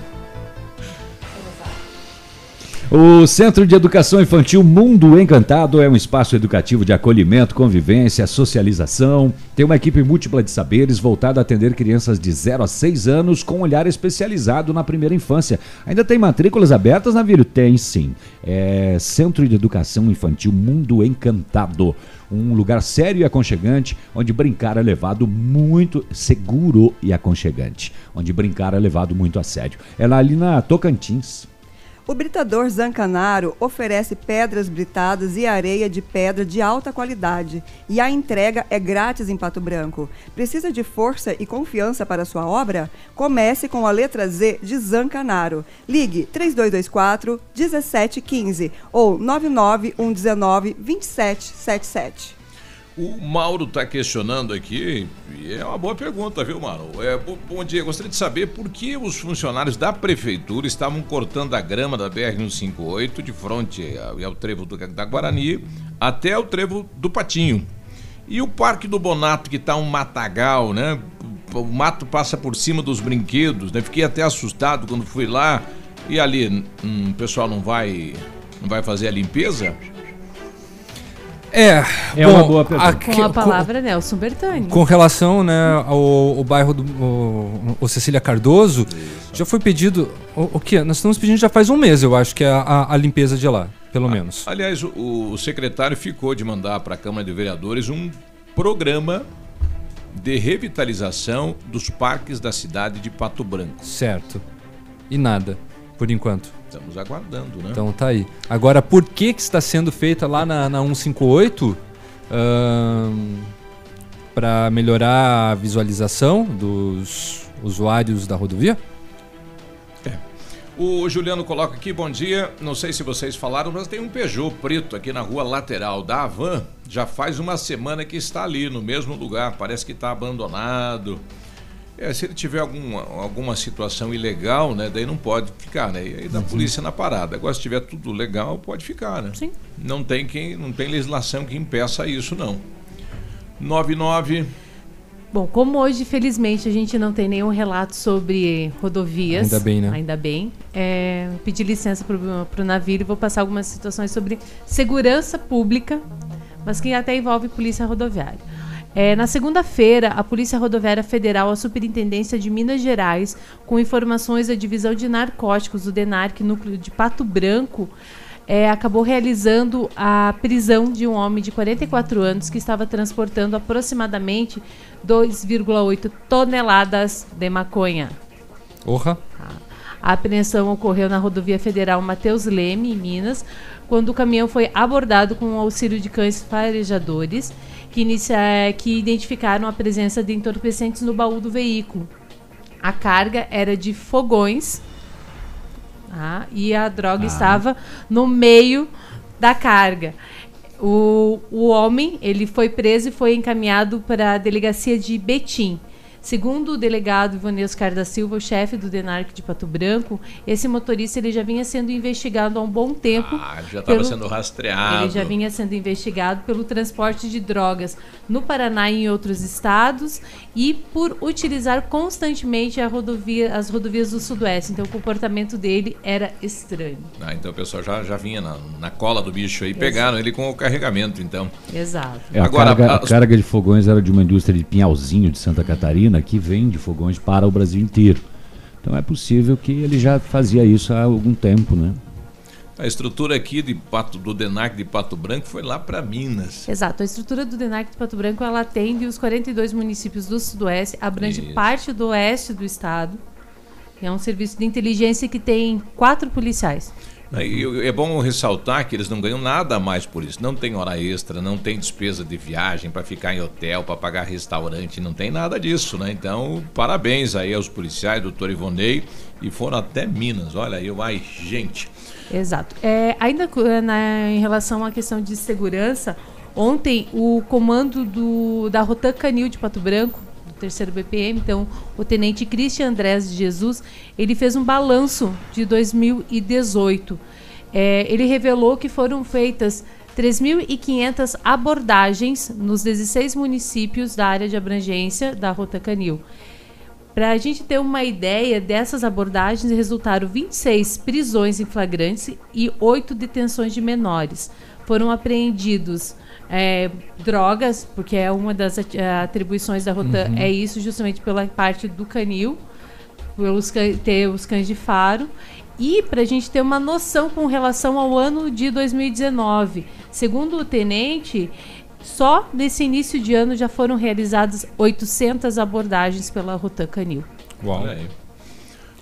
O Centro de Educação Infantil Mundo Encantado é um espaço educativo de acolhimento, convivência, socialização. Tem uma equipe múltipla de saberes voltada a atender crianças de 0 a 6 anos com um olhar especializado na primeira infância. Ainda tem matrículas abertas, Navírio? Tem sim. É Centro de Educação Infantil Mundo Encantado. Um lugar sério e aconchegante, onde brincar é levado muito seguro e aconchegante. Onde brincar é levado muito a sério. É lá ali na Tocantins. O Britador Zancanaro oferece pedras britadas e areia de pedra de alta qualidade e a entrega é grátis em Pato Branco. Precisa de força e confiança para sua obra? Comece com a letra Z de Zancanaro. Ligue 3224 1715 ou 99119 2777. O Mauro está questionando aqui, e é uma boa pergunta, viu, Mauro? É, bo- bom dia, gostaria de saber por que os funcionários da prefeitura estavam cortando a grama da BR-158 de frente ao, ao trevo do, da Guarani até o trevo do Patinho. E o Parque do Bonato, que está um matagal, né? O mato passa por cima dos brinquedos, né? Fiquei até assustado quando fui lá. E ali, hum, o pessoal não vai, não vai fazer a limpeza? É, É uma boa pergunta. aqui- Com a palavra Nelson Bertani. Com relação né, ao, ao bairro do o, o Cecília Cardoso, já foi pedido. O, o que? Nós estamos pedindo já faz um mês, eu acho, que é a, a limpeza de lá, pelo menos. Aliás, o, o secretário ficou de mandar para a Câmara de Vereadores um programa de revitalização dos parques da cidade de Pato Branco. Certo. E nada, por enquanto. Estamos aguardando, né? Então tá aí. Agora, por que que está sendo feita lá na, na 158? para melhorar a visualização dos usuários da rodovia? O Juliano coloca aqui, bom dia. Não sei se vocês falaram, mas tem um Peugeot preto aqui na rua lateral da Avan. Já faz uma semana que está ali, no mesmo lugar. Parece que está abandonado. É, se ele tiver alguma, alguma situação ilegal, né? Daí não pode ficar, né? E aí da polícia na parada. Agora, se tiver tudo legal, pode ficar, né? Sim. Não tem, quem, não tem legislação que impeça isso, não. 99. Bom, como hoje, felizmente, a gente não tem nenhum relato sobre rodovias. Ainda bem, né? Ainda bem. É, pedi licença para o navio e vou passar algumas situações sobre segurança pública, mas que até envolve polícia rodoviária. É, na segunda-feira, a Polícia Rodoviária Federal, a Superintendência de Minas Gerais, com informações da Divisão de Narcóticos do DENARC, núcleo de Pato Branco, é, acabou realizando a prisão de um homem de 44 anos que estava transportando aproximadamente 2,8 toneladas de maconha. Orra. A apreensão ocorreu na rodovia federal Mateus Leme, em Minas, quando o caminhão foi abordado com o auxílio de cães farejadores, que, inicia, que identificaram a presença de entorpecentes no baú do veículo. A carga era de fogões tá? e a droga Ah. estava no meio da carga. O, o homem ele foi preso e foi encaminhado para a delegacia de Betim. Segundo o delegado Ivanilson da Silva, o chefe do DENARC de Pato Branco, esse motorista ele já vinha sendo investigado há um bom tempo. Ah, já estava pelo- sendo rastreado. Ele já vinha sendo investigado pelo transporte de drogas no Paraná e em outros estados e por utilizar constantemente a rodovia, as rodovias do Sudoeste. Então o comportamento dele era estranho. Ah, então o pessoal já, já vinha na, na cola do bicho aí, pegaram ele com o carregamento, então. Exato. É, a, Agora, carga, a as- carga de fogões era de uma indústria de Pinhalzinho, de Santa Catarina, que vende fogões para o Brasil inteiro. Então é possível que ele já fazia isso há algum tempo, né? A estrutura aqui de Pato, do DENAC de Pato Branco foi lá para Minas. Exato. A estrutura do DENAC de Pato Branco ela atende os 42 municípios do Sudoeste, abrange Isso. parte do oeste do estado. É um serviço de inteligência que tem quatro policiais. E é bom ressaltar que eles não ganham nada a mais por isso. Não tem hora extra, não tem despesa de viagem para ficar em hotel, para pagar restaurante, não tem nada disso, né? Então, parabéns aí aos policiais, doutor Ivonei, e foram até Minas. Olha aí, vai gente. Exato. É, ainda na- em relação à questão de segurança, ontem o comando do, da Rotan Canil de Pato Branco, terceiro BPM, então o tenente Christian Andrés de Jesus, ele fez um balanço de 2018. É, ele revelou que foram feitas 3.500 abordagens nos 16 municípios da área de abrangência da Rota Canil. Para a gente ter uma ideia dessas abordagens, resultaram 26 prisões em flagrantes e 8 detenções de menores. Foram apreendidos é, drogas, porque é uma das ati- atribuições da Rotan, Uhum. é isso justamente pela parte do canil, pelos ter os cães de faro. E para a gente ter uma noção com relação ao ano de 2019, segundo o tenente, só nesse início de ano já foram realizadas 800 abordagens pela Rotan Canil. Uau. Olha aí.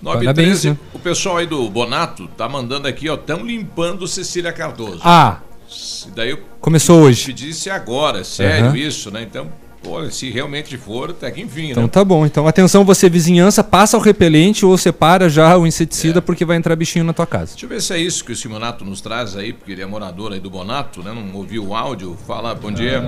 9 Parabéns, 13, né? o pessoal aí do Bonato tá mandando aqui, ó, estão limpando Cecília Cardoso. Ah. Se daí eu Começou hoje. te disse agora, sério Aham. isso, né? Então, pô, se realmente for, até que enfim, Então né? tá bom. Então atenção, você vizinhança, passa o repelente ou separa já o inseticida porque vai entrar bichinho na tua casa. Deixa eu ver se é isso que o Simonato nos traz aí, porque ele é morador aí do Bonato, né? Não ouviu o áudio. Fala, bom dia.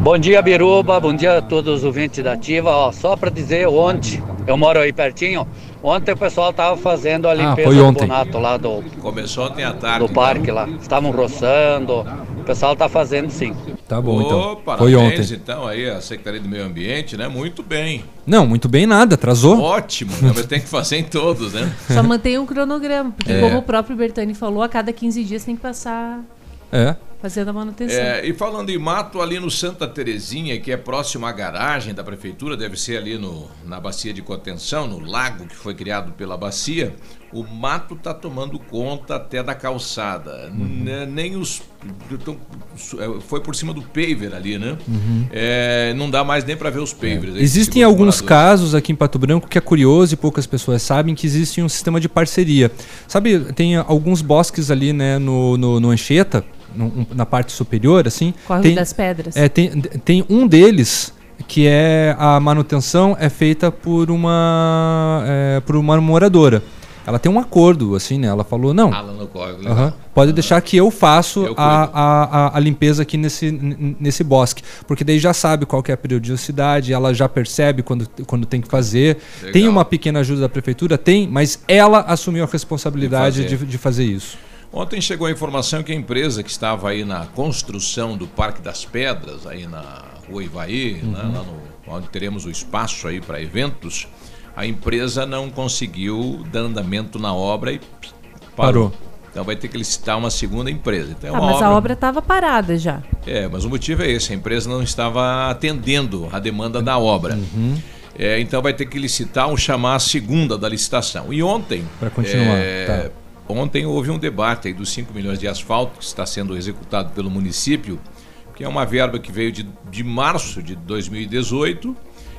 Bom dia, Biruba. Bom dia a todos os ouvintes da Ativa. Ó, só para dizer, ontem, eu moro aí pertinho, ontem o pessoal tava fazendo a limpeza foi do. Bonato lá do, Começou ontem à tarde. do parque lá. Estavam roçando, o pessoal tá fazendo sim. Tá bom, Ô, então. parabéns, Foi ontem. então, aí, a Secretaria do Meio Ambiente, né? Muito bem. Não, muito bem nada, atrasou. Ótimo, né? mas tem que fazer em todos, né? Só mantém um cronograma, porque É. como o próprio Bertani falou, a cada 15 dias tem que passar É. fazendo a manutenção. É, e falando em mato, ali no Santa Terezinha, que é próximo à garagem da prefeitura, deve ser ali no, na bacia de contenção, no lago que foi criado pela bacia, o mato está tomando conta até da calçada. Né, Nem os. tão- é, foi por cima do paver ali, né? Uhum. É, não dá mais nem para ver os pavers. aí, Existem alguns moradores. casos aqui em Pato Branco que é curioso e poucas pessoas sabem que existe um sistema de parceria. Sabe, tem alguns bosques ali, né, no, no, no Anchieta, na parte superior, assim. Córrego tem, das Pedras. É, tem, tem um deles que é a manutenção é feita por uma é, por uma moradora. Ela tem um acordo, assim, né? Ela falou, não, córrego, Aham. legal. Pode deixar que eu faço Eu a, a, a, a limpeza aqui nesse, nesse bosque. Porque daí já sabe qual que é a periodicidade, ela já percebe quando, quando tem que fazer. Legal. Tem uma pequena ajuda da prefeitura? Tem, mas ela assumiu a responsabilidade De de, fazer. de fazer isso. Ontem chegou a informação que a empresa que estava aí na construção do Parque das Pedras, aí na Rua Ivaí, né, Uhum. lá no, onde teremos o espaço aí para eventos, a empresa não conseguiu dar andamento na obra e parou. Parou. Então vai ter que licitar uma segunda empresa. Então, é Ah, uma mas a obra estava parada já. É, mas o motivo é esse, a empresa não estava atendendo a demanda da obra. Uhum. É, então vai ter que licitar ou chamar a segunda da licitação. E ontem. Pra continuar, é, tá. Ontem houve um debate aí dos 5 milhões de asfalto que está sendo executado pelo município, que é uma verba que veio de, de março de 2018.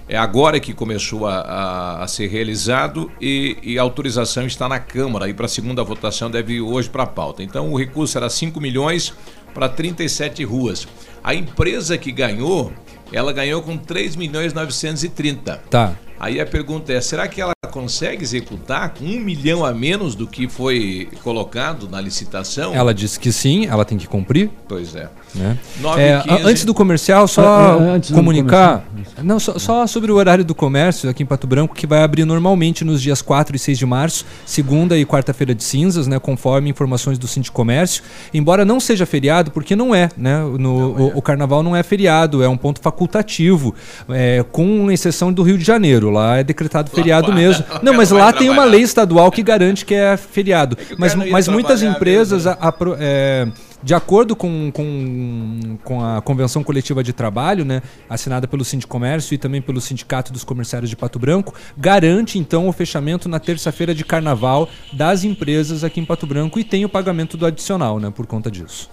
É agora que começou a, a- a ser realizado e, e a autorização está na Câmara. E para a segunda votação deve ir hoje para a pauta. Então o recurso era 5 milhões para 37 ruas. A empresa que ganhou, ela ganhou com 3 milhões 930. Tá. Aí a pergunta é: será que ela consegue executar com um milhão a menos do que foi colocado na licitação? Ela disse que sim, ela tem que cumprir. Pois é. Né? 9 É, a- 15. antes do comercial, só comunicar. Não, só, só sobre o horário do comércio aqui em Pato Branco, que vai abrir normalmente nos dias 4 e 6 de março, segunda e quarta-feira de cinzas, né? Conforme informações do Cinti Comércio. Embora não seja feriado, porque não é, né? No, o, o carnaval não é feriado, é um ponto facultativo, é, com exceção do Rio de Janeiro. Lá é decretado feriado mesmo. Não, mas lá tem uma lei estadual que garante que é feriado. mas cara não ia mas muitas empresas a- apro- é, de acordo com, com, com a Convenção Coletiva de Trabalho, né, assinada pelo Sindicomércio e também pelo Sindicato dos Comerciários de Pato Branco, garante então o fechamento na terça-feira de carnaval das empresas aqui em Pato Branco e tem o pagamento do adicional, né, por conta disso.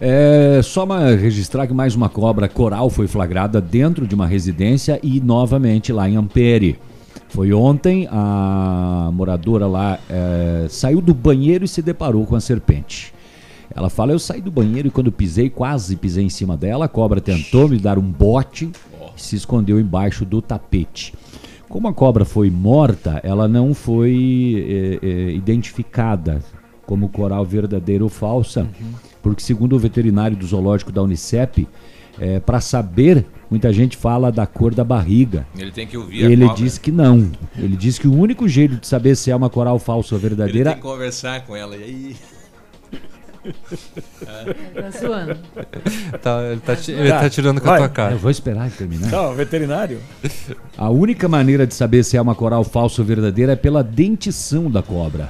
É, só registrar que mais uma cobra coral foi flagrada dentro de uma residência e novamente lá em Ampere. Foi ontem, a moradora lá é, saiu do banheiro e se deparou com a serpente. Ela fala: Eu saí do banheiro e quando pisei, quase pisei em cima dela. A cobra tentou me dar um bote e se escondeu embaixo do tapete. Como a cobra foi morta, ela não foi é, é, identificada como coral verdadeira ou falsa, porque segundo o veterinário do zoológico da Unicep, para saber, muita gente fala da cor da barriga. Ele tem que ouvir a Ele cobra. diz que não. Ele diz que o único jeito de saber se é uma coral falsa ou Ele verdadeira tem que conversar com ela. E aí. Tá zoando. Tá, ele, tá, ti- ele tá tirando com a Vai. tua cara. Eu vou esperar ele terminar. Não, veterinário. A única maneira de saber se é uma coral falsa ou verdadeira é pela dentição da cobra.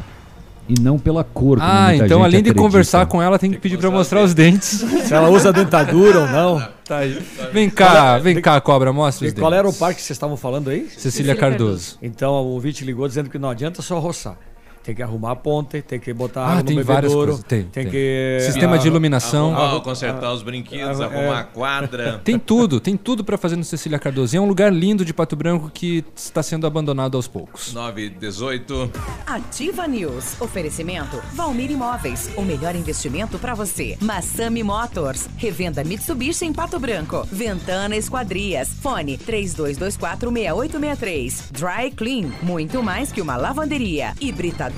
E não pela cor. Ah, muita então gente além de acredita. conversar com ela, tem que pedir pra mostrar os dentes. Se ela usa dentadura ou não. Tá aí. Vem cá, vem cá, cobra, mostra os E qual dentes. era o parque que vocês estavam falando aí? Cecília Cardoso. Então o ouvinte ligou dizendo que não adianta só roçar. Tem que arrumar a ponte, tem que botar Ah, água tem no bebedouro. coisas. Tem, tem tem. que... Sistema de iluminação. Arrumar, consertar os brinquedos, ah, arrumar é. a quadra. Tem tudo, tem tudo pra fazer no Cecília Cardoso. E é um lugar lindo de Pato Branco que está sendo abandonado aos poucos. 9 e 18. Ativa News. Oferecimento Valmir Imóveis. O melhor investimento para você. Massami Motors. Revenda Mitsubishi em Pato Branco. Ventana Esquadrias. Fone 32246863. Dry Clean. Muito mais que uma lavanderia. Hibridador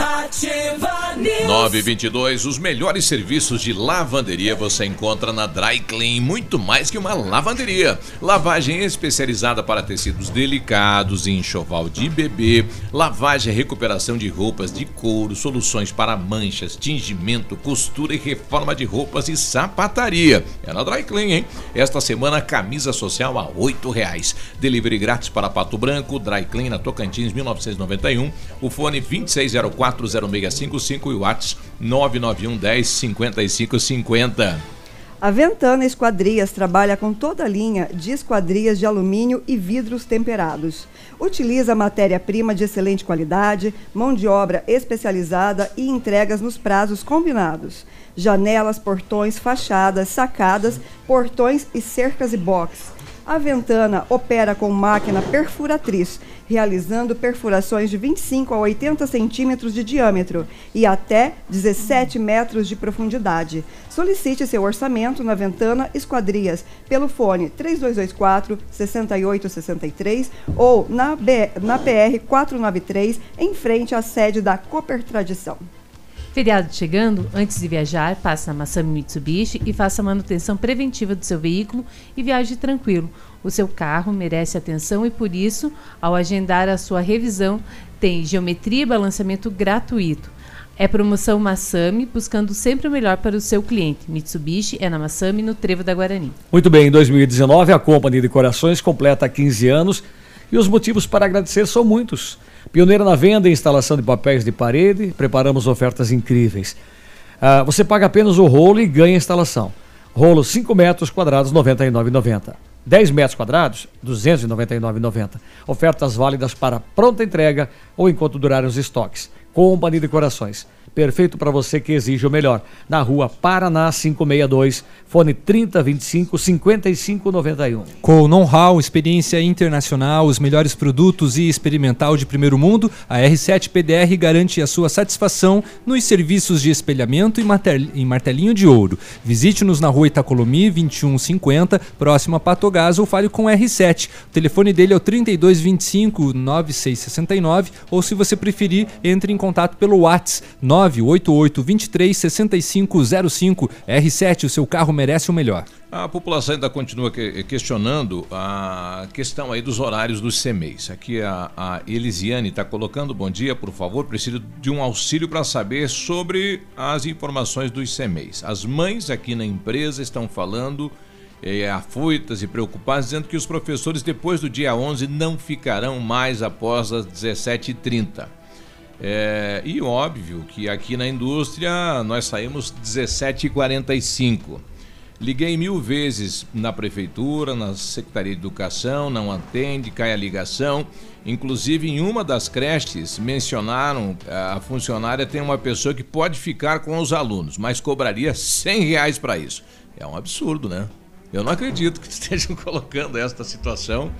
Ativa News. 922, os melhores serviços de lavanderia você encontra na Dry Clean, muito mais que uma lavanderia. Lavagem especializada para tecidos delicados e enxoval de bebê, lavagem e recuperação de roupas de couro, soluções para manchas, tingimento, costura e reforma de roupas e sapataria. É na Dry Clean, hein? Esta semana, camisa social a 8 reais. Delivery grátis para Pato Branco, Dry Clean na Tocantins 1991. O fone 26040655 e o WhatsApp 991 10 5550. A Ventana Esquadrias trabalha com toda a linha de esquadrias de alumínio e vidros temperados. Utiliza matéria-prima de excelente qualidade, mão de obra especializada e entregas nos prazos combinados. Janelas, portões, fachadas, sacadas, portões e cercas e box. A Ventana opera com máquina perfuratriz, realizando perfurações de 25 a 80 centímetros de diâmetro e até 17 metros de profundidade. Solicite seu orçamento na Ventana Esquadrias pelo fone 3224 6863 ou na, B- na PR 493, em frente à sede da Cooper Tradição. Feriado chegando, antes de viajar, passe na Massami Mitsubishi e faça manutenção preventiva do seu veículo e viaje tranquilo. O seu carro merece atenção e por isso, ao agendar a sua revisão, tem geometria e balanceamento gratuito. É promoção Massami, buscando sempre o melhor para o seu cliente. Mitsubishi é na Massami, no Trevo da Guarani. Muito bem, em 2019 a Companhia de Corações completa 15 anos e os motivos para agradecer são muitos. Pioneira na venda e instalação de papéis de parede, preparamos ofertas incríveis. Ah, você paga apenas o rolo e ganha a instalação. Rolo 5 metros quadrados, R$ 99,90. 10 metros quadrados, R$ 299,90. Ofertas válidas para pronta entrega ou enquanto durarem os estoques. Companhia de Corações. Perfeito para você que exige o melhor. Na rua Paraná 562, fone 3025 5591. Com know-how, experiência internacional, os melhores produtos e experimental de primeiro mundo, a R7 PDR garante a sua satisfação nos serviços de espelhamento e martel- martelinho de ouro. Visite-nos na rua Itacolomi 2150, próximo a Patogás, ou fale com o R7. O telefone dele é o 3225 9669, ou se você preferir, entre em contato pelo WhatsApp 988 23 6505. R7, o seu carro merece o melhor. A população ainda continua que- questionando a questão aí dos horários dos CMEs. Aqui a, a Elisiane está colocando, bom dia, por favor, preciso de um auxílio para saber sobre as informações dos CMEs. As mães aqui na empresa estão falando eh, afoitas e preocupadas, dizendo que os professores depois do dia 11 não ficarão mais após as 17h30. É, e óbvio que aqui na indústria nós saímos 17h45. Liguei mil vezes na prefeitura, na Secretaria de Educação, não atende, cai a ligação. Inclusive, em uma das creches, mencionaram a funcionária tem uma pessoa que pode ficar com os alunos, mas cobraria 100 reais para isso. É um absurdo, né? Eu não acredito que estejam colocando esta situação.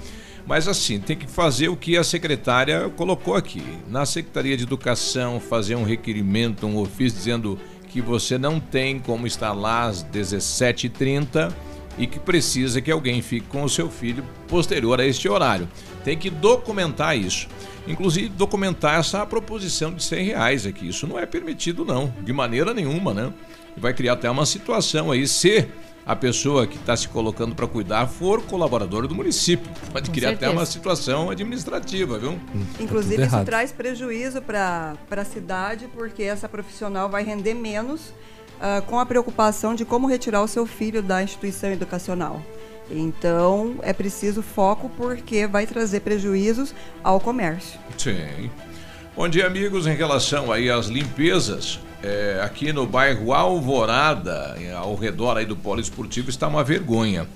Mas assim, tem que fazer o que a secretária colocou aqui. Na Secretaria de Educação, fazer um requerimento, um ofício dizendo que você não tem como estar lá às 17h30 e que precisa que alguém fique com o seu filho posterior a este horário. Tem que documentar isso. Inclusive, documentar essa proposição de 100 reais aqui. Isso não é permitido, não, de maneira nenhuma, né? Vai criar até uma situação aí, se a pessoa que está se colocando para cuidar for colaborador do município. Pode Com criar até certeza. uma situação administrativa, viu? Inclusive, isso traz prejuízo para a cidade, porque essa profissional vai render menos ah, com a preocupação de como retirar o seu filho da instituição educacional. Então, é preciso foco, porque vai trazer prejuízos ao comércio. Sim. Bom dia, amigos. Em relação aí às limpezas, é, aqui no bairro Alvorada, ao redor aí do polo esportivo, está uma vergonha.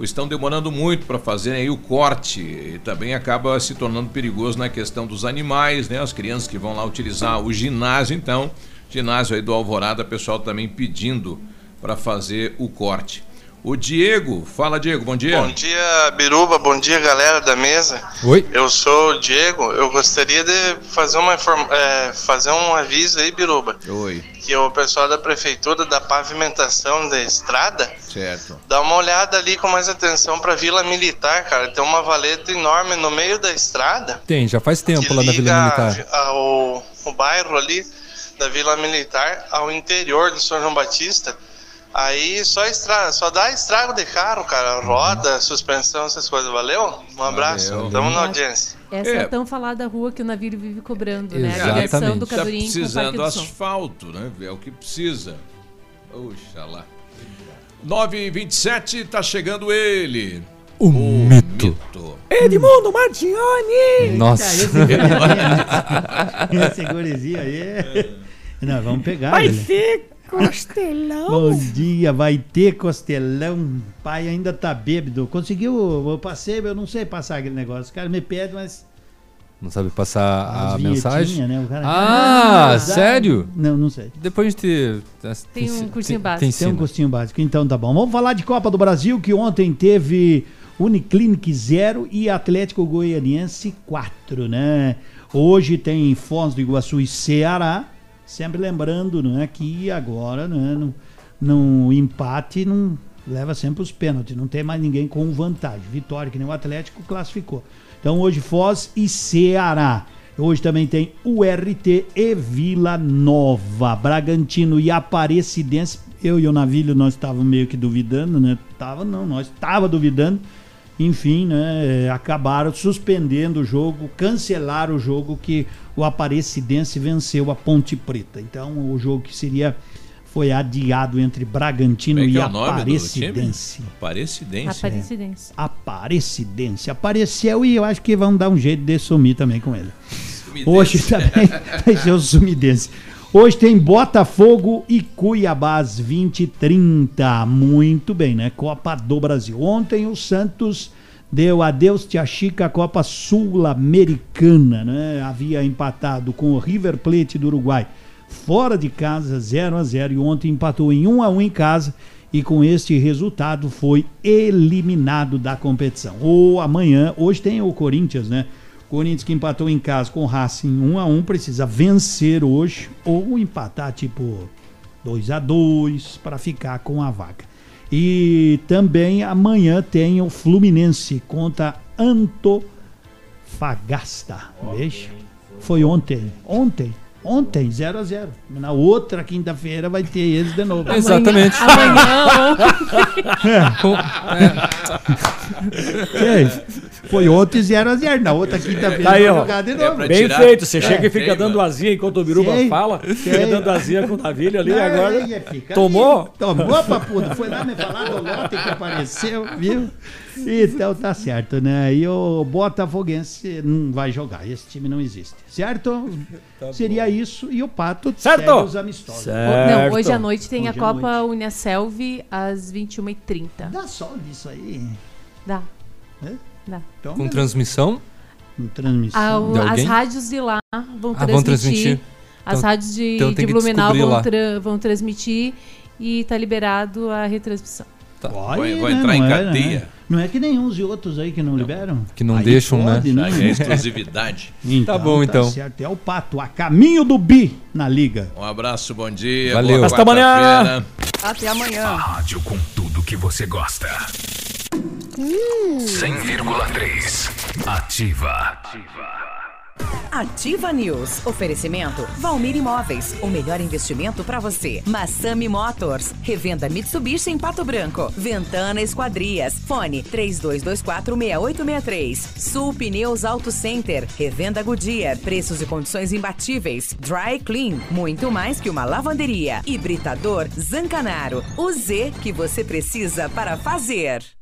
Estão demorando muito para fazer aí o corte e também acaba se tornando perigoso na questão dos animais, né? As crianças que vão lá utilizar o ginásio, então, ginásio aí do Alvorada, pessoal também pedindo para fazer o corte. O Diego, fala Diego, bom dia. Bom dia, Biruba. Bom dia, galera da mesa. Oi. Eu sou o Diego. Eu gostaria de fazer, uma é, fazer um aviso aí, Biruba. Oi. Que o pessoal da prefeitura da pavimentação da estrada Certo. dá uma olhada ali com mais atenção para Vila Militar, cara. Tem uma valeta enorme no meio da estrada. Tem, já faz tempo lá na Vila Militar. Ao, o bairro ali da Vila Militar ao interior do São João Batista. Aí só, estra... só dá estrago de carro, cara. Roda, suspensão, essas coisas. Valeu? Um abraço. Valeu. Tamo na audiência. Essa é. É. a tão falada rua que o navio vive cobrando, né? A Exatamente. ligação do Está o precisando do Som. asfalto, né? É o que precisa. Oxalá. 9h27, tá chegando ele. O, mito. Edmundo Martignoni! Nossa. Esse gurizinho aí. Não, vamos pegar. Vai ele. Costelão! Bom dia, vai ter costelão. Pai ainda tá bêbado. Conseguiu? Eu passei, eu não sei passar aquele negócio. O cara me pede, mas. Não sabe passar a As mensagem? vinhetinhas, né? O cara- Ah, Ah, sério? Não, não sei. Depois a gente. Tem um cursinho básico. Tem, Tem um gostinho básico. Então tá bom. Vamos falar de Copa do Brasil, que ontem teve Uniclinic 0 e Atlético Goianiense 4, né? Hoje tem Foz do Iguaçu e Ceará. Sempre lembrando, né, que agora, né, no, no empate não leva sempre os pênaltis, não tem mais ninguém com vantagem. Vitória, que nem o Atlético classificou. Então hoje Foz e Ceará. Hoje também tem URT e Vila Nova, Bragantino e Aparecidense. Eu e o Navilho nós estávamos meio que duvidando, né? Tava não, nós estava duvidando. Enfim, né, acabaram suspendendo o jogo, cancelaram o jogo que o Aparecidense venceu a Ponte Preta. Então, o jogo que seria foi adiado entre Bragantino é e é Aparecidense. Aparecidense. Aparecidense. Aparecidense. Apareceu e eu acho que vão dar um jeito de sumir também com ele. Hoje também vai ser o sumidense. Hoje tem Botafogo e Cuiabá às 20 h 30 Muito bem, né? Copa do Brasil. Ontem o Santos deu adeus Tia Chica à Copa Sul-Americana, né? Havia empatado com o River Plate do Uruguai fora de casa 0 a 0 e ontem empatou em 1 a 1 em casa e com este resultado foi eliminado da competição. Ou amanhã, hoje tem o Corinthians, né? Corinthians que empatou em casa com o Racing 1 a 1 precisa vencer hoje ou empatar tipo 2 a 2 para ficar com a vaga. E também amanhã tem o Fluminense contra Antofagasta. Veja, foi ontem. Ontem. Ontem, 0 a 0 Na outra quinta-feira vai ter eles de novo. Exatamente. Amanhã, É, foi ontem 0 a 0 Na outra quinta-feira Tá aí, vai jogar de É novo. pra Bem tirar- feito, você chega e fica dando mano. azia enquanto o Biruba Sei, fala, sei. fica dando azia com o Navilho ali, Não, agora aí, tomou? ali. Tomou, papudo. Foi lá me falar do lote que apareceu, viu? Então tá certo, né? E o Botafoguense não vai jogar. Esse time não existe, certo? Seria isso. E o Pato Certo. segue os amistosos. Não, hoje à noite tem Hoje a Copa Uniaselv às 21h30. Dá sol disso aí. Dá. É? Dá. Então, Com transmissão? Com transmissão. Ah, o- De as rádios de lá vão Ah, transmitir. vão transmitir. As Então- rádios de, então tem de que Blumenau vão, lá. tra- vão transmitir e tá liberado a retransmissão. Pode, Vai- vai né? entrar em é, cadeia. né? Não é que nem uns e outros aí que não, liberam. Que não Aí deixam, né? pode, Aí é exclusividade. Tá bom, então. certo. É o Pato, a caminho do bi na liga. Um abraço, bom dia. Valeu. Hasta amanhã. Até amanhã. A rádio com tudo do que você gosta. 100,3. Ativa. Ativa News. Oferecimento Valmir Imóveis. O melhor investimento para você. Massami Motors. Revenda Mitsubishi em Pato Branco. Ventana Esquadrias. Fone 32246863. Sul Pneus Auto Center. Revenda Goodyear. Preços e condições imbatíveis. Dry Clean. Muito mais que uma lavanderia. Hibridador Zancanaro. O Z que você precisa para fazer.